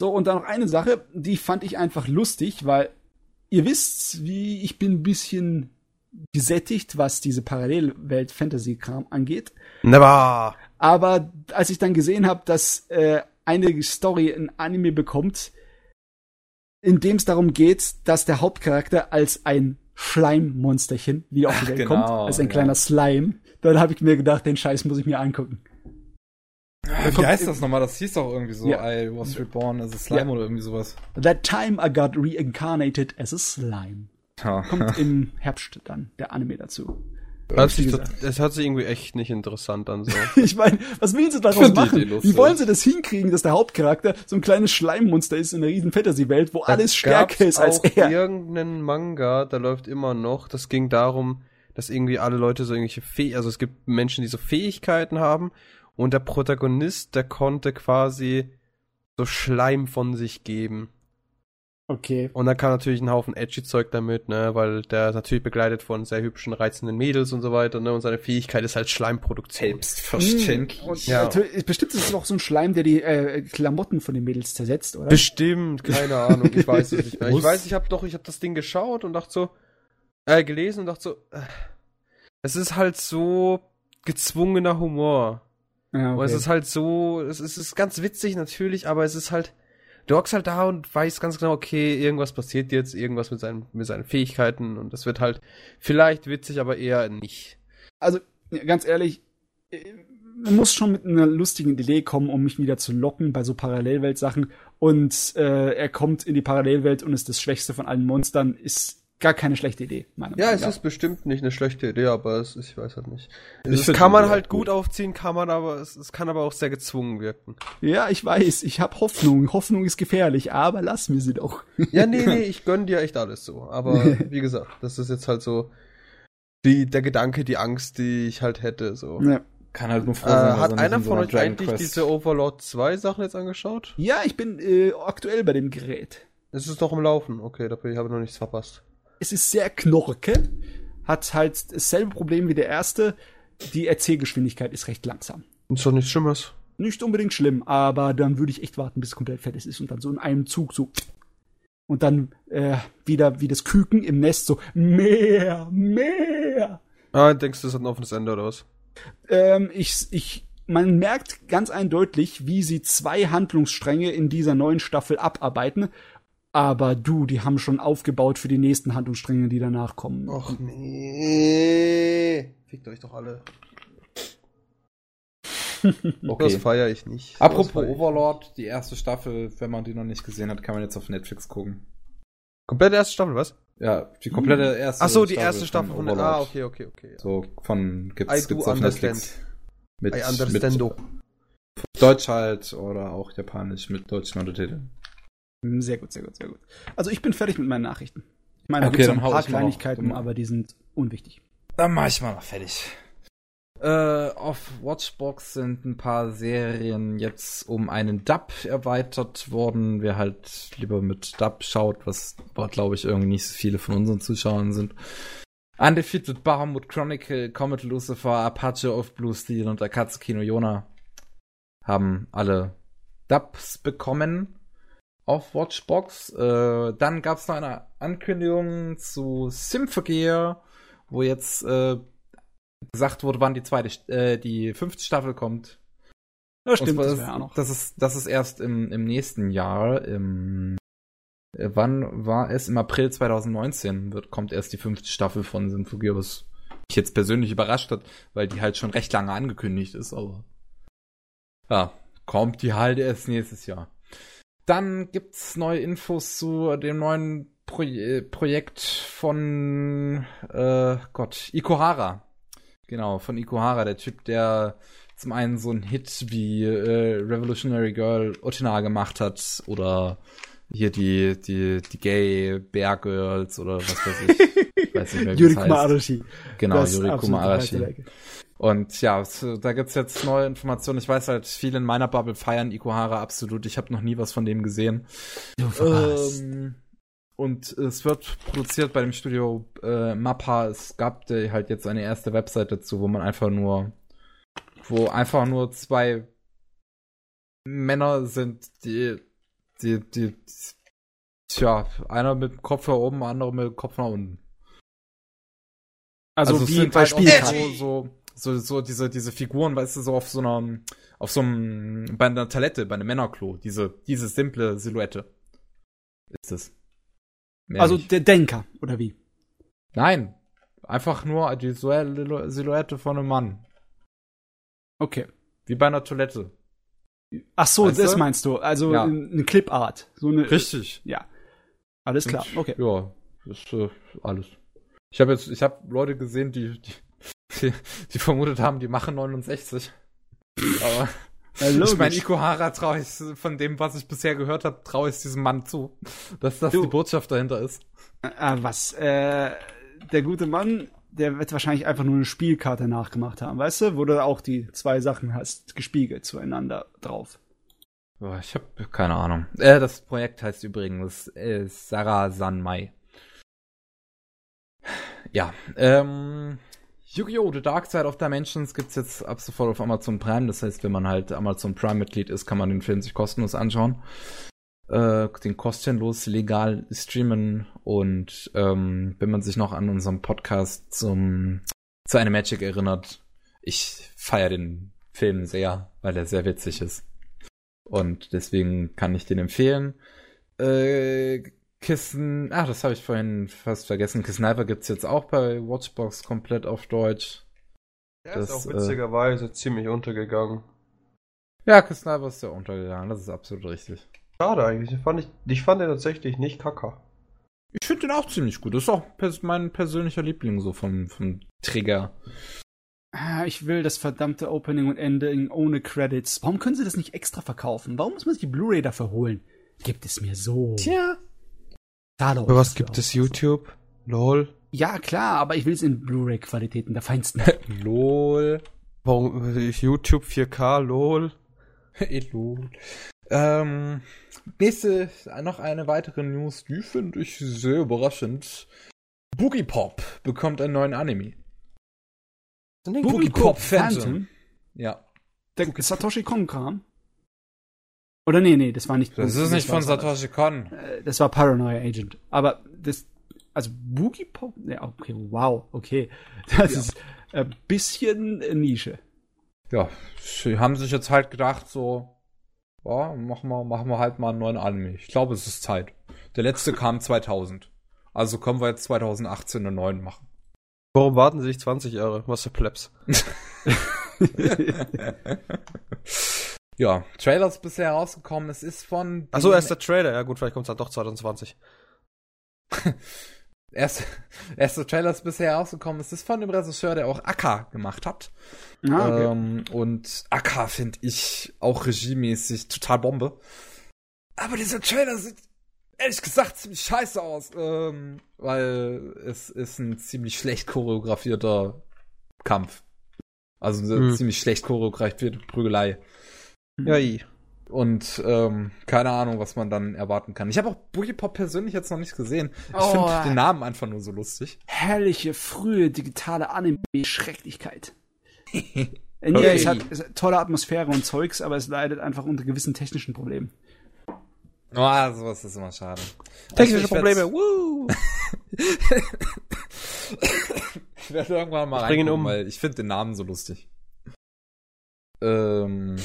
So, und dann noch eine Sache, die fand ich einfach lustig, weil ihr wisst, wie ich bin ein bisschen gesättigt, was diese Parallelwelt-Fantasy-Kram angeht. Never! Aber als ich dann gesehen habe, dass äh, eine Story ein Anime bekommt, in dem es darum geht, dass der Hauptcharakter als ein Schleimmonsterchen wieder auf die Welt genau, kommt, als ein ja. kleiner Slime, dann habe ich mir gedacht, den Scheiß muss ich mir angucken. Wie kommt- heißt das nochmal? Das hieß doch irgendwie so, Ja. I was reborn as a slime Ja. oder irgendwie sowas. That time I got reincarnated as a slime. Ja. Kommt im Herbst dann der Anime dazu. Hört sich, Wie es hört sich irgendwie echt nicht interessant an so. Ich meine, was will sie daraus machen? Wie wollen sie das hinkriegen, dass der Hauptcharakter so ein kleines Schleimmonster ist in einer riesen Fantasy-Welt, wo alles stärker ist als auch er? irgendeinen Manga, da läuft immer noch, das ging darum, dass irgendwie alle Leute so irgendwelche Fäh also es gibt Menschen, die so Fähigkeiten haben und der Protagonist, der konnte quasi so Schleim von sich geben. Okay. Und dann kam natürlich ein Haufen edgy Zeug damit, ne, weil der ist natürlich begleitet von sehr hübschen, reizenden Mädels und so weiter, ne, und seine Fähigkeit ist halt Schleimproduktion. Selbstverständlich. Und Ja. bestimmt ist es auch so ein Schleim, der die äh, Klamotten von den Mädels zersetzt, oder? Bestimmt, keine Ahnung, ich weiß es nicht mehr. Ich weiß, ich habe doch, ich habe das Ding geschaut und dachte so, äh, gelesen und dachte so, äh, es ist halt so gezwungener Humor. Ja, Und es ist halt so, es ist, es ist ganz witzig natürlich, aber es ist halt, du hockst halt da und weißt ganz genau, okay, irgendwas passiert jetzt, irgendwas mit seinen, mit seinen Fähigkeiten und das wird halt vielleicht witzig, aber eher nicht. also ganz ehrlich, äh, man muss schon mit einer lustigen Idee kommen, um mich wieder zu locken bei so Parallelwelt-Sachen. Und äh, er kommt in die Parallelwelt und ist das Schwächste von allen Monstern, ist gar keine schlechte Idee, meiner Ja, Meinung es nach. ist bestimmt nicht eine schlechte Idee, aber es ist, ich weiß halt nicht. Find kann man halt gut gut. aufziehen, kann man aber, es, es kann aber auch sehr gezwungen wirken. Ja, ich weiß, ich habe Hoffnung. Hoffnung ist gefährlich, aber lass mir sie doch. Ja, nee, nee, ich gönn dir echt alles so. Aber wie gesagt, das ist jetzt halt so die, der Gedanke, die Angst, die ich halt hätte, so. Ja. Kann halt nur Äh, froh sein, dass er hat einer in so von einer euch Dragon eigentlich Quest- diese Overlord 2 Sachen jetzt angeschaut? Ja, ich bin äh, aktuell bei dem Gerät. Es ist doch im Laufen. Okay, da habe ich noch nichts verpasst. Es ist sehr knorke, hat halt dasselbe Problem wie der erste. Die Erzählgeschwindigkeit ist recht langsam. Ist doch nichts Schlimmes. Nicht unbedingt schlimm, aber dann würde ich echt warten, bis es komplett fertig ist und dann so in einem Zug so. Und dann äh, wieder wie das Küken im Nest so mehr, mehr. Ah, denkst du, das hat ein offenes Ende oder was? Ähm, ich, ich, man merkt ganz eindeutig, wie sie zwei Handlungsstränge in dieser neuen Staffel abarbeiten. Aber du, die haben schon aufgebaut für die nächsten Handlungsstränge, die danach kommen. Och nee. Fickt euch doch alle. Das Okay. feiere ich nicht. Apropos Das ich. Overlord, die erste Staffel, wenn man die noch nicht gesehen hat, kann man jetzt auf Netflix gucken. Komplette erste Staffel, was? Ja, die komplette erste Ach so, die erste Staffel von, Overlord. Ah, okay, okay, okay. So von I gibt's, do gibt's auf understand. Netflix. Mit, I understando. mit Deutsch halt oder auch Japanisch mit deutschen Untertiteln. Hm, Sehr gut, sehr gut, sehr gut. Also ich bin fertig mit meinen Nachrichten. Ich meine, da Okay, noch dann ein paar Kleinigkeiten, aber die sind unwichtig. Dann mach ich mal noch fertig. Äh, auf Watchbox sind ein paar Serien jetzt um einen Dub erweitert worden. Wer halt lieber mit Dub schaut, was aber glaube ich irgendwie nicht so viele von unseren Zuschauern sind. Undefeated Bahamut Chronicle, Comet Lucifer, Apache of Blue Steel und Akatsuki no Yona haben alle Dubs bekommen auf Watchbox. Äh, dann gab es noch eine Ankündigung zu Symphogear, wo jetzt äh, gesagt wurde, wann die zweite, äh, die fünfte Staffel kommt. Ja, stimmt, das auch noch. Das ist, das ist erst im, im nächsten Jahr. Im, äh, wann war es? Im April 2019 wird, kommt erst die fünfte Staffel von Symphogear, was mich jetzt persönlich überrascht hat, weil die halt schon recht lange angekündigt ist, aber ja, kommt die halt erst nächstes Jahr. Dann gibt's neue Infos zu dem neuen Pro Projekt von äh, Gott, Ikuhara. Genau, von Ikuhara, der Typ, der zum einen so einen Hit wie äh, Revolutionary Girl Otina gemacht hat oder hier die, die, die Gay Bear Girls oder was weiß ich. weiß nicht mehr, wie es. Arashi. Genau, Das Yuriko absolute Arashi. Meisterwerke. Und ja, es- da gibt's jetzt neue Informationen. Ich weiß halt, viele in meiner Bubble feiern Ikuhara absolut. Ich habe noch nie was von dem gesehen. Du verpasst. Ähm, und es wird produziert bei dem Studio äh, Mappa. Es gab äh, halt jetzt eine erste Website dazu, wo man einfach nur, wo einfach nur zwei Männer sind, die, die, die, tja, einer mit dem Kopf nach oben, andere mit dem Kopf nach unten. Also, es wie sind bei halt Spielkarten. so, so, so, so diese, diese Figuren, weißt du, so auf so einer, auf so einem, bei einer Toilette, bei einem Männerklo, diese, diese simple Silhouette. Ist es. Mehr Also nicht. der Denker, oder wie? Nein. Einfach nur die Silhou- Silhouette von einem Mann. Okay. Wie bei einer Toilette. Ach so, Weißt das du? meinst du. Also Ja. eine Clipart. So eine, Richtig. Ja. Alles klar. Und, Okay. Ja, das ist äh, alles. Ich habe jetzt, ich habe Leute gesehen, die, die, die, die vermutet haben, die machen 69. Aber Ja, ich meine. Ikuhara traue ich von dem, was ich bisher gehört habe, traue ich diesem Mann zu, dass das Du- die Botschaft dahinter ist. Ah, was? Äh, der gute Mann, der wird wahrscheinlich einfach nur eine Spielkarte nachgemacht haben, weißt du? Wo du auch die zwei Sachen hast, gespiegelt zueinander drauf. Boah, ich habe keine Ahnung. Äh, das Projekt heißt übrigens äh, Sarah Sanmai. Ja, ähm, Yu-Gi-Oh! The Dark Side of Dimensions gibt's jetzt ab sofort auf Amazon Prime. Das heißt, wenn man halt Amazon Prime-Mitglied ist, kann man den Film sich kostenlos anschauen. Äh, den kostenlos legal streamen. Und ähm, wenn man sich noch an unserem Podcast zum zu einer Magic erinnert, ich feiere den Film sehr, weil er sehr witzig ist. Und deswegen kann ich den empfehlen. Äh, Kissen, ah, das habe ich vorhin fast vergessen. Kiss Sniper gibt's jetzt auch bei Watchbox komplett auf Deutsch. Der Das, ist auch äh, witzigerweise ziemlich untergegangen. Ja, Chris Sniper ist ja untergegangen, das ist absolut richtig. Schade eigentlich. Ich fand, ich, ich fand den tatsächlich nicht kacker. Ich finde den auch ziemlich gut. Das ist auch pers mein persönlicher Liebling so vom, vom Trigger. Ah, Ich will das verdammte Opening und Ending ohne Credits. Warum können sie das nicht extra verkaufen? Warum muss man sich die Blu-ray dafür holen? Gibt es mir so. Tja. Schade Für was gibt es YouTube? LOL. Ja, klar, aber ich will es in Blu-ray-Qualitäten der feinsten. LOL. Warum äh, YouTube 4K? LOL. LOL. Ähm, nächste, noch eine weitere News, die finde ich sehr überraschend. Boogie Pop bekommt einen neuen Anime. Boogie Pop Phantom. Ja. Der Satoshi Kon-Kram. Oder nee, nee, das war nicht. Das ist nicht von. Satoshi Kon. Äh, Das war Paranoia Agent. Aber das, also Boogie Pop, ja, okay, wow, okay. Das Ja. ist ein bisschen Nische. Ja, sie haben sich jetzt halt gedacht, so, ja, machen wir, machen wir halt mal einen neuen Anime. Ich glaube, es ist Zeit. Der letzte kam 2000. Also können wir jetzt 2018 einen neuen machen. Warum warten sie sich 20 Jahre? Was für Plebs? ja, Trailer ist bisher rausgekommen. Es ist von. Achso, erst der Trailer. Ja gut, vielleicht kommt es dann doch 2020. Erste, erste Trailer ist bisher rausgekommen. Es ist von dem Regisseur, der auch Akka gemacht hat. Ah, okay. Ähm, und Akka finde ich auch regiemäßig total Bombe. Aber dieser Trailer sieht ehrlich gesagt ziemlich scheiße aus. Ähm, weil es ist ein ziemlich schlecht choreografierter Kampf. Also eine Hm. ziemlich schlecht choreografierte Prügelei. Ja, i. Und ähm, keine Ahnung, was man dann erwarten kann. Ich habe auch Boogie Pop persönlich jetzt noch nicht gesehen. Ich Oh. finde den Namen einfach nur so lustig. Herrliche, frühe digitale Anime-Schrecklichkeit. Okay. Ja, es hat, es hat tolle Atmosphäre und Zeugs, aber es leidet einfach unter gewissen technischen Problemen. Oh, sowas ist immer schade. Technische Also Probleme. Woo! Ich werde irgendwann mal Ich reingucken, um. weil ich finde den Namen so lustig. Ähm,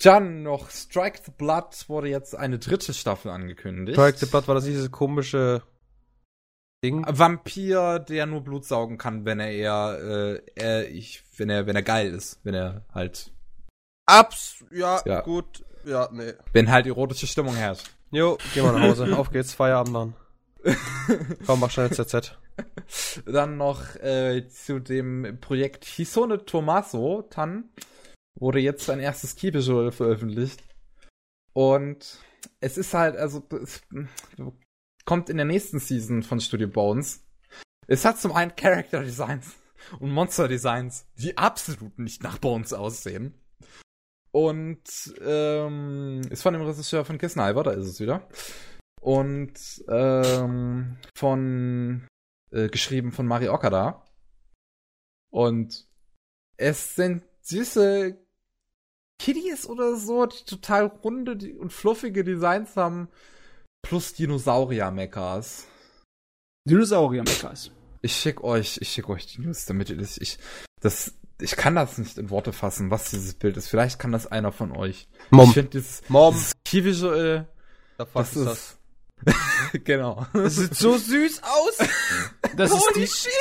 dann noch Strike the Blood wurde jetzt eine dritte Staffel angekündigt. Strike the Blood war das dieses komische Ding. Vampir, der nur Blut saugen kann, wenn er eher, äh, er, ich, wenn er, wenn er geil ist, wenn er halt, Abs. Ja, Ja. gut. Ja, nee. wenn halt erotische Stimmung herrscht. Jo, geh mal nach Hause. Auf geht's, Feierabend dann. Komm, mach schnell ZZ. Dann noch äh, zu dem Projekt Hisone Tomaso Tan wurde jetzt sein erstes Key-Visual veröffentlicht. Und es ist halt, also, es kommt in der nächsten Season von Studio Bones. Es hat zum einen Character Designs und Monster Designs, die absolut nicht nach Bones aussehen. Und ähm, ist von dem Regisseur von Kiss Sniper, da ist es wieder. Und ähm, von äh, geschrieben von Mari Okada. Und es sind süße Kitties oder so, die total runde und fluffige Designs haben, plus Dinosaurier-Mechas. Dinosaurier-Meckers. Ich schick euch, ich schick euch die News, damit ihr das, ich, das, ich kann das nicht in Worte fassen, was dieses Bild ist. Vielleicht kann das einer von euch. Mom. Ich finde dieses, Mom. dieses Key-Visual, Da das ist das. ist, genau. Das sieht so süß aus. Das ist Holy die, shit.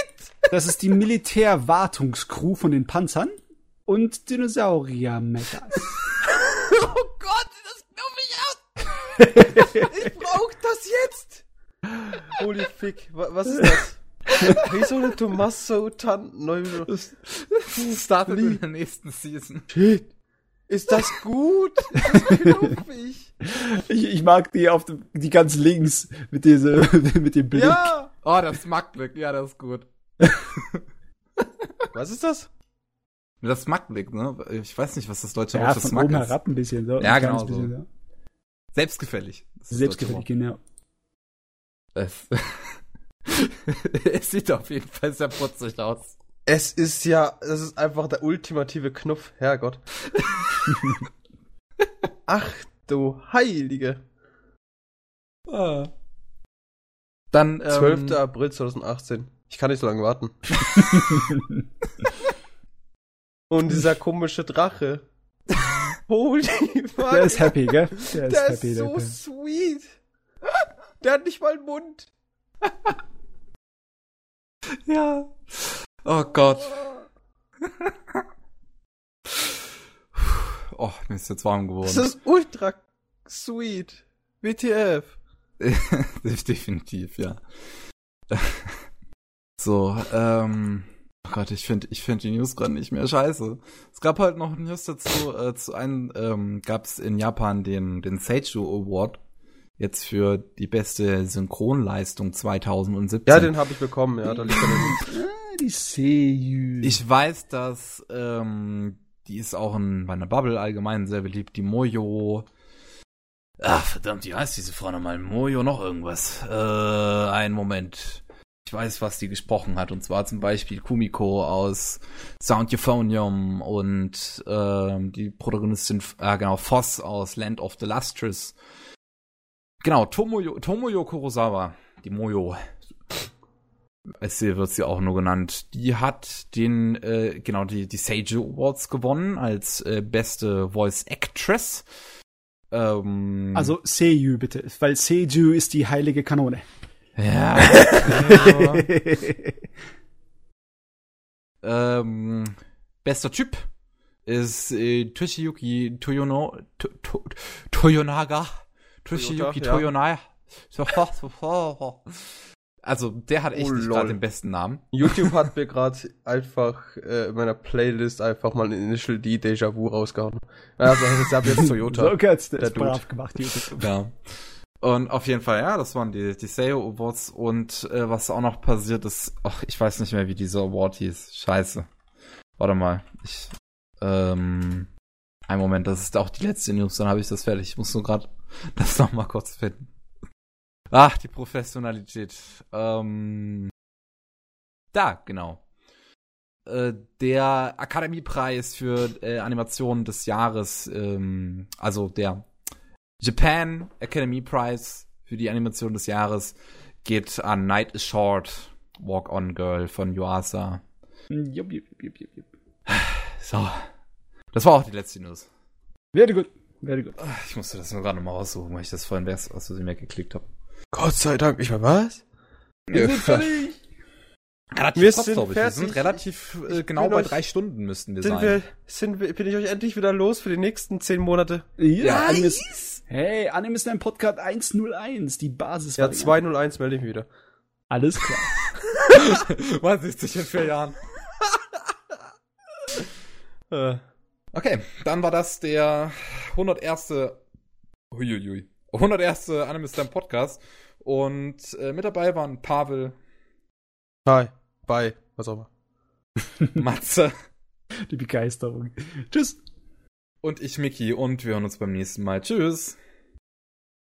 das ist die Militärwartungscrew von den Panzern und Dinosaurier-Meckers. Oh Gott, das glaub ich aus. Ich brauch das jetzt. Holy fick. Wa- Was ist das? Wieso eine Tommaso Tan neu Das startet in der nächsten Season. Shit. Ist das gut? Das glaub ich. Ich, ich mag die auf dem, die ganz links mit diese, mit dem Blick. Ja. Oh, das Smackblick, ja, das ist gut. Was ist das? Das Smackblick, ne? Ich weiß nicht, was das deutsche Ja, Wort für von Smack oben ist. herab ein bisschen. So. Ja, Ein genau so. bisschen, ja. Selbstgefällig. Selbstgefällig, genau. Es, es sieht auf jeden Fall sehr putzig aus. Es ist ja, das ist einfach der ultimative Knuff, Herrgott. Ach du Heilige. Ah. Dann, ähm, 12. April 2018. Ich kann nicht so lange warten. Und dieser komische Drache. Holy fuck. Der ist happy, gell? Der ist Der happy, ist so der sweet. Der hat nicht mal einen Mund. Ja. Oh Gott. oh, mir ist jetzt warm geworden. Das ist ultra sweet. WTF. Definitiv, ja. so, ähm, oh Gott, ich finde ich find die News gerade nicht mehr scheiße. Es gab halt noch News dazu, äh, zu einem, ähm, gab es in Japan den, den Seichu Award. Jetzt für die beste Synchronleistung 2017. Ja, den habe ich bekommen, ja, da liegt er Ah, die Seiyu. Ich weiß, dass ähm, die ist auch in meiner Bubble allgemein sehr beliebt. Die Mojo. Ach, verdammt, wie heißt diese Frau nochmal? Mojo noch irgendwas. Äh, einen Moment. Ich weiß, was die gesprochen hat. Und zwar zum Beispiel Kumiko aus Sound Euphonium und ähm, die Protagonistin, äh, genau, Voss aus Land of the Lustrous. Genau, Tomoyo, Tomoyo Kurosawa, die Mojo. Es wird sie auch nur genannt. Die hat den, äh, genau, die, die Sage Awards gewonnen als äh, beste Voice Actress. Ähm, Also Seiyu bitte, weil Seiju ist die heilige Kanone. Ja. ähm, bester Typ ist äh, Toshiyuki Toyono, to, to, Toyonaga. Toshiyuki Toyota, Toyonaga. Also, der hat echt Oh, gerade den besten Namen. YouTube hat mir gerade einfach äh, in meiner Playlist einfach mal ein Initial D Déjà Vu rausgehauen. Also ich habe jetzt Toyota. So hat's Der das Dude. brav gemacht, YouTube. Ja. Und auf jeden Fall, ja, das waren die, die Seo Awards und äh, was auch noch passiert ist, ach, ich weiß nicht mehr, wie dieser Award hieß. Scheiße. Warte mal. Ich, ähm, ein Moment, das ist auch die letzte News, dann habe ich das fertig. Ich muss nur gerade das noch mal kurz finden. Ach, die Professionalität. Ähm, da, genau. Äh, der Akademiepreis für äh, Animation des Jahres, ähm, also der Japan Academy Prize für die Animation des Jahres geht an Night is Short, Walk On Girl von Yuasa. Jupp, jupp, jupp, jupp, jupp. So. Das war auch die letzte News. Very good, very good. Ich musste das nur gerade nochmal raussuchen, weil ich das vorhin erst aus Versehen weggeklickt habe. Gott sei Dank. Ich war was? Wir sind fertig. Relativ Wir kurz, sind glaub ich. Wir sind relativ äh, Ich genau bei euch- drei Stunden müssten wir Sind sein. wir, sind wir, bin ich euch endlich wieder los für die nächsten zehn Monate? Ja, Animes. Hey, Anime ist ein Podcast 101, die Basis. Ja, war die- 201 melde ich mich wieder. Alles klar. Man sieht sich in vier Jahren. Okay, dann war das der 101. Uiuiui. 101. Anime Slam Podcast. Und äh, mit dabei waren Pavel, hi, bye, was auch immer. Matze Die Begeisterung. Tschüss. und ich, Miki. Und wir hören uns beim nächsten Mal. Tschüss.